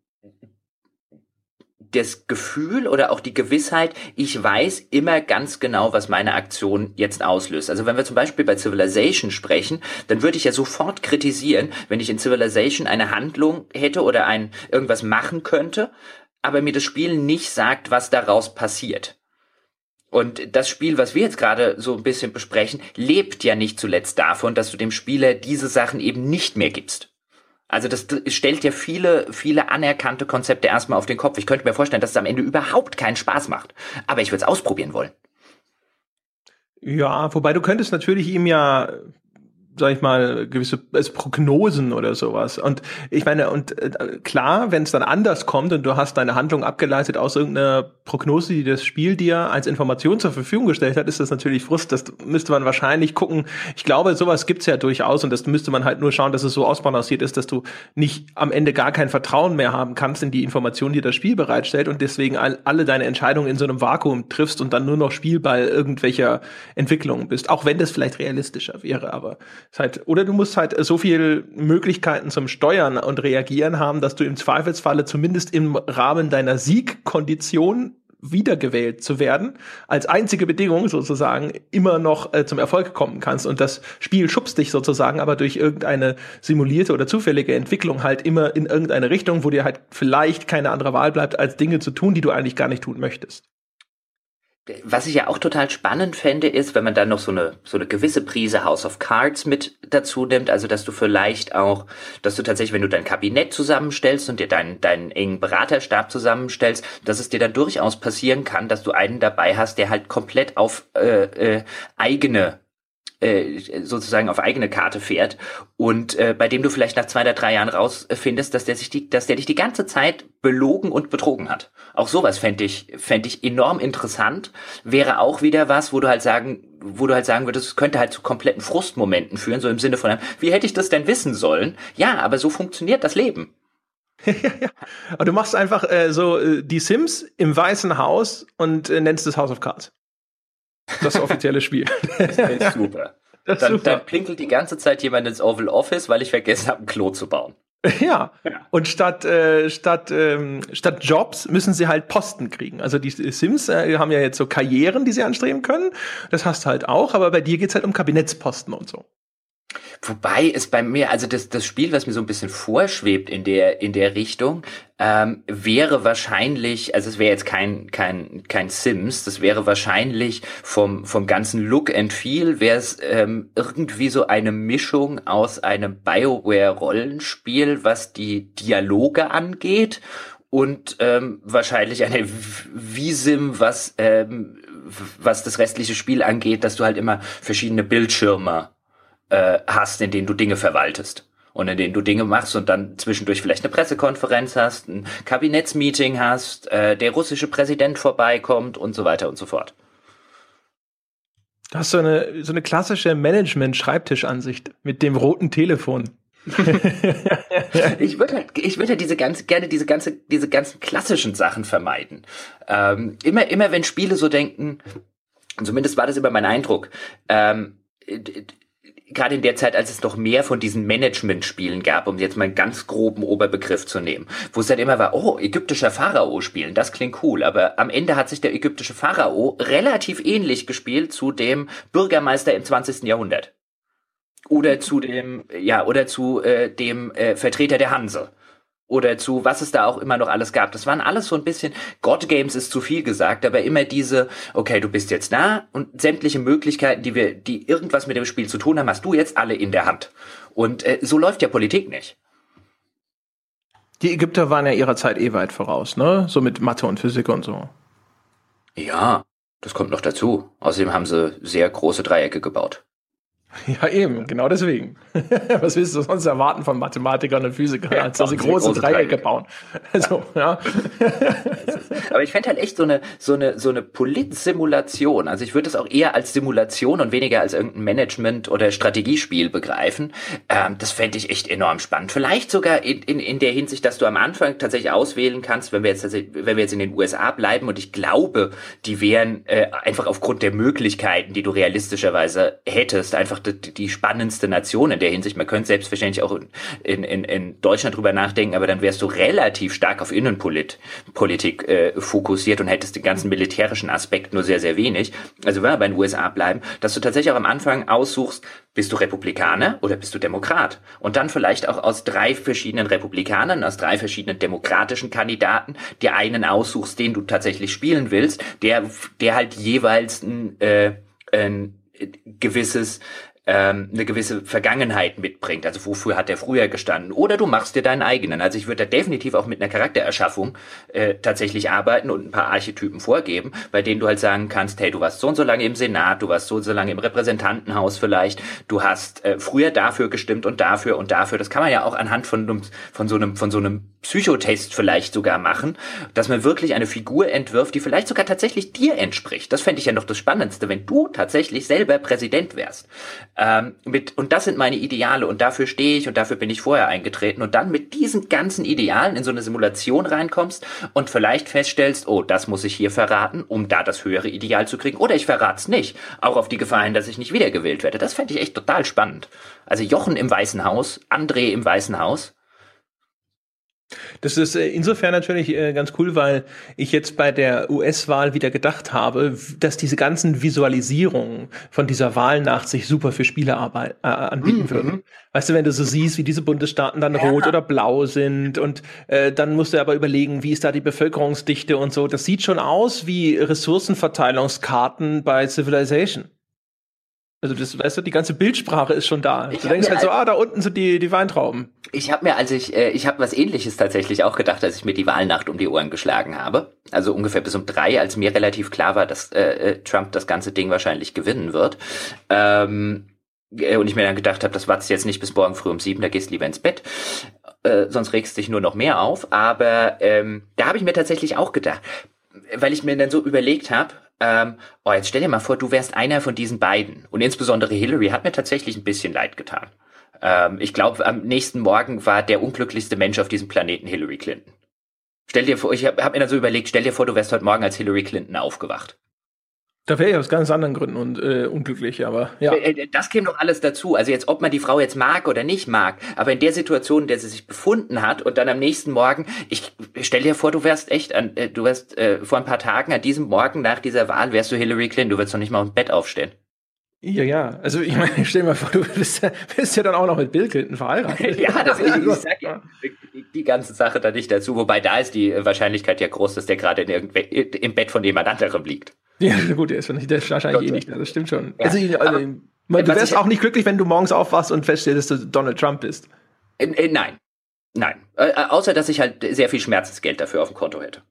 das Gefühl oder auch die Gewissheit, ich weiß immer ganz genau, was meine Aktion jetzt auslöst. Also wenn wir zum Beispiel bei Civilization sprechen, dann würde ich ja sofort kritisieren, wenn ich in Civilization eine Handlung hätte oder ein irgendwas machen könnte, aber mir das Spiel nicht sagt, was daraus passiert. Und das Spiel, was wir jetzt gerade so ein bisschen besprechen, lebt ja nicht zuletzt davon, dass du dem Spieler diese Sachen eben nicht mehr gibst. Also das stellt ja viele, viele anerkannte Konzepte erstmal auf den Kopf. Ich könnte mir vorstellen, dass es am Ende überhaupt keinen Spaß macht. Aber ich würde es ausprobieren wollen. Ja, wobei du könntest natürlich ihm ja sag ich mal, gewisse also Prognosen oder sowas. Und ich meine, und äh, klar, wenn es dann anders kommt und du hast deine Handlung abgeleitet aus irgendeiner Prognose, die das Spiel dir als Information zur Verfügung gestellt hat, ist das natürlich Frust. Das müsste man wahrscheinlich gucken. Ich glaube, sowas gibt's ja durchaus und das müsste man halt nur schauen, dass es so ausbalanciert ist, dass du nicht am Ende gar kein Vertrauen mehr haben kannst in die Informationen, die das Spiel bereitstellt und deswegen all, alle deine Entscheidungen in so einem Vakuum triffst und dann nur noch Spielball irgendwelcher Entwicklungen bist. Auch wenn das vielleicht realistischer wäre, aber halt, oder du musst halt so viel Möglichkeiten zum Steuern und Reagieren haben, dass du im Zweifelsfalle zumindest im Rahmen deiner Siegkondition wiedergewählt zu werden, als einzige Bedingung sozusagen immer noch äh, zum Erfolg kommen kannst. Und das Spiel schubst dich sozusagen aber durch irgendeine simulierte oder zufällige Entwicklung halt immer in irgendeine Richtung, wo dir halt vielleicht keine andere Wahl bleibt, als Dinge zu tun, die du eigentlich gar nicht tun möchtest. Was ich ja auch total spannend fände, ist, wenn man dann noch so eine, so eine gewisse Prise House of Cards mit dazu nimmt, also dass du vielleicht auch, dass du tatsächlich, wenn du dein Kabinett zusammenstellst und dir deinen, deinen engen Beraterstab zusammenstellst, dass es dir dann durchaus passieren kann, dass du einen dabei hast, der halt komplett auf äh, äh, eigene äh, sozusagen auf eigene Karte fährt und äh, bei dem du vielleicht nach zwei oder drei Jahren rausfindest, dass der sich die, dass der dich die ganze Zeit belogen und betrogen hat. Auch sowas fände ich, fände ich enorm interessant. Wäre auch wieder was, wo du halt sagen, wo du halt sagen würdest, es könnte halt zu kompletten Frustmomenten führen, so im Sinne von, wie hätte ich das denn wissen sollen? Ja, aber so funktioniert das Leben. ja, [LAUGHS] Aber du machst einfach äh, so äh, die Sims im Weißen Haus und äh, nennst es House of Cards. Das offizielle Spiel. [LAUGHS] das ist super. Das dann, super. dann pinkelt die ganze Zeit jemand ins Oval Office, weil ich vergessen habe, ein Klo zu bauen. Ja. ja. Und statt, äh, statt, ähm, statt Jobs müssen sie halt Posten kriegen. Also die Sims äh, haben ja jetzt so Karrieren, die sie anstreben können. Das hast du halt auch, aber bei dir geht's halt um Kabinettsposten und so. Wobei es bei mir, also das, das Spiel, was mir so ein bisschen vorschwebt in der, in der Richtung, ähm, wäre wahrscheinlich, also es wäre jetzt kein, kein, kein Sims, das wäre wahrscheinlich vom, vom ganzen Look and Feel, wäre es ähm, irgendwie so eine Mischung aus einem Bioware-Rollenspiel, was die Dialoge angeht und ähm, wahrscheinlich eine V-Sim, was, ähm, was das restliche Spiel angeht, dass du halt immer verschiedene Bildschirme äh, hast, in denen du Dinge verwaltest und in denen du Dinge machst und dann zwischendurch vielleicht eine Pressekonferenz hast, ein Kabinettsmeeting hast, äh, der russische Präsident vorbeikommt und so weiter und so fort. Du hast so eine, so eine klassische Management-Schreibtischansicht mit dem roten Telefon. ich würde halt, ich würde halt diese ganz gerne diese ganze diese ganzen klassischen Sachen vermeiden. Ähm, immer immer wenn Spiele so denken, zumindest war das immer mein Eindruck. Ähm, gerade in der Zeit, als es noch mehr von diesen Management-Spielen gab, um jetzt mal einen ganz groben Oberbegriff zu nehmen, wo es dann immer war, oh, ägyptischer Pharao spielen, das klingt cool, aber am Ende hat sich der ägyptische Pharao relativ ähnlich gespielt zu dem Bürgermeister im 20. Jahrhundert. Oder zu dem, ja, oder zu äh, dem äh, Vertreter der Hanse oder zu was es da auch immer noch alles gab. Das waren alles so ein bisschen, God Games ist zu viel gesagt, aber immer diese, okay, du bist jetzt da und sämtliche Möglichkeiten, die wir, die irgendwas mit dem Spiel zu tun haben, hast du jetzt alle in der Hand. Und äh, so läuft ja Politik nicht. Die Ägypter waren ja ihrer Zeit eh weit voraus, ne? So mit Mathe und Physik und so. Ja, das kommt noch dazu. Außerdem haben sie sehr große Dreiecke gebaut. [LAUGHS] Ja, eben, genau deswegen. [LAUGHS] Was willst du sonst erwarten von Mathematikern und Physikern, ja, als dass sie große, große Dreiecke, Dreiecke bauen? Also, ja. [LAUGHS] Aber ich fände halt echt so eine, so eine, so eine Polit-Simulation. Also ich würde es auch eher als Simulation und weniger als irgendein Management- oder Strategiespiel begreifen. Ähm, das fände ich echt enorm spannend. Vielleicht sogar in, in, in der Hinsicht, dass du am Anfang tatsächlich auswählen kannst, wenn wir jetzt, wenn wir jetzt in den USA bleiben und ich glaube, die wären äh, einfach aufgrund der Möglichkeiten, die du realistischerweise hättest, einfach die, die spannendste Nation in der Hinsicht. Man könnte selbstverständlich auch in, in, in Deutschland drüber nachdenken, aber dann wärst du relativ stark auf Innenpolitik äh, fokussiert und hättest den ganzen militärischen Aspekt nur sehr, sehr wenig. Also wenn wir bei den USA bleiben, dass du tatsächlich auch am Anfang aussuchst, bist du Republikaner oder bist du Demokrat? Und dann vielleicht auch aus drei verschiedenen Republikanern, aus drei verschiedenen demokratischen Kandidaten, dir einen aussuchst, den du tatsächlich spielen willst, der, der halt jeweils ein, äh, ein gewisses ähm, eine gewisse Vergangenheit mitbringt. Also wofür hat er früher gestanden? Oder du machst dir deinen eigenen. Also ich würde da definitiv auch mit einer Charaktererschaffung äh, tatsächlich arbeiten und ein paar Archetypen vorgeben, bei denen du halt sagen kannst, hey, du warst so und so lange im Senat, du warst so und so lange im Repräsentantenhaus vielleicht, du hast äh, früher dafür gestimmt und dafür und dafür. Das kann man ja auch anhand von, von so einem von so einem Psychotest vielleicht sogar machen, dass man wirklich eine Figur entwirft, die vielleicht sogar tatsächlich dir entspricht. Das fände ich ja noch das Spannendste, wenn du tatsächlich selber Präsident wärst. Ähm, mit, und das sind meine Ideale und dafür stehe ich und dafür bin ich vorher eingetreten und dann mit diesen ganzen Idealen in so eine Simulation reinkommst und vielleicht feststellst, oh, das muss ich hier verraten, um da das höhere Ideal zu kriegen oder ich verrate es nicht, auch auf die Gefahr hin, dass ich nicht wiedergewählt werde. Das fände ich echt total spannend. Also Jochen im Weißen Haus, André im Weißen Haus, das ist äh, insofern natürlich äh, ganz cool, weil ich jetzt bei der US-Wahl wieder gedacht habe, dass diese ganzen Visualisierungen von dieser Wahlnacht sich super für Spielerarbeit äh, anbieten mhm. würden. Weißt du, wenn du so siehst, wie diese Bundesstaaten dann ja. rot oder blau sind und äh, dann musst du aber überlegen, wie ist da die Bevölkerungsdichte und so. Das sieht schon aus wie Ressourcenverteilungskarten bei Civilization. Also das, weißt du, die ganze Bildsprache ist schon da. Ich du denkst halt so, ah, da unten sind die, die Weintrauben. Ich habe mir, als ich, äh, ich habe was ähnliches tatsächlich auch gedacht, als ich mir die Wahlnacht um die Ohren geschlagen habe. Also ungefähr bis um drei, als mir relativ klar war, dass äh, äh Trump das ganze Ding wahrscheinlich gewinnen wird. Ähm, äh, und ich mir dann gedacht habe, das wartet jetzt nicht bis morgen früh um sieben, da gehst lieber ins Bett. Äh, sonst regst du dich nur noch mehr auf. Aber ähm, da habe ich mir tatsächlich auch gedacht, weil ich mir dann so überlegt habe, ähm, oh, jetzt stell dir mal vor, du wärst einer von diesen beiden. Und insbesondere Hillary hat mir tatsächlich ein bisschen leid getan. Ähm, ich glaube, am nächsten Morgen war der unglücklichste Mensch auf diesem Planeten Hillary Clinton. Stell dir vor, ich habe hab mir dann so überlegt, stell dir vor, du wärst heute Morgen als Hillary Clinton aufgewacht. Da wäre ich aus ganz anderen Gründen und, äh, unglücklich, aber ja. Äh, äh, das käme doch alles dazu. Also jetzt, ob man die Frau jetzt mag oder nicht mag, aber in der Situation, in der sie sich befunden hat und dann am nächsten Morgen, ich stell dir vor, du wärst echt, an, äh, du wärst äh, vor ein paar Tagen an diesem Morgen nach dieser Wahl wärst du Hillary Clinton, du würdest doch nicht mal im Bett aufstehen. Ja, ja. Also ich meine, stell dir mal vor, du bist ja, bist ja dann auch noch mit Bill Clinton verheiratet. ja, das ist, ich sag ja, die ganze Sache da nicht dazu. Wobei da ist die Wahrscheinlichkeit ja groß, dass der gerade im Bett von jemand anderem liegt. Ja, gut, der ist, der ist wahrscheinlich eh nicht da, das stimmt schon. Ja. Also, also du wärst auch nicht glücklich, wenn du morgens aufwachst und feststellst, dass du Donald Trump bist. Äh, äh, nein. Nein. Äh, äh, außer, dass ich halt sehr viel Schmerzensgeld dafür auf dem Konto hätte.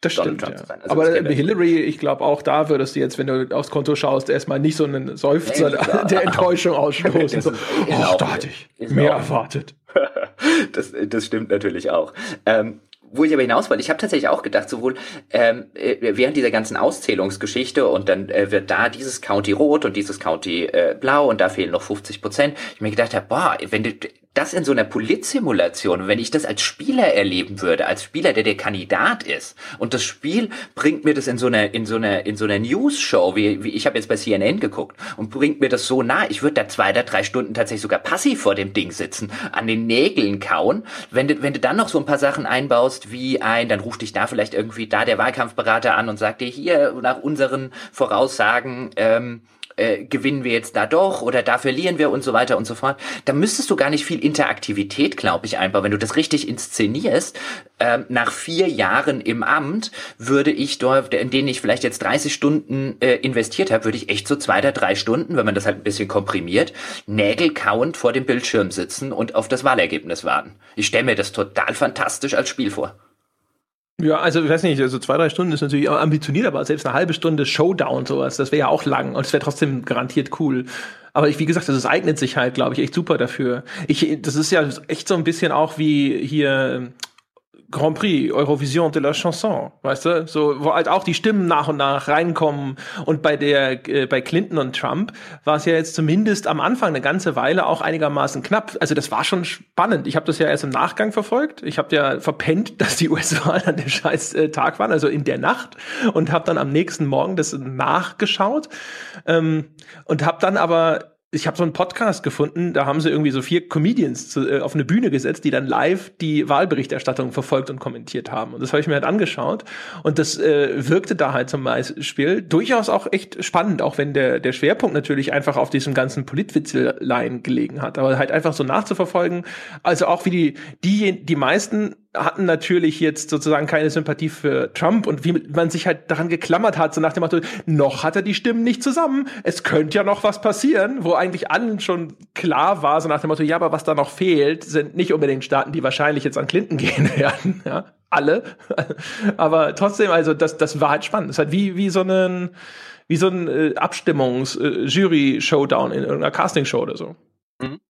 Das stimmt. Ja. Also Aber bei Hillary, ich glaube auch da würdest du jetzt, wenn du aufs Konto schaust, erstmal nicht so einen Seufzer nee, der Enttäuschung ausstoßen. [LAUGHS] so, oh, da hatte ich mehr erwartet. [LAUGHS] das, das stimmt natürlich auch. Ähm, wo ich aber hinaus wollte, ich habe tatsächlich auch gedacht, sowohl ähm, äh, während dieser ganzen Auszählungsgeschichte und dann äh, wird da dieses County rot und dieses County äh, blau und da fehlen noch 50 Prozent, ich mir gedacht habe, boah, wenn du das in so einer Politsimulation, wenn ich das als Spieler erleben würde, als Spieler, der der Kandidat ist, und das Spiel bringt mir das in so einer in so einer in so einer News-Show, wie, wie ich habe jetzt bei CNN geguckt, und bringt mir das so nah, ich würde da zwei oder drei Stunden tatsächlich sogar passiv vor dem Ding sitzen, an den Nägeln kauen. Wenn du wenn du dann noch so ein paar Sachen einbaust, wie ein, dann ruft dich da vielleicht irgendwie da der Wahlkampfberater an und sagt dir hier nach unseren Voraussagen ähm, äh, gewinnen wir jetzt da doch oder da verlieren wir und so weiter und so fort. Da müsstest du gar nicht viel Interaktivität, glaube ich, einfach, wenn du das richtig inszenierst. Ähm, nach vier Jahren im Amt würde ich dort, in denen ich vielleicht jetzt 30 Stunden äh, investiert habe, würde ich echt so zwei oder drei Stunden, wenn man das halt ein bisschen komprimiert, nägelkauend vor dem Bildschirm sitzen und auf das Wahlergebnis warten. Ich stelle mir das total fantastisch als Spiel vor. Ja, also ich weiß nicht, also zwei, drei Stunden ist natürlich ambitioniert, aber selbst eine halbe Stunde Showdown sowas, das wäre ja auch lang und es wäre trotzdem garantiert cool. Aber ich, wie gesagt, das eignet sich halt, glaube ich, echt super dafür. Ich, das ist ja echt so ein bisschen auch wie hier Grand Prix, Eurovision de la Chanson, weißt du, so wo halt auch die Stimmen nach und nach reinkommen und bei der äh, bei Clinton und Trump war es ja jetzt zumindest am Anfang eine ganze Weile auch einigermaßen knapp. Also das war schon spannend. Ich habe das ja erst im Nachgang verfolgt. Ich habe ja verpennt, [LAUGHS] dass die US-Wahlen an dem scheiß äh, Tag waren, also in der Nacht und habe dann am nächsten Morgen das nachgeschaut ähm, und habe dann aber ich habe so einen Podcast gefunden, da haben sie irgendwie so vier Comedians zu, äh, auf eine Bühne gesetzt, die dann live die Wahlberichterstattung verfolgt und kommentiert haben. Und das habe ich mir halt angeschaut. Und das äh, wirkte da halt zum Beispiel durchaus auch echt spannend, auch wenn der, der Schwerpunkt natürlich einfach auf diesem ganzen Politwitzeleien gelegen hat. Aber halt einfach so nachzuverfolgen, also auch wie die, die, die meisten hatten natürlich jetzt sozusagen keine Sympathie für Trump und wie man sich halt daran geklammert hat, so nach dem Motto, noch hat er die Stimmen nicht zusammen, es könnte ja noch was passieren, wo eigentlich allen schon klar war, so nach dem Motto, ja, aber was da noch fehlt, sind nicht unbedingt Staaten, die wahrscheinlich jetzt an Clinton [LAUGHS] gehen werden, ja, alle, [LAUGHS] aber trotzdem, also das, das war halt spannend, ist halt wie, wie so ein, wie so ein äh, Abstimmungs-Jury-Showdown äh, in irgendeiner Castingshow oder so. Mhm.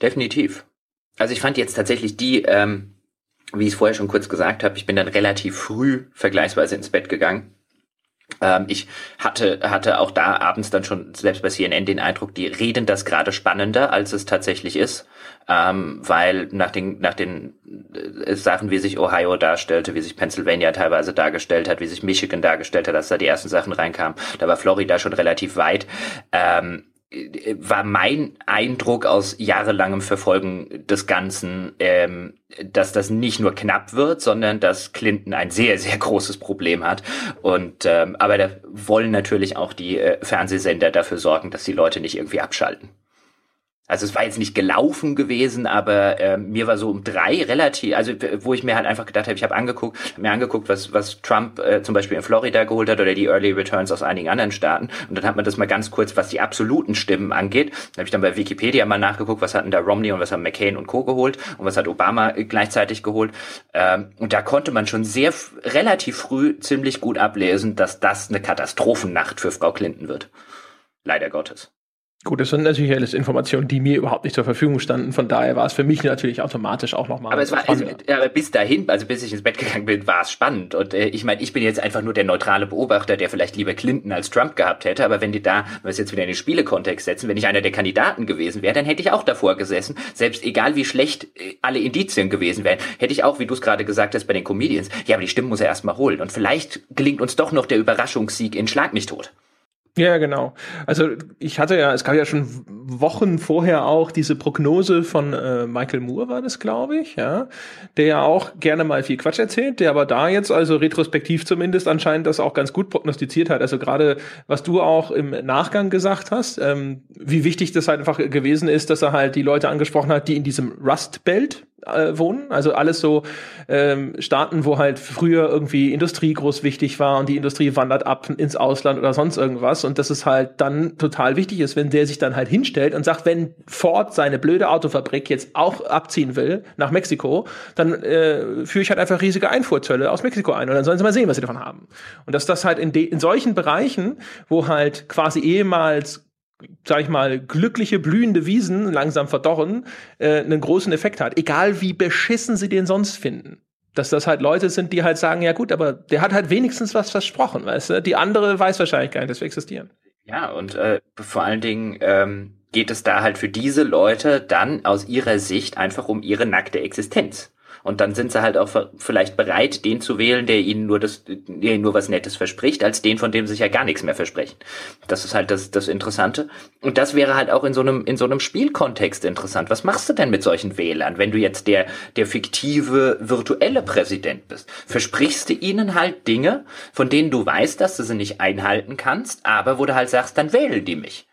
Definitiv. Also ich fand jetzt tatsächlich die, ähm, wie ich es vorher schon kurz gesagt habe, ich bin dann relativ früh vergleichsweise ins Bett gegangen. Ähm, ich hatte, hatte auch da abends dann schon selbst bei CNN den Eindruck, die reden das gerade spannender, als es tatsächlich ist. Ähm, weil nach den, nach den äh, Sachen, wie sich Ohio darstellte, wie sich Pennsylvania teilweise dargestellt hat, wie sich Michigan dargestellt hat, dass da die ersten Sachen reinkamen, da war Florida schon relativ weit. Ähm, war mein Eindruck aus jahrelangem Verfolgen des Ganzen, ähm, dass das nicht nur knapp wird, sondern dass Clinton ein sehr, sehr großes Problem hat. Und ähm, aber da wollen natürlich auch die äh, Fernsehsender dafür sorgen, dass die Leute nicht irgendwie abschalten. Also es war jetzt nicht gelaufen gewesen, aber äh, mir war so um drei relativ, also wo ich mir halt einfach gedacht habe, ich habe angeguckt, hab mir angeguckt, was was Trump äh, zum Beispiel in Florida geholt hat oder die Early Returns aus einigen anderen Staaten. Und dann hat man das mal ganz kurz, was die absoluten Stimmen angeht. Da habe ich dann bei Wikipedia mal nachgeguckt, was hatten da Romney und was haben McCain und Co. geholt und was hat Obama gleichzeitig geholt. Ähm, und da konnte man schon sehr relativ früh ziemlich gut ablesen, dass das eine Katastrophennacht für Frau Clinton wird. Leider Gottes. Gut, das sind natürlich alles Informationen, die mir überhaupt nicht zur Verfügung standen. Von daher war es für mich natürlich automatisch auch nochmal. Aber es war, also, aber bis dahin, also bis ich ins Bett gegangen bin, war es spannend. Und äh, ich meine, ich bin jetzt einfach nur der neutrale Beobachter, der vielleicht lieber Clinton als Trump gehabt hätte. Aber wenn die da, wenn wir es jetzt wieder in den Spielekontext setzen, wenn ich einer der Kandidaten gewesen wäre, dann hätte ich auch davor gesessen. Selbst egal wie schlecht äh, alle Indizien gewesen wären, hätte ich auch, wie du es gerade gesagt hast, bei den Comedians, ja, aber die Stimmen muss er erstmal holen. Und vielleicht gelingt uns doch noch der Überraschungssieg in Schlag mich tot. Ja, genau. Also ich hatte ja, es gab ja schon Wochen vorher auch diese Prognose von äh, Michael Moore, war das, glaube ich, ja, der ja auch gerne mal viel Quatsch erzählt, der aber da jetzt, also retrospektiv zumindest, anscheinend das auch ganz gut prognostiziert hat. Also gerade, was du auch im Nachgang gesagt hast, ähm, wie wichtig das halt einfach gewesen ist, dass er halt die Leute angesprochen hat, die in diesem Rust Belt äh, wohnen. Also alles so ähm, Staaten, wo halt früher irgendwie Industrie groß wichtig war und die Industrie wandert ab ins Ausland oder sonst irgendwas. Und dass es halt dann total wichtig ist, wenn der sich dann halt hinstellt und sagt, wenn Ford seine blöde Autofabrik jetzt auch abziehen will nach Mexiko, dann äh, führe ich halt einfach riesige Einfuhrzölle aus Mexiko ein und dann sollen sie mal sehen, was sie davon haben. Und dass das halt in, in solchen Bereichen, wo halt quasi ehemals sag ich mal, glückliche, blühende Wiesen langsam verdorren, äh, einen großen Effekt hat. Egal wie beschissen sie den sonst finden. Dass das halt Leute sind, die halt sagen, ja gut, aber der hat halt wenigstens was versprochen, weißt du? Die andere weiß wahrscheinlich gar nicht, dass wir existieren. Ja, und äh, vor allen Dingen ähm, geht es da halt für diese Leute dann aus ihrer Sicht einfach um ihre nackte Existenz. Und dann sind sie halt auch vielleicht bereit, den zu wählen, der ihnen nur das, der ihnen nur was Nettes verspricht, als den, von dem sie sich ja gar nichts mehr versprechen. Das ist halt das, das Interessante. Und das wäre halt auch in so einem, in so einem Spielkontext interessant. Was machst du denn mit solchen Wählern, wenn du jetzt der, der fiktive, virtuelle Präsident bist? Versprichst du ihnen halt Dinge, von denen du weißt, dass du sie nicht einhalten kannst, aber wo du halt sagst, dann wählen die mich.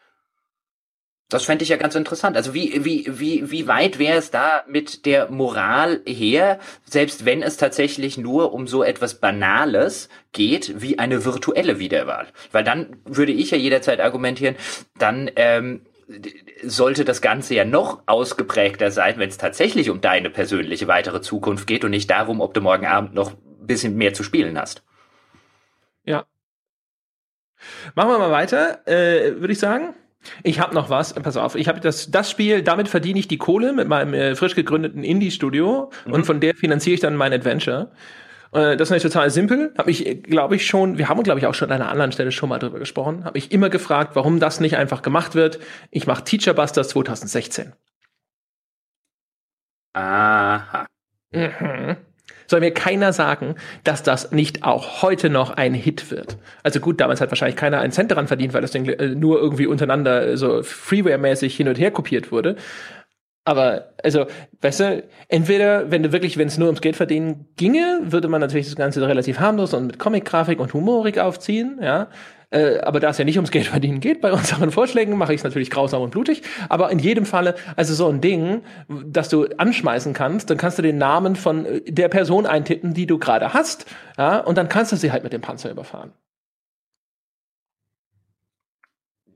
Das fände ich ja ganz interessant. Also wie, wie, wie, wie weit wäre es da mit der Moral her, selbst wenn es tatsächlich nur um so etwas Banales geht, wie eine virtuelle Wiederwahl? Weil dann würde ich ja jederzeit argumentieren, dann ähm, sollte das Ganze ja noch ausgeprägter sein, wenn es tatsächlich um deine persönliche weitere Zukunft geht und nicht darum, ob du morgen Abend noch ein bisschen mehr zu spielen hast. Ja. Machen wir mal weiter, äh, würde ich sagen. Ich habe noch was, pass auf, ich habe das, das Spiel, damit verdiene ich die Kohle mit meinem äh, frisch gegründeten Indie-Studio mhm. und von der finanziere ich dann mein Adventure. Äh, das ist natürlich total simpel. Habe ich, glaube ich, schon, wir haben, glaube ich, auch schon an einer anderen Stelle schon mal drüber gesprochen, habe ich immer gefragt, warum das nicht einfach gemacht wird. Ich mache Teacher Busters 2016. Aha. Mhm soll mir keiner sagen, dass das nicht auch heute noch ein Hit wird. Also gut, damals hat wahrscheinlich keiner einen Cent daran verdient, weil das Ding äh, nur irgendwie untereinander äh, so Freeware-mäßig hin und her kopiert wurde. Aber, also, weißt du, entweder, wenn du wirklich, wenn es nur ums Geld verdienen ginge, würde man natürlich das Ganze relativ harmlos und mit Comic-Grafik und Humorik aufziehen, ja. Äh, aber da es ja nicht ums Geld verdienen geht, bei unseren Vorschlägen mache ich es natürlich grausam und blutig. Aber in jedem Falle, also so ein Ding, das du anschmeißen kannst, dann kannst du den Namen von äh, der Person eintippen, die du gerade hast, ja, und dann kannst du sie halt mit dem Panzer überfahren.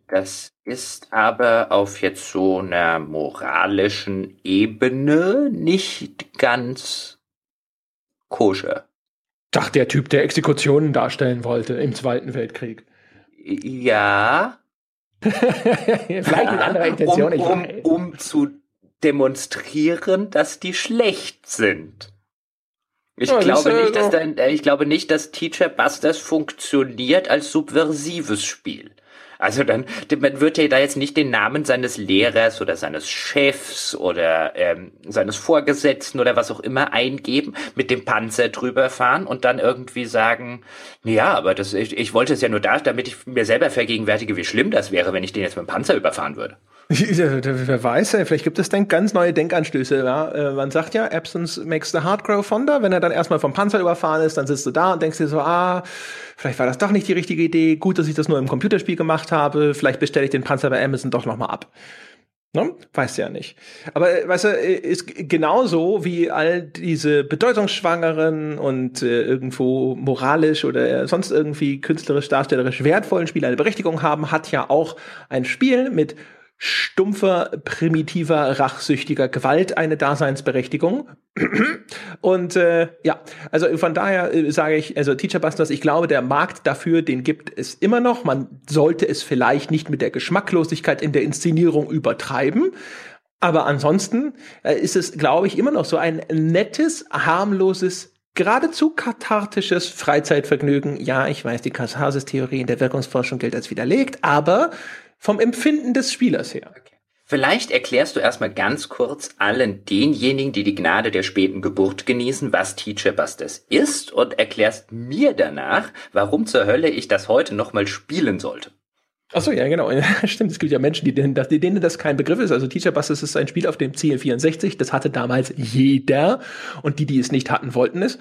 Das ist aber auf jetzt so einer moralischen Ebene nicht ganz koscher. Ach, der Typ, der Exekutionen darstellen wollte im Zweiten Weltkrieg. Ja. [LAUGHS] Vielleicht mit anderer Intention. Um, um, um zu demonstrieren, dass die schlecht sind. Ich, oh, glaube ist, nicht, dass dein, ich glaube nicht, dass Teacher Busters funktioniert als subversives Spiel. Also dann, man wird ja da jetzt nicht den Namen seines Lehrers oder seines Chefs oder ähm, seines Vorgesetzten oder was auch immer eingeben, mit dem Panzer drüber fahren und dann irgendwie sagen, ja, aber das, ich, ich wollte es ja nur da, damit ich mir selber vergegenwärtige, wie schlimm das wäre, wenn ich den jetzt mit dem Panzer überfahren würde. [LAUGHS] Wer weiß, vielleicht gibt es dann ganz neue Denkanstöße. Ja? Äh, man sagt ja, Absence makes the heart grow fonder. Wenn er dann erstmal vom Panzer überfahren ist, dann sitzt du da und denkst dir so, ah, vielleicht war das doch nicht die richtige Idee. Gut, dass ich das nur im Computerspiel gemacht habe. Vielleicht bestelle ich den Panzer bei Amazon doch nochmal ab. Ne? Weißt du ja nicht. Aber äh, weißt du, äh, ist genauso wie all diese bedeutungsschwangeren und äh, irgendwo moralisch oder sonst irgendwie künstlerisch, darstellerisch wertvollen Spiele eine Berechtigung haben, hat ja auch ein Spiel mit stumpfer, primitiver, rachsüchtiger Gewalt eine Daseinsberechtigung. Und äh, ja, also von daher äh, sage ich, also Teacher Busters, ich glaube, der Markt dafür, den gibt es immer noch. Man sollte es vielleicht nicht mit der Geschmacklosigkeit in der Inszenierung übertreiben. Aber ansonsten äh, ist es, glaube ich, immer noch so ein nettes, harmloses geradezu kathartisches Freizeitvergnügen. Ja, ich weiß, die Katharsis-Theorie in der Wirkungsforschung gilt als widerlegt, aber vom Empfinden des Spielers her. Okay. Vielleicht erklärst du erstmal ganz kurz allen denjenigen, die die Gnade der späten Geburt genießen, was Teacher Busters ist und erklärst mir danach, warum zur Hölle ich das heute nochmal spielen sollte. Achso, ja, genau. [LAUGHS] Stimmt, es gibt ja Menschen, die denen, das, denen das kein Begriff ist. Also Teacher Busters ist ein Spiel auf dem CL64. Das hatte damals jeder. Und die, die es nicht hatten, wollten es.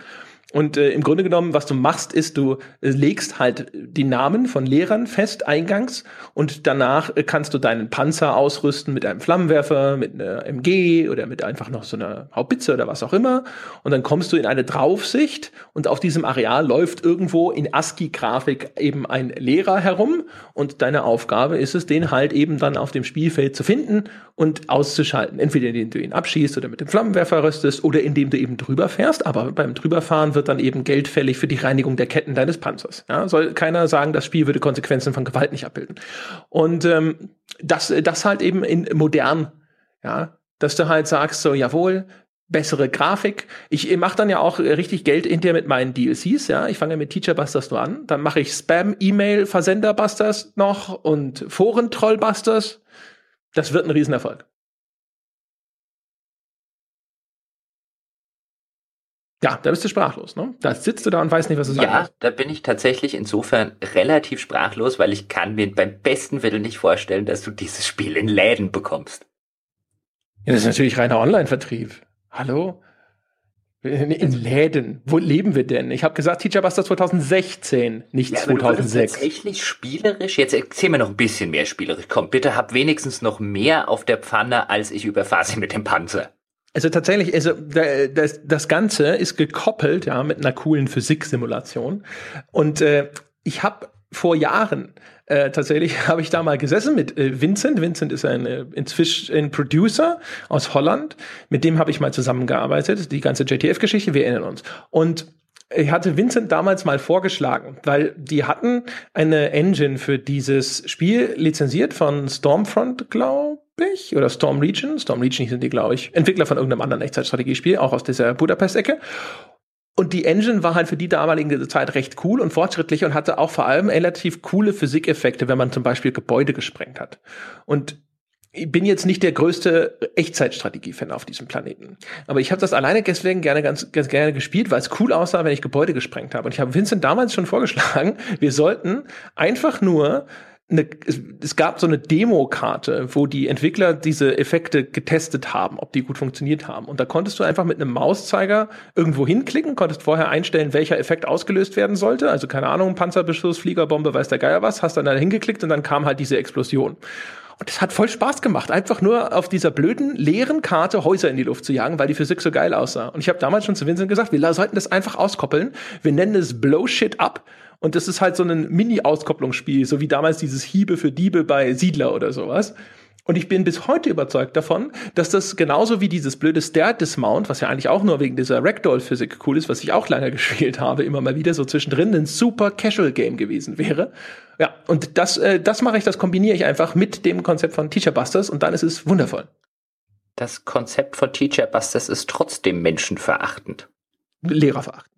Und äh, im Grunde genommen, was du machst, ist, du äh, legst halt die Namen von Lehrern fest eingangs und danach äh, kannst du deinen Panzer ausrüsten mit einem Flammenwerfer, mit einer MG oder mit einfach noch so einer Haubitze oder was auch immer. Und dann kommst du in eine Draufsicht und auf diesem Areal läuft irgendwo in ASCII-Grafik eben ein Lehrer herum und deine Aufgabe ist es, den halt eben dann auf dem Spielfeld zu finden und auszuschalten. Entweder indem du ihn abschießt oder mit dem Flammenwerfer rüstest oder indem du eben drüber fährst. Aber beim drüberfahren wird dann eben Geld fällig für die Reinigung der Ketten deines Panzers. Ja, soll keiner sagen, das Spiel würde Konsequenzen von Gewalt nicht abbilden. Und ähm, das, das halt eben in modern. Ja, dass du halt sagst, so, jawohl, bessere Grafik. Ich mache dann ja auch richtig Geld hinterher mit meinen DLCs, ja. Ich fange mit Teacher Busters nur an, dann mache ich Spam, E-Mail, Versender Busters noch und Foren Troll Busters. Das wird ein Riesenerfolg. Ja, da bist du sprachlos, ne? Da sitzt du da und weißt nicht, was du sagst. Ja, da bin ich tatsächlich insofern relativ sprachlos, weil ich kann mir beim besten Willen nicht vorstellen, dass du dieses Spiel in Läden bekommst. Ja, das ist natürlich reiner Online-Vertrieb. Hallo? In Läden. Wo leben wir denn? Ich habe gesagt, Teacher Buster 2016, nicht ja, 2006. tatsächlich spielerisch. Jetzt erzähl mir noch ein bisschen mehr spielerisch. Komm, bitte hab wenigstens noch mehr auf der Pfanne, als ich überfahre sie mit dem Panzer. Also tatsächlich, also das, das Ganze ist gekoppelt ja mit einer coolen Physiksimulation. Und äh, ich habe vor Jahren äh, tatsächlich [LAUGHS] habe ich da mal gesessen mit äh, Vincent. Vincent ist ein äh, inzwischen ein Producer aus Holland. Mit dem habe ich mal zusammengearbeitet. Die ganze JTF-Geschichte, wir erinnern uns. Und ich hatte Vincent damals mal vorgeschlagen, weil die hatten eine Engine für dieses Spiel lizenziert von Stormfront, glaube ich, oder Storm Region. Storm Region sind die, glaube ich, Entwickler von irgendeinem anderen Echtzeitstrategiespiel, auch aus dieser Budapest-Ecke. Und die Engine war halt für die damalige Zeit recht cool und fortschrittlich und hatte auch vor allem relativ coole Physikeffekte, wenn man zum Beispiel Gebäude gesprengt hat. Und ich bin jetzt nicht der größte Echtzeitstrategie-Fan auf diesem Planeten. Aber ich habe das alleine deswegen gerne ganz, ganz gerne gespielt, weil es cool aussah, wenn ich Gebäude gesprengt habe. Und ich habe Vincent damals schon vorgeschlagen, [LAUGHS] wir sollten einfach nur eine, es gab so eine Demokarte, wo die Entwickler diese Effekte getestet haben, ob die gut funktioniert haben. Und da konntest du einfach mit einem Mauszeiger irgendwo hinklicken, konntest vorher einstellen, welcher Effekt ausgelöst werden sollte. Also keine Ahnung, Panzerbeschuss, Fliegerbombe, weiß der Geier was, hast dann da hingeklickt und dann kam halt diese Explosion. Und es hat voll Spaß gemacht, einfach nur auf dieser blöden, leeren Karte Häuser in die Luft zu jagen, weil die Physik so geil aussah. Und ich habe damals schon zu Vincent gesagt, wir sollten das einfach auskoppeln. Wir nennen es Blow Shit Up. Und das ist halt so ein Mini-Auskopplungsspiel, so wie damals dieses Hiebe für Diebe bei Siedler oder sowas. Und ich bin bis heute überzeugt davon, dass das genauso wie dieses blöde Stair-Dismount, was ja eigentlich auch nur wegen dieser Ragdoll-Physik cool ist, was ich auch lange [LAUGHS] gespielt habe, immer mal wieder so zwischendrin ein super Casual-Game gewesen wäre. Ja, und das, äh, das mache ich, das kombiniere ich einfach mit dem Konzept von Teacher Busters und dann ist es wundervoll. Das Konzept von Teacher Busters ist trotzdem menschenverachtend. Lehrerverachtend.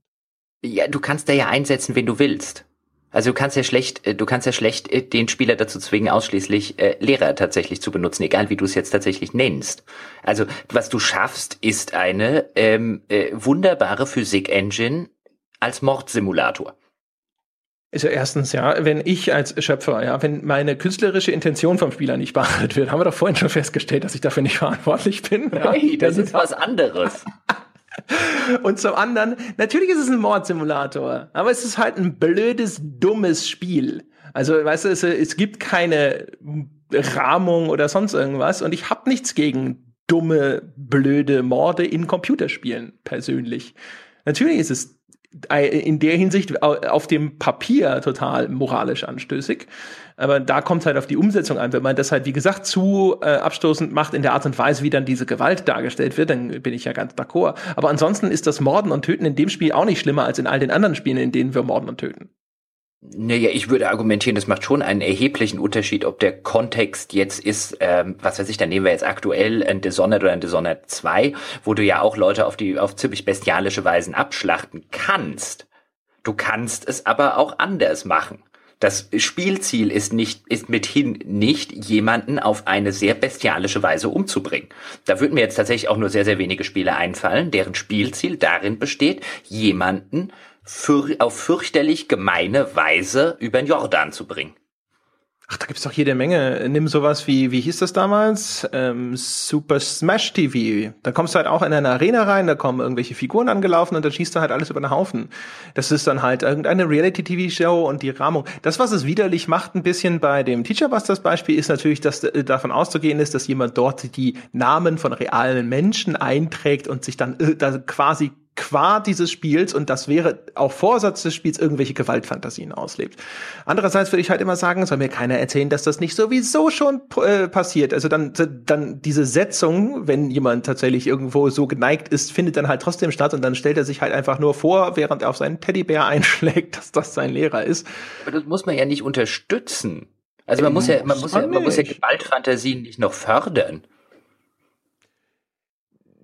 Ja, du kannst da ja einsetzen, wen du willst. Also du kannst ja schlecht, äh, du kannst ja schlecht äh, den Spieler dazu zwingen, ausschließlich äh, Lehrer tatsächlich zu benutzen, egal wie du es jetzt tatsächlich nennst. Also was du schaffst, ist eine ähm, äh, wunderbare Physik-Engine als Mordsimulator. Also erstens, ja, wenn ich als Schöpfer, ja, wenn meine künstlerische Intention vom Spieler nicht beachtet wird, haben wir doch vorhin schon festgestellt, dass ich dafür nicht verantwortlich bin. Ja. Hey, das ist was anderes. [LAUGHS] Und zum anderen, natürlich ist es ein Mordsimulator, aber es ist halt ein blödes, dummes Spiel. Also, weißt du, es, es gibt keine Rahmung oder sonst irgendwas und ich habe nichts gegen dumme, blöde Morde in Computerspielen persönlich. Natürlich ist es in der Hinsicht auf dem Papier total moralisch anstößig. Aber da kommt halt auf die Umsetzung an. Wenn man das halt, wie gesagt, zu äh, abstoßend macht in der Art und Weise, wie dann diese Gewalt dargestellt wird, dann bin ich ja ganz d'accord. Aber ansonsten ist das Morden und Töten in dem Spiel auch nicht schlimmer als in all den anderen Spielen, in denen wir morden und töten. Naja, ich würde argumentieren, das macht schon einen erheblichen Unterschied, ob der Kontext jetzt ist, ähm, was weiß ich, dann nehmen wir jetzt aktuell ein Dishonored oder ein Dishonored 2, wo du ja auch Leute auf die auf ziemlich bestialische Weisen abschlachten kannst. Du kannst es aber auch anders machen. Das Spielziel ist nicht, ist mithin nicht, jemanden auf eine sehr bestialische Weise umzubringen. Da würden mir jetzt tatsächlich auch nur sehr, sehr wenige Spiele einfallen, deren Spielziel darin besteht, jemanden für, auf fürchterlich gemeine Weise über den Jordan zu bringen. Ach, da gibt's doch jede Menge. Nimm sowas wie, wie hieß das damals? Ähm, Super Smash TV. Da kommst du halt auch in eine Arena rein, da kommen irgendwelche Figuren angelaufen und dann schießt du halt alles über den Haufen. Das ist dann halt irgendeine Reality-TV-Show und die Rahmung. Das, was es widerlich macht, ein bisschen bei dem Teacher Busters Beispiel, ist natürlich, dass äh, davon auszugehen ist, dass jemand dort die Namen von realen Menschen einträgt und sich dann äh, da quasi qua dieses Spiels, und das wäre auch Vorsatz des Spiels, irgendwelche Gewaltfantasien auslebt. Andererseits würde ich halt immer sagen, soll mir keiner erzählen, dass das nicht sowieso schon äh, passiert. Also dann, dann diese Setzung, wenn jemand tatsächlich irgendwo so geneigt ist, findet dann halt trotzdem statt und dann stellt er sich halt einfach nur vor, während er auf seinen Teddybär [LAUGHS] einschlägt, dass das sein Lehrer ist. Aber das muss man ja nicht unterstützen. Also man muss ja, man muss ja, man muss ja Gewaltfantasien nicht noch fördern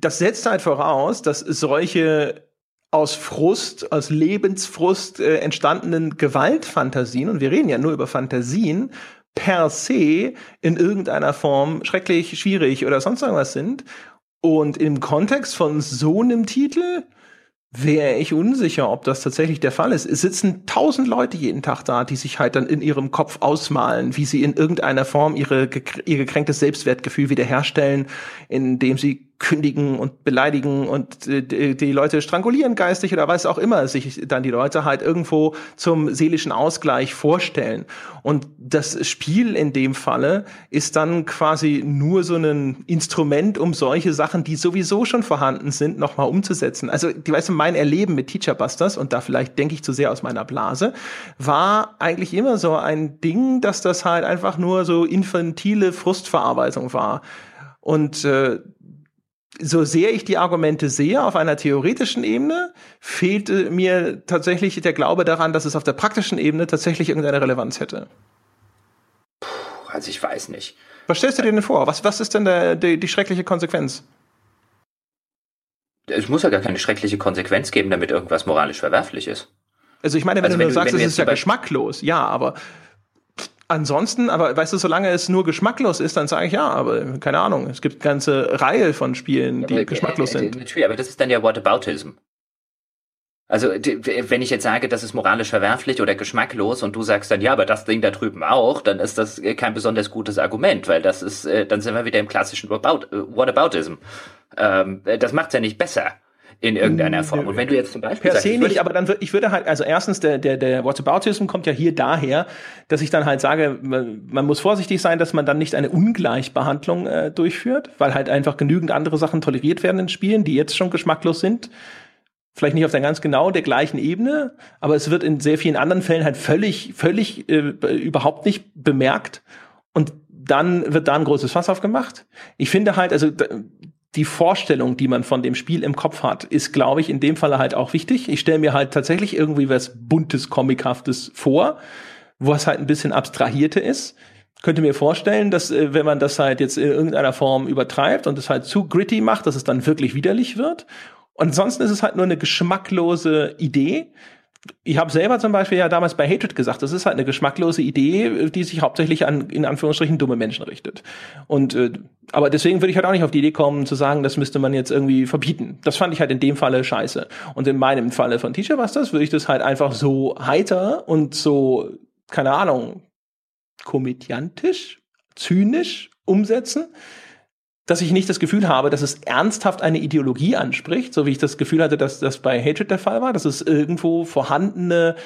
das setzt halt voraus, dass solche aus Frust, aus Lebensfrust äh, entstandenen Gewaltfantasien, und wir reden ja nur über Fantasien, per se in irgendeiner Form schrecklich, schwierig oder sonst irgendwas sind. Und im Kontext von so einem Titel wäre ich unsicher, ob das tatsächlich der Fall ist. Es sitzen tausend Leute jeden Tag da, die sich halt dann in ihrem Kopf ausmalen, wie sie in irgendeiner Form ihre, ihr gekränktes Selbstwertgefühl wiederherstellen, indem sie kündigen und beleidigen und äh, die Leute strangulieren geistig oder was auch immer sich dann die Leute halt irgendwo zum seelischen Ausgleich vorstellen. Und das Spiel in dem Falle ist dann quasi nur so ein Instrument, um solche Sachen, die sowieso schon vorhanden sind, nochmal umzusetzen. Also, die weißt du, mein Erleben mit Teacher Busters, und da vielleicht denke ich zu sehr aus meiner Blase, war eigentlich immer so ein Ding, dass das halt einfach nur so infantile Frustverarbeitung war. Und äh, so sehr ich die Argumente sehe auf einer theoretischen Ebene, fehlt mir tatsächlich der Glaube daran, dass es auf der praktischen Ebene tatsächlich irgendeine Relevanz hätte. Puh, also ich weiß nicht. Was stellst du dir denn vor? Was, was ist denn der, die, die schreckliche Konsequenz? Es muss ja gar keine schreckliche Konsequenz geben, damit irgendwas moralisch verwerflich ist. Also ich meine, wenn also du nur sagst, es ist ja geschmacklos, ja, aber Ansonsten, aber weißt du, solange es nur geschmacklos ist, dann sage ich ja, aber keine Ahnung. Es gibt eine ganze Reihe von Spielen, die ja, geschmacklos äh, sind. Natürlich, aber das ist dann ja Whataboutism. Also wenn ich jetzt sage, das ist moralisch verwerflich oder geschmacklos und du sagst dann, ja, aber das Ding da drüben auch, dann ist das kein besonders gutes Argument, weil das ist, äh, dann sind wir wieder im klassischen Whataboutism. Ähm, das macht's ja nicht besser in irgendeiner Form. Und wenn du jetzt zum Beispiel per se nicht, aber dann würde ich würde halt also erstens der der der Whataboutism kommt ja hier daher, dass ich dann halt sage, man muss vorsichtig sein, dass man dann nicht eine Ungleichbehandlung äh, durchführt, weil halt einfach genügend andere Sachen toleriert werden in Spielen, die jetzt schon geschmacklos sind vielleicht nicht auf der ganz genau der gleichen Ebene, aber es wird in sehr vielen anderen Fällen halt völlig, völlig äh, überhaupt nicht bemerkt und dann wird da ein großes Fass aufgemacht. Ich finde halt, also die Vorstellung, die man von dem Spiel im Kopf hat, ist, glaube ich, in dem Falle halt auch wichtig. Ich stelle mir halt tatsächlich irgendwie was buntes, comichaftes vor, was halt ein bisschen abstrahierter ist. Könnte mir vorstellen, dass äh, wenn man das halt jetzt in irgendeiner Form übertreibt und es halt zu gritty macht, dass es dann wirklich widerlich wird. Und ansonsten ist es halt nur eine geschmacklose Idee. Ich habe selber zum Beispiel ja damals bei Hatred gesagt, das ist halt eine geschmacklose Idee, die sich hauptsächlich an in Anführungsstrichen dumme Menschen richtet. Und äh, aber deswegen würde ich halt auch nicht auf die Idee kommen zu sagen, das müsste man jetzt irgendwie verbieten. Das fand ich halt in dem Falle scheiße. Und in meinem Falle von Teacher Busters würde ich das halt einfach so heiter und so keine Ahnung komödiantisch, zynisch umsetzen dass ich nicht das Gefühl habe, dass es ernsthaft eine Ideologie anspricht, so wie ich das Gefühl hatte, dass das bei Hatred der Fall war, dass es irgendwo vorhandene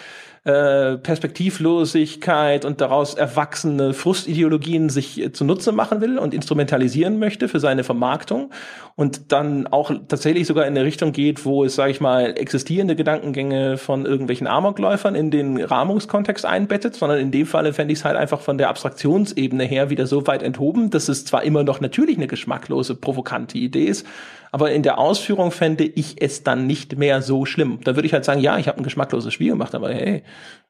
äh, Perspektivlosigkeit und daraus erwachsene Frustideologien sich äh, zunutze machen will und instrumentalisieren möchte für seine Vermarktung und dann auch tatsächlich sogar in eine Richtung geht, wo es, sage ich mal, existierende Gedankengänge von irgendwelchen Amokläufern in den Rahmungskontext einbettet, sondern in dem Falle fände ich es halt einfach von der Abstraktionsebene her wieder so weit enthoben, dass es zwar immer noch natürlich eine geschmacklose, provokante Idee ist, aber in der Ausführung fände ich es dann nicht mehr so schlimm. Da würde ich halt sagen, ja, ich habe ein geschmackloses Spiel gemacht, aber hey,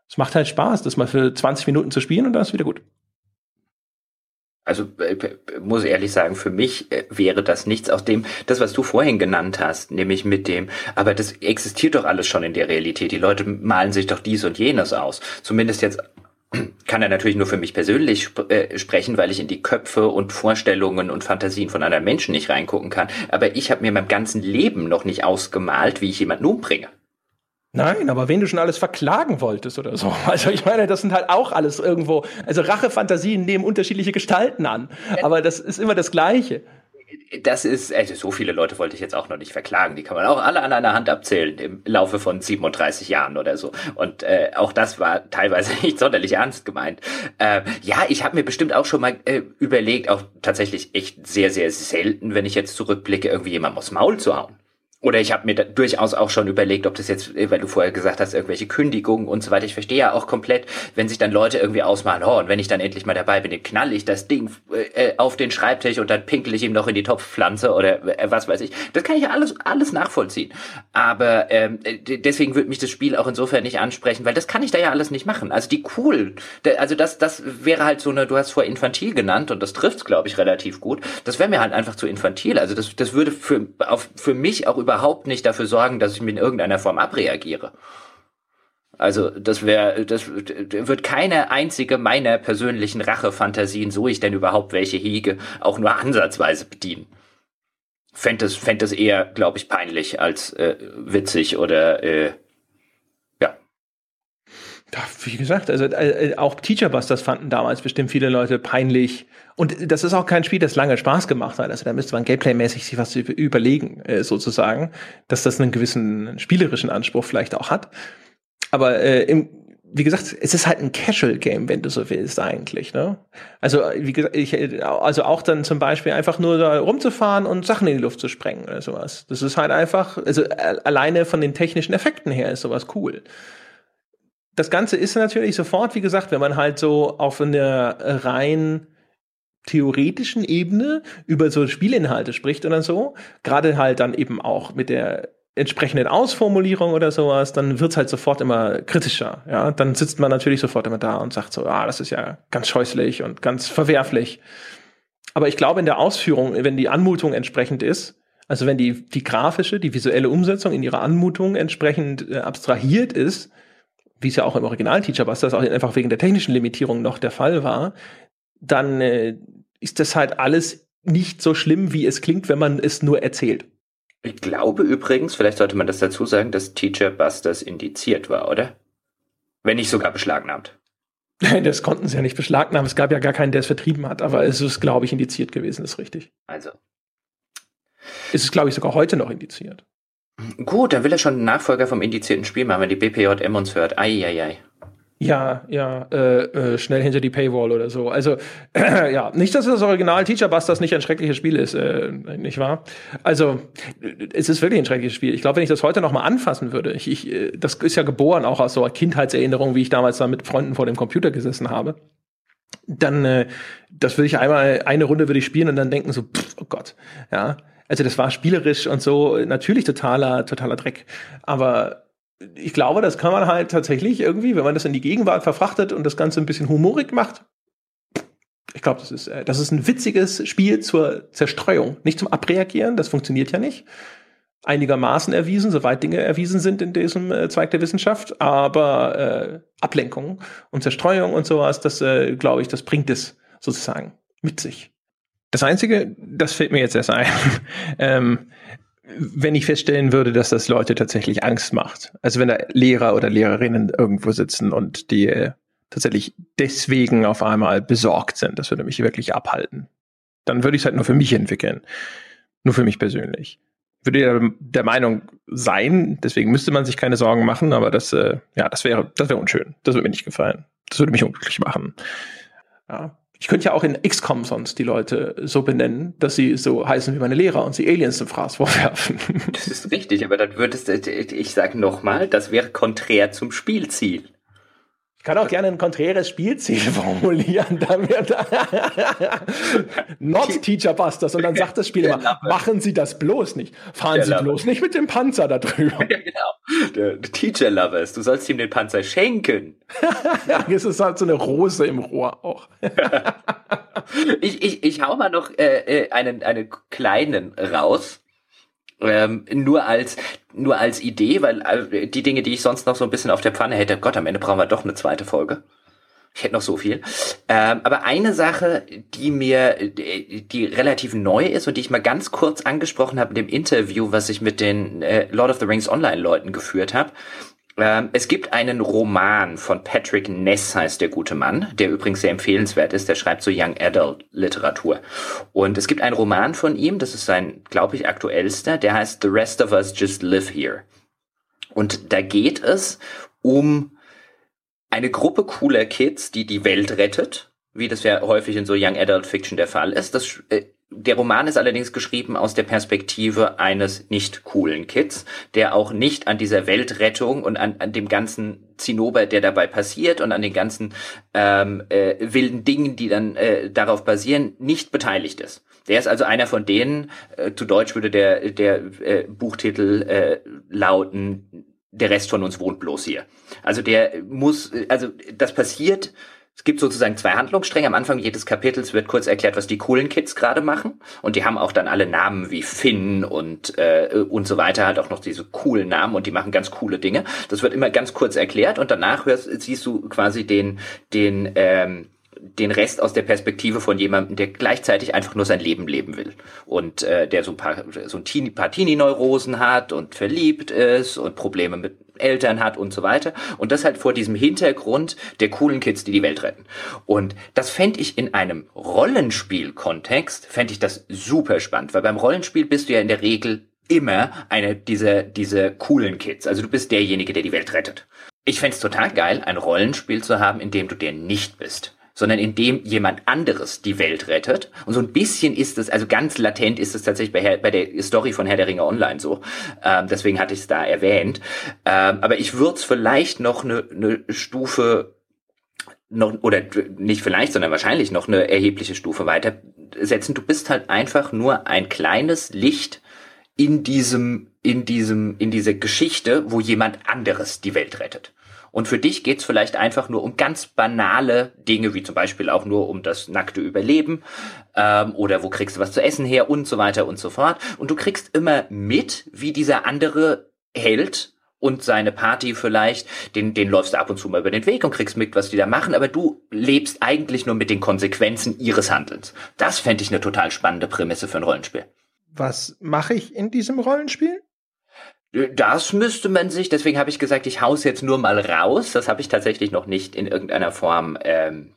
es macht halt Spaß, das mal für 20 Minuten zu spielen und dann ist wieder gut. Also äh, muss ehrlich sagen, für mich äh, wäre das nichts aus dem, das was du vorhin genannt hast, nämlich mit dem, aber das existiert doch alles schon in der Realität. Die Leute malen sich doch dies und jenes aus. Zumindest jetzt kann er natürlich nur für mich persönlich sp äh, sprechen, weil ich in die Köpfe und Vorstellungen und Fantasien von anderen Menschen nicht reingucken kann. Aber ich habe mir mein ganzen Leben noch nicht ausgemalt, wie ich jemanden umbringe. Nein, aber wen du schon alles verklagen wolltest oder so. [LAUGHS] Also ich meine, das sind halt auch alles irgendwo, also Rachefantasien nehmen unterschiedliche Gestalten an. Aber das ist immer das Gleiche das ist, also so viele Leute wollte ich jetzt auch noch nicht verklagen. Die kann man auch alle an einer Hand abzählen im Laufe von 37 Jahren oder so. Und äh, auch das war teilweise [LAUGHS] nicht sonderlich ernst gemeint. Äh, ja, ich habe mir bestimmt auch schon mal äh, überlegt, auch tatsächlich echt sehr, sehr selten, wenn ich jetzt zurückblicke, irgendwie jemandem aufs Maul zu hauen. Oder ich habe mir durchaus auch schon überlegt, ob das jetzt, weil du vorher gesagt hast, irgendwelche Kündigungen und so weiter. Ich verstehe ja auch komplett, wenn sich dann Leute irgendwie ausmalen, oh, und wenn ich dann endlich mal dabei bin, dann knall ich das Ding äh, auf den Schreibtisch und dann pinkel ich ihm noch in die Topfpflanze oder äh, was weiß ich. Das kann ich ja alles, alles nachvollziehen. Aber ähm, deswegen würde mich das Spiel auch insofern nicht ansprechen, weil das kann ich da ja alles nicht machen. Also die cool, also das, das wäre halt so eine, du hast vor infantil genannt und das trifft's, glaube ich, relativ gut. Das wäre mir halt einfach zu infantil. Also das, das würde für, auf, für mich auch über überhaupt nicht dafür sorgen, dass ich mir in irgendeiner Form abreagiere. Also das wäre, das wird keine einzige meiner persönlichen Rachefantasien, so ich denn überhaupt welche hege, auch nur ansatzweise bedienen. Fände es, fänd eher, glaube ich, peinlich als äh, witzig oder äh, ja. Ja, wie gesagt, also äh, auch Teacher Busters fanden damals bestimmt viele Leute peinlich und das ist auch kein Spiel, das lange Spaß gemacht hat. Also da müsste man gameplaymäßig sich was überlegen, äh, sozusagen, dass das einen gewissen spielerischen Anspruch vielleicht auch hat. Aber äh, im, wie gesagt, es ist halt ein Casual-Game, wenn du so willst, eigentlich. Ne? Also, wie gesagt, ich, also auch dann zum Beispiel einfach nur da rumzufahren und Sachen in die Luft zu sprengen oder sowas. Das ist halt einfach, also alleine von den technischen Effekten her ist sowas cool. Das Ganze ist natürlich sofort, wie gesagt, wenn man halt so auf eine rein theoretischen Ebene über so Spielinhalte spricht oder so, gerade halt dann eben auch mit der entsprechenden Ausformulierung oder sowas, dann wird's halt sofort immer kritischer. Ja, dann sitzt man natürlich sofort immer da und sagt so, ah, das ist ja ganz scheußlich und ganz verwerflich. Aber ich glaube, in der Ausführung, wenn die Anmutung entsprechend ist, also wenn die, die grafische, die visuelle Umsetzung in ihrer Anmutung entsprechend äh, abstrahiert ist, wie es ja auch im Original Teacher Busters auch einfach wegen der technischen Limitierung noch der Fall war, dann äh, ist das halt alles nicht so schlimm, wie es klingt, wenn man es nur erzählt. Ich glaube übrigens, vielleicht sollte man das dazu sagen, dass Teacher Busters indiziert war, oder? Wenn nicht sogar beschlagnahmt. Das konnten sie ja nicht beschlagnahmen. Es gab ja gar keinen, der es vertrieben hat, aber es ist, glaube ich, indiziert gewesen, ist richtig. Also. Es ist, glaube ich, sogar heute noch indiziert. Gut, dann will er schon einen Nachfolger vom indizierten Spiel machen, wenn die BPJM uns hört. Eieiei. Ja, ja, äh, äh, schnell hinter die Paywall oder so. Also, [CLEARS THROAT] ja, nicht, dass das Original Teacher Busters nicht ein schreckliches Spiel ist, äh, nicht wahr? Also, es ist wirklich ein schreckliches Spiel. Ich glaube, wenn ich das heute noch mal anfassen würde, ich, ich, äh, das ist ja geboren auch aus so einer Kindheitserinnerung, wie ich damals da mit Freunden vor dem Computer gesessen habe dann äh, das würde ich einmal eine Runde würde ich spielen und dann denken so pff, oh Gott ja also das war spielerisch und so natürlich totaler totaler Dreck aber ich glaube, das kann man halt tatsächlich irgendwie, wenn man das in die Gegenwart verfrachtet und das Ganze ein bisschen humorig macht. Ich glaube, das ist, äh, das ist ein witziges Spiel zur Zerstreuung, nicht zum Abreagieren. Das funktioniert ja nicht. Einigermaßen erwiesen, soweit Dinge erwiesen sind in diesem äh, Zweig der Wissenschaft, aber äh, Ablenkung und Zerstreuung und sowas, das äh, glaube ich, das bringt es sozusagen mit sich. Das Einzige, das fällt mir jetzt erst ein, [LAUGHS] ähm, wenn ich feststellen würde, dass das Leute tatsächlich Angst macht. Also wenn da Lehrer oder Lehrerinnen irgendwo sitzen und die äh, tatsächlich deswegen auf einmal besorgt sind, das würde mich wirklich abhalten. Dann würde ich es halt nur für mich entwickeln. Nur für mich persönlich. Würde ja der Meinung sein, deswegen müsste man sich keine Sorgen machen, aber das, äh, ja, das wäre, das wäre unschön. Das würde mir nicht gefallen. Das würde mich unglücklich machen. Ja. Ich könnte ja auch in XCOM sonst die Leute so benennen, dass sie so heißen wie meine Lehrer und sie Aliens zum Fraß vorwerfen. Das ist richtig, aber dann würdest du, ich sage nochmal, das wäre konträr zum Spielziel. Ich kann auch gerne ein konträres Spielziel [LAUGHS] formulieren, damit Not Teacher Busters und dann sagt das Spiel immer, machen Sie das bloß nicht. Fahren Der Sie Lover. bloß nicht mit dem Panzer da drüber. [LAUGHS] Ja, genau. Der, Teacher Lovers, du sollst ihm den Panzer schenken. [LAUGHS] es ist halt so eine Rose im Rohr auch. ich, ich, ich hau mal noch äh, äh einen, einen kleinen raus. Ähm, nur als nur als Idee, weil äh, die Dinge, die ich sonst noch so ein bisschen auf der Pfanne hätte, Gott, am Ende brauchen wir doch eine zweite Folge. Ich hätte noch so viel. Ähm, aber eine Sache, die mir, die, die relativ neu ist und die ich mal ganz kurz angesprochen habe in dem Interview, was ich mit den äh, Lord of the Rings Online-Leuten geführt habe, es gibt einen Roman von Patrick Ness, heißt der gute Mann, der übrigens sehr empfehlenswert ist. Der schreibt so Young Adult Literatur. Und es gibt einen Roman von ihm, das ist sein, glaube ich, aktuellster, der heißt The Rest of Us Just Live Here. Und da geht es um eine Gruppe cooler Kids, die die Welt rettet, wie das ja häufig in so Young Adult Fiction der Fall ist. Das äh, der Roman ist allerdings geschrieben aus der Perspektive eines nicht coolen Kids, der auch nicht an dieser Weltrettung und an, an dem ganzen Zinnober, der dabei passiert und an den ganzen ähm, äh, wilden Dingen, die dann äh, darauf basieren, nicht beteiligt ist. Der ist also einer von denen, äh, zu Deutsch würde der, der äh, Buchtitel äh, lauten, der Rest von uns wohnt bloß hier. Also der muss, also das passiert es gibt sozusagen zwei Handlungsstränge. Am Anfang jedes Kapitels wird kurz erklärt, was die coolen Kids gerade machen. Und die haben auch dann alle Namen wie Finn und, äh, und so weiter, halt auch noch diese coolen Namen und die machen ganz coole Dinge. Das wird immer ganz kurz erklärt und danach hörst, siehst du quasi den, den, ähm, den Rest aus der Perspektive von jemandem, der gleichzeitig einfach nur sein Leben leben will und äh, der so ein paar so ein Teenie, paar Teenie-Neurosen hat und verliebt ist und Probleme mit Eltern hat und so weiter und das halt vor diesem Hintergrund der coolen Kids, die die Welt retten. Und das fände ich in einem Rollenspiel-Kontext fände ich das super spannend, weil beim Rollenspiel bist du ja in der Regel immer eine dieser diese coolen Kids. Also du bist derjenige, der die Welt rettet. Ich fände total geil, ein Rollenspiel zu haben, in dem du der nicht bist sondern indem jemand anderes die Welt rettet. Und so ein bisschen ist es, also ganz latent ist es tatsächlich bei, Herr, bei der Story von Herr der Ringe Online so. Ähm, deswegen hatte ich es da erwähnt. Ähm, aber ich würde es vielleicht noch eine, eine Stufe noch, oder nicht vielleicht, sondern wahrscheinlich noch eine erhebliche Stufe weitersetzen. Du bist halt einfach nur ein kleines Licht in diesem, in diesem, in dieser Geschichte, wo jemand anderes die Welt rettet. Und für dich geht's vielleicht einfach nur um ganz banale Dinge, wie zum Beispiel auch nur um das nackte Überleben ähm, oder wo kriegst du was zu essen her und so weiter und so fort. Und du kriegst immer mit, wie dieser andere Held und seine Party vielleicht, den, den läufst du ab und zu mal über den Weg und kriegst mit, was die da machen, aber du lebst eigentlich nur mit den Konsequenzen ihres Handelns. Das fände ich eine total spannende Prämisse für ein Rollenspiel. was mache ich in diesem Rollenspiel? Das müsste man sich, deswegen habe ich gesagt, ich hau's jetzt nur mal raus. Das habe ich tatsächlich noch nicht in irgendeiner Form ähm,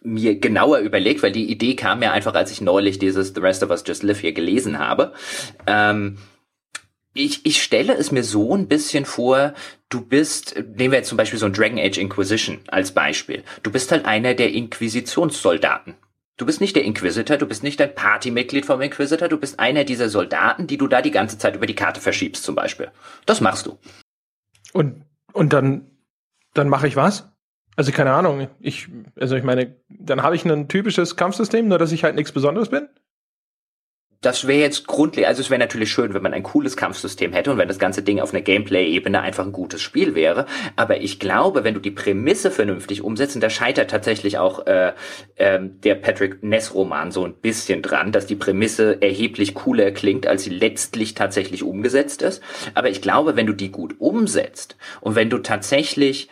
mir genauer überlegt, weil die Idee kam mir einfach, als ich neulich dieses The Rest of Us Just Live hier gelesen habe. Ähm, ich, ich stelle es mir so ein bisschen vor, du bist, nehmen wir jetzt zum Beispiel so ein Dragon Age Inquisition als Beispiel. Du bist halt einer der Inquisitionssoldaten. Du bist nicht der Inquisitor, du bist nicht ein Partymitglied vom Inquisitor, du bist einer dieser Soldaten, die du da die ganze Zeit über die Karte verschiebst zum Beispiel. Das machst du. Und, und dann, dann mache ich was? Also keine Ahnung. Ich, also ich meine, dann habe ich ein typisches Kampfsystem, nur dass ich halt nichts Besonderes bin das wäre jetzt grundlegend, also es wäre natürlich schön, wenn man ein cooles Kampfsystem hätte und wenn das ganze Ding auf einer Gameplay-Ebene einfach ein gutes Spiel wäre. Aber ich glaube, wenn du die Prämisse vernünftig umsetzt, und da scheitert tatsächlich auch äh, äh, der Patrick Ness-Roman so ein bisschen dran, dass die Prämisse erheblich cooler klingt, als sie letztlich tatsächlich umgesetzt ist. Aber ich glaube, wenn du die gut umsetzt und wenn du tatsächlich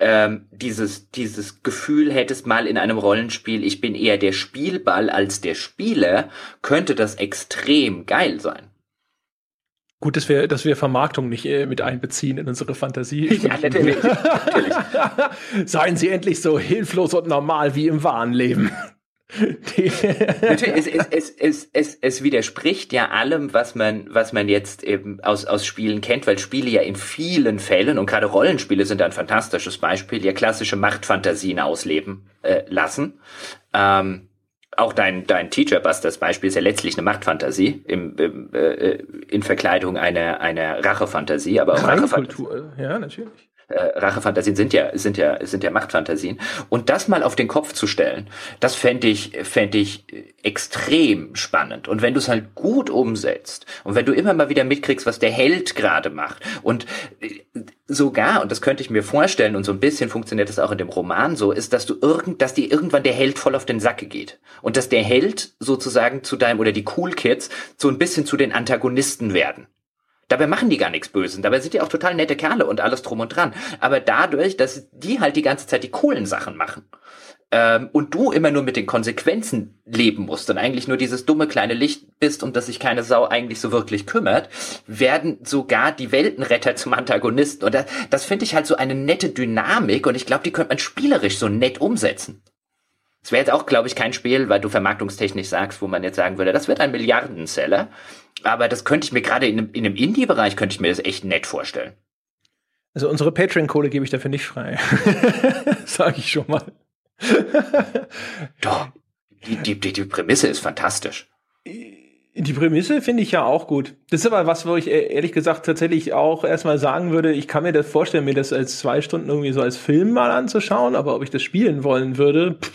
ähm, dieses, dieses Gefühl hättest mal in einem Rollenspiel, ich bin eher der Spielball als der Spieler, könnte das extrem geil sein. Gut, dass wir, dass wir Vermarktung nicht äh, mit einbeziehen in unsere Fantasie. [LAUGHS] Ja, natürlich. natürlich. [LAUGHS] Seien Sie endlich so hilflos und normal wie im wahren Leben. [LAUGHS] Natürlich, es, es, es, es, es widerspricht ja allem, was man, was man jetzt eben aus, aus Spielen kennt, weil Spiele ja in vielen Fällen, und gerade Rollenspiele sind ein fantastisches Beispiel, ja klassische Machtfantasien ausleben äh, lassen. Ähm, auch dein, dein Teacher Busters Beispiel ist ja letztlich eine Machtfantasie im, im, äh, in Verkleidung einer, einer Rachefantasie, aber auch Rachefantasie. Ja, natürlich äh, Rachefantasien sind ja, sind ja, sind ja Machtfantasien. Und das mal auf den Kopf zu stellen, das fände ich, fände ich extrem spannend. Und wenn du es halt gut umsetzt und wenn du immer mal wieder mitkriegst, was der Held gerade macht und äh, sogar, und das könnte ich mir vorstellen, und so ein bisschen funktioniert das auch in dem Roman so, ist, dass du irgend, dass dir irgendwann der Held voll auf den Sack geht. Und dass der Held sozusagen zu deinem, oder die Cool Kids, so ein bisschen zu den Antagonisten werden. Dabei machen die gar nichts Bösen. Dabei sind die auch total nette Kerle und alles drum und dran. Aber dadurch, dass die halt die ganze Zeit die coolen Sachen machen ähm, und du immer nur mit den Konsequenzen leben musst und eigentlich nur dieses dumme kleine Licht bist, um das sich keine Sau eigentlich so wirklich kümmert, werden sogar die Weltenretter zum Antagonisten. Und das, das finde ich halt so eine nette Dynamik und ich glaube, die könnte man spielerisch so nett umsetzen. Es wäre jetzt auch, glaube ich, kein Spiel, weil du vermarktungstechnisch sagst, wo man jetzt sagen würde, das wird ein Milliardenseller. Aber das könnte ich mir gerade in einem, in einem Indie-Bereich könnte ich mir das echt nett vorstellen. Also unsere Patreon-Kohle gebe ich dafür nicht frei. [LAUGHS] Sage ich schon mal. Doch. Die, die, die, die Prämisse ist fantastisch. Die Prämisse finde ich ja auch gut. Das ist aber was, wo ich e-, ehrlich gesagt tatsächlich auch erstmal sagen würde, ich kann mir das vorstellen, mir das als zwei Stunden irgendwie so als Film mal anzuschauen, aber ob ich das spielen wollen würde. Pff,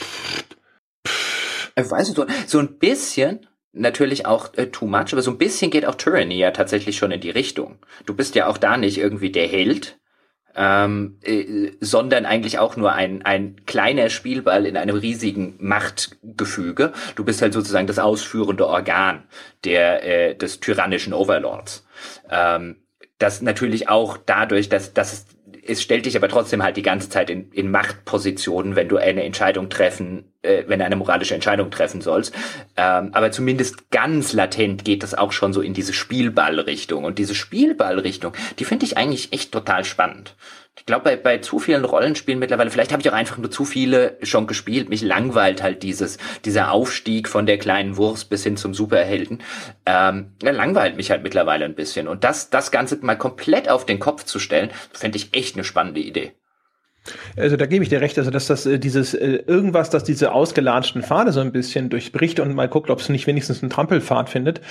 pff. Äh, weißt du, so ein bisschen natürlich auch äh, too much, aber so ein bisschen geht auch Tyranny ja tatsächlich schon in die Richtung. Du bist ja auch da nicht irgendwie der Held, ähm, äh, sondern eigentlich auch nur ein, ein kleiner Spielball in einem riesigen Machtgefüge. Du bist halt sozusagen das ausführende Organ der, äh, des tyrannischen Overlords. Ähm, das natürlich auch dadurch, dass, dass es es stellt dich aber trotzdem halt die ganze Zeit in, in Machtpositionen, wenn du eine Entscheidung treffen, äh, wenn du eine moralische Entscheidung treffen sollst. Ähm, aber zumindest ganz latent geht das auch schon so in diese Spielballrichtung. Und diese Spielballrichtung, die finde ich eigentlich echt total spannend. Ich glaube, bei, bei zu vielen Rollenspielen mittlerweile, vielleicht habe ich auch einfach nur zu viele schon gespielt. Mich langweilt halt dieses, dieser Aufstieg von der kleinen Wurst bis hin zum Superhelden. Ähm, langweilt mich halt mittlerweile ein bisschen. Und das, das Ganze mal komplett auf den Kopf zu stellen, fände ich echt eine spannende Idee. Also da gebe ich dir recht, also dass das äh, dieses äh, irgendwas, dass diese ausgelatschten Pfade so ein bisschen durchbricht und mal guckt, ob es nicht wenigstens einen Trampelpfad findet.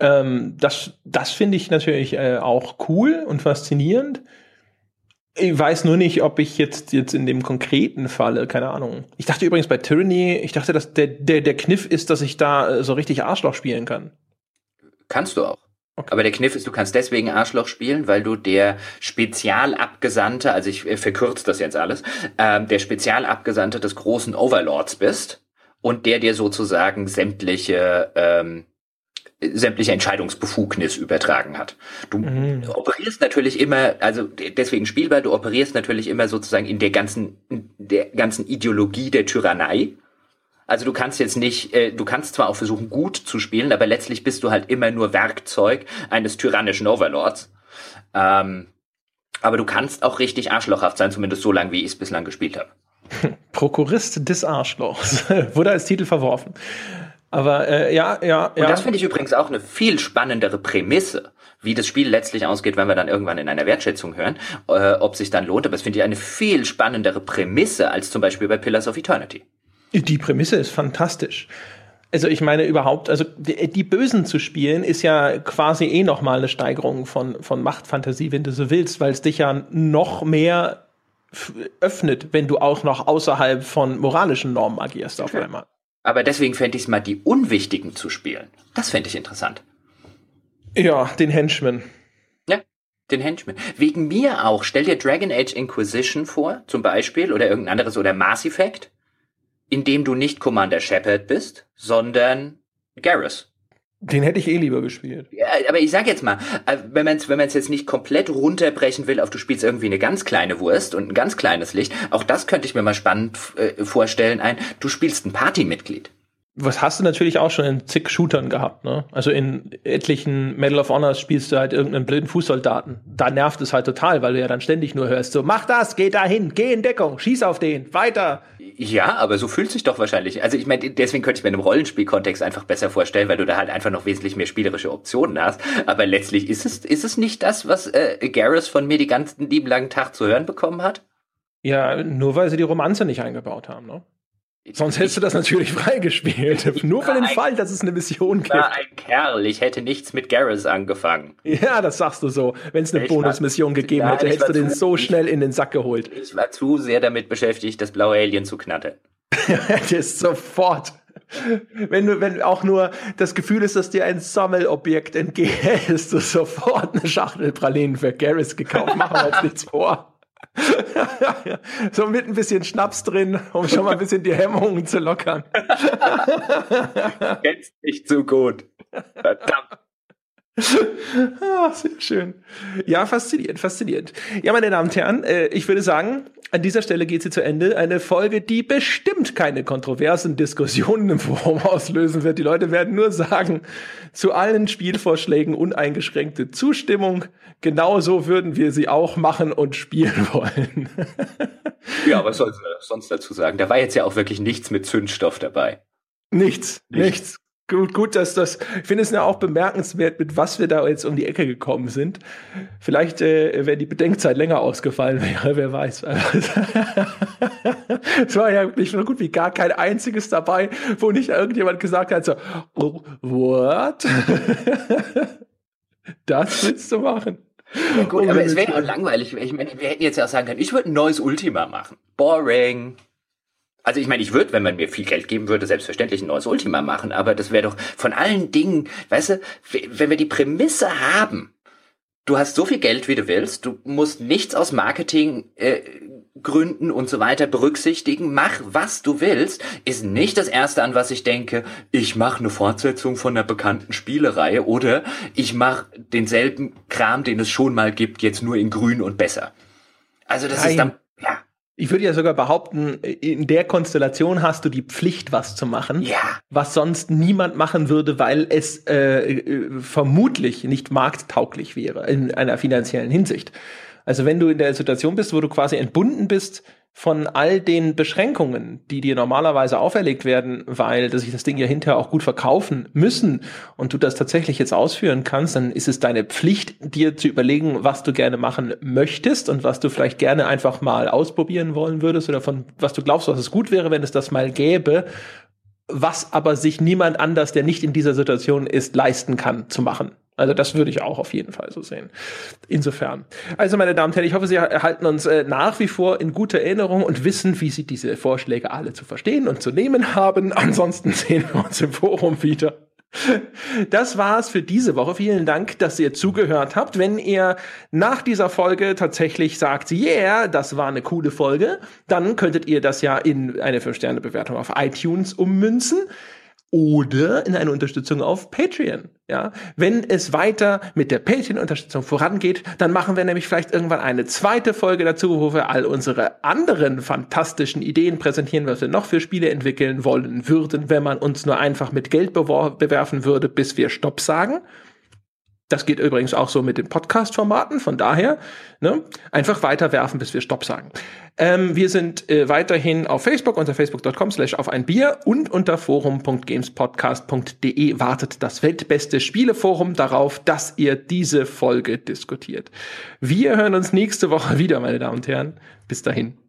Ähm, das das finde ich natürlich äh, auch cool und faszinierend. Ich weiß nur nicht, ob ich jetzt, jetzt in dem konkreten Falle, keine Ahnung. Ich dachte übrigens bei Tyranny, ich dachte, dass der, der, der Kniff ist, dass ich da äh, so richtig Arschloch spielen kann. Kannst du auch. Okay. Aber der Kniff ist, du kannst deswegen Arschloch spielen, weil du der Spezialabgesandte, also ich äh, verkürze das jetzt alles, ähm, der Spezialabgesandte des großen Overlords bist und der dir sozusagen sämtliche ähm, sämtliche Entscheidungsbefugnis übertragen hat. Du mhm. operierst natürlich immer, also deswegen spielbar, du operierst natürlich immer sozusagen in der ganzen, in der ganzen Ideologie der Tyrannei. Also du kannst jetzt nicht, äh, du kannst zwar auch versuchen, gut zu spielen, aber letztlich bist du halt immer nur Werkzeug eines tyrannischen Overlords. Ähm, aber du kannst auch richtig arschlochhaft sein, zumindest so lange, wie ich es bislang gespielt habe. [LAUGHS] Prokurist des Arschlochs. [LAUGHS] Wurde als Titel verworfen. Aber äh, ja, ja, ja. Und das finde ich übrigens auch eine viel spannendere Prämisse, wie das Spiel letztlich ausgeht, wenn wir dann irgendwann in einer Wertschätzung hören, äh, ob sich dann lohnt. Aber das finde ich eine viel spannendere Prämisse als zum Beispiel bei Pillars of Eternity. Die Prämisse ist fantastisch. Also ich meine überhaupt, also die, Bösen zu spielen ist ja quasi eh noch mal eine Steigerung von von Machtfantasie, wenn du so willst, weil es dich ja noch mehr öffnet, wenn du auch noch außerhalb von moralischen Normen agierst auf einmal. Aber deswegen fände ich es mal die Unwichtigen zu spielen. Das fände ich interessant. Ja, den Henchman. Ja, den Henchman. Wegen mir auch. Stell dir Dragon Age Inquisition vor, zum Beispiel, oder irgendein anderes, oder Mass Effect in dem du nicht Commander Shepard bist, sondern Garrus. Den hätte ich eh lieber gespielt. Ja, aber ich sag jetzt mal, äh, wenn man es wenn man's jetzt nicht komplett runterbrechen will, auf du spielst irgendwie eine ganz kleine Wurst und ein ganz kleines Licht, auch das könnte ich mir mal spannend äh, vorstellen, ein, du spielst ein Partymitglied was hast du natürlich auch schon in zig Shootern gehabt, ne? Also in etlichen Medal of Honors spielst du halt irgendeinen blöden Fußsoldaten. Da nervt es halt total, weil du ja dann ständig nur hörst, so, mach das, geh dahin, geh in Deckung, schieß auf den, weiter. Ja, aber so fühlt sich doch wahrscheinlich. Also ich meine, deswegen könnte ich mir in einem Rollenspielkontext einfach besser vorstellen, weil du da halt einfach noch wesentlich mehr spielerische Optionen hast. Aber letztlich ist es, ist es nicht das, was äh, Garrus von mir die ganzen lieben langen Tag zu hören bekommen hat? Ja, nur weil sie die Romanze nicht eingebaut haben, ne? Sonst hättest du das natürlich freigespielt. [LAUGHS] Nur für den Fall, dass es eine Mission gibt. War ein Kerl. Ich hätte nichts mit Garrus angefangen. Ja, das sagst du so. Wenn es eine ich Bonusmission gegeben hätte, hättest du den so schnell in den Sack geholt. Ich war zu sehr damit beschäftigt, das blaue Alien zu knattern. [LAUGHS] hättest sofort. Wenn du, wenn auch nur das Gefühl ist, dass dir ein Sammelobjekt entgeht, [LAUGHS] hättest du sofort eine Schachtel Pralinen für Garrus gekauft. Machen wir uns nichts vor. So mit ein bisschen Schnaps drin, um schon mal ein bisschen die Hemmungen zu lockern. Kennst nicht so gut. Verdammt. ah, sehr schön. Ja, faszinierend, faszinierend. Ja, meine Damen und Herren, äh, ich würde sagen, an dieser Stelle geht sie zu Ende. Eine Folge, die bestimmt keine kontroversen Diskussionen im Forum auslösen wird. Die Leute werden nur sagen, zu allen Spielvorschlägen uneingeschränkte Zustimmung. Genauso würden wir sie auch machen und spielen wollen. [LAUGHS] ja, was soll sie sonst dazu sagen? Da war jetzt ja auch wirklich nichts mit Zündstoff dabei. Nichts, nichts. nichts. Gut, gut, dass das, ich finde es ja auch bemerkenswert, mit was wir da jetzt um die Ecke gekommen sind. Vielleicht äh, wäre die Bedenkzeit länger ausgefallen wäre, wer weiß. [LAUGHS] es war ja wirklich so gut wie gar kein einziges dabei, wo nicht irgendjemand gesagt hat, so, oh, what? [LAUGHS] das willst du machen? Ja, gut, aber es wäre ja auch langweilig. Ich meine, wir hätten jetzt ja auch sagen können, ich würde ein neues Ultima machen. Boring. Also ich meine, ich würde, wenn man mir viel Geld geben würde, selbstverständlich ein neues Ultima machen, aber das wäre doch von allen Dingen, weißt du, wenn wir die Prämisse haben, du hast so viel Geld, wie du willst, du musst nichts aus Marketing äh, Gründen und so weiter berücksichtigen, mach was du willst, ist nicht das erste an was ich denke, ich mache eine Fortsetzung von einer bekannten Spielereihe oder ich mache denselben Kram, den es schon mal gibt, jetzt nur in grün und besser. Also das Nein. ist dann ich würde ja sogar behaupten, in der Konstellation hast du die Pflicht, was zu machen, ja. was sonst niemand machen würde, weil es äh, äh, vermutlich nicht markttauglich wäre in einer finanziellen Hinsicht. Also wenn du in der Situation bist, wo du quasi entbunden bist von all den Beschränkungen, die dir normalerweise auferlegt werden, weil dass sich das Ding ja hinterher auch gut verkaufen müssen und du das tatsächlich jetzt ausführen kannst, dann ist es deine Pflicht, dir zu überlegen, was du gerne machen möchtest und was du vielleicht gerne einfach mal ausprobieren wollen würdest oder von was du glaubst, was es gut wäre, wenn es das mal gäbe, was aber sich niemand anders, der nicht in dieser Situation ist, leisten kann zu machen. Also das würde ich auch auf jeden Fall so sehen. Insofern. Also meine Damen und Herren, ich hoffe, Sie erhalten uns äh, nach wie vor in guter Erinnerung und wissen, wie Sie diese Vorschläge alle zu verstehen und zu nehmen haben. [LAUGHS] Ansonsten sehen wir uns im Forum wieder. Das war's für diese Woche. Vielen Dank, dass ihr zugehört habt. Wenn ihr nach dieser Folge tatsächlich sagt, yeah, das war eine coole Folge, dann könntet ihr das ja in eine 5-Sterne-Bewertung auf iTunes ummünzen. Oder in eine Unterstützung auf Patreon. Ja, wenn es weiter mit der Patreon-Unterstützung vorangeht, dann machen wir nämlich vielleicht irgendwann eine zweite Folge dazu, wo wir all unsere anderen fantastischen Ideen präsentieren, was wir noch für Spiele entwickeln wollen würden, wenn man uns nur einfach mit Geld bewerfen würde, bis wir Stopp sagen. Das geht übrigens auch so mit den Podcast-Formaten. Von daher ne, einfach weiterwerfen, bis wir Stopp sagen. Ähm, wir sind äh, weiterhin auf Facebook unter facebook.com slash auf ein Bier und unter forum.gamespodcast.de wartet das weltbeste Spieleforum darauf, dass ihr diese Folge diskutiert. Wir hören uns nächste Woche wieder, meine Damen und Herren. Bis dahin.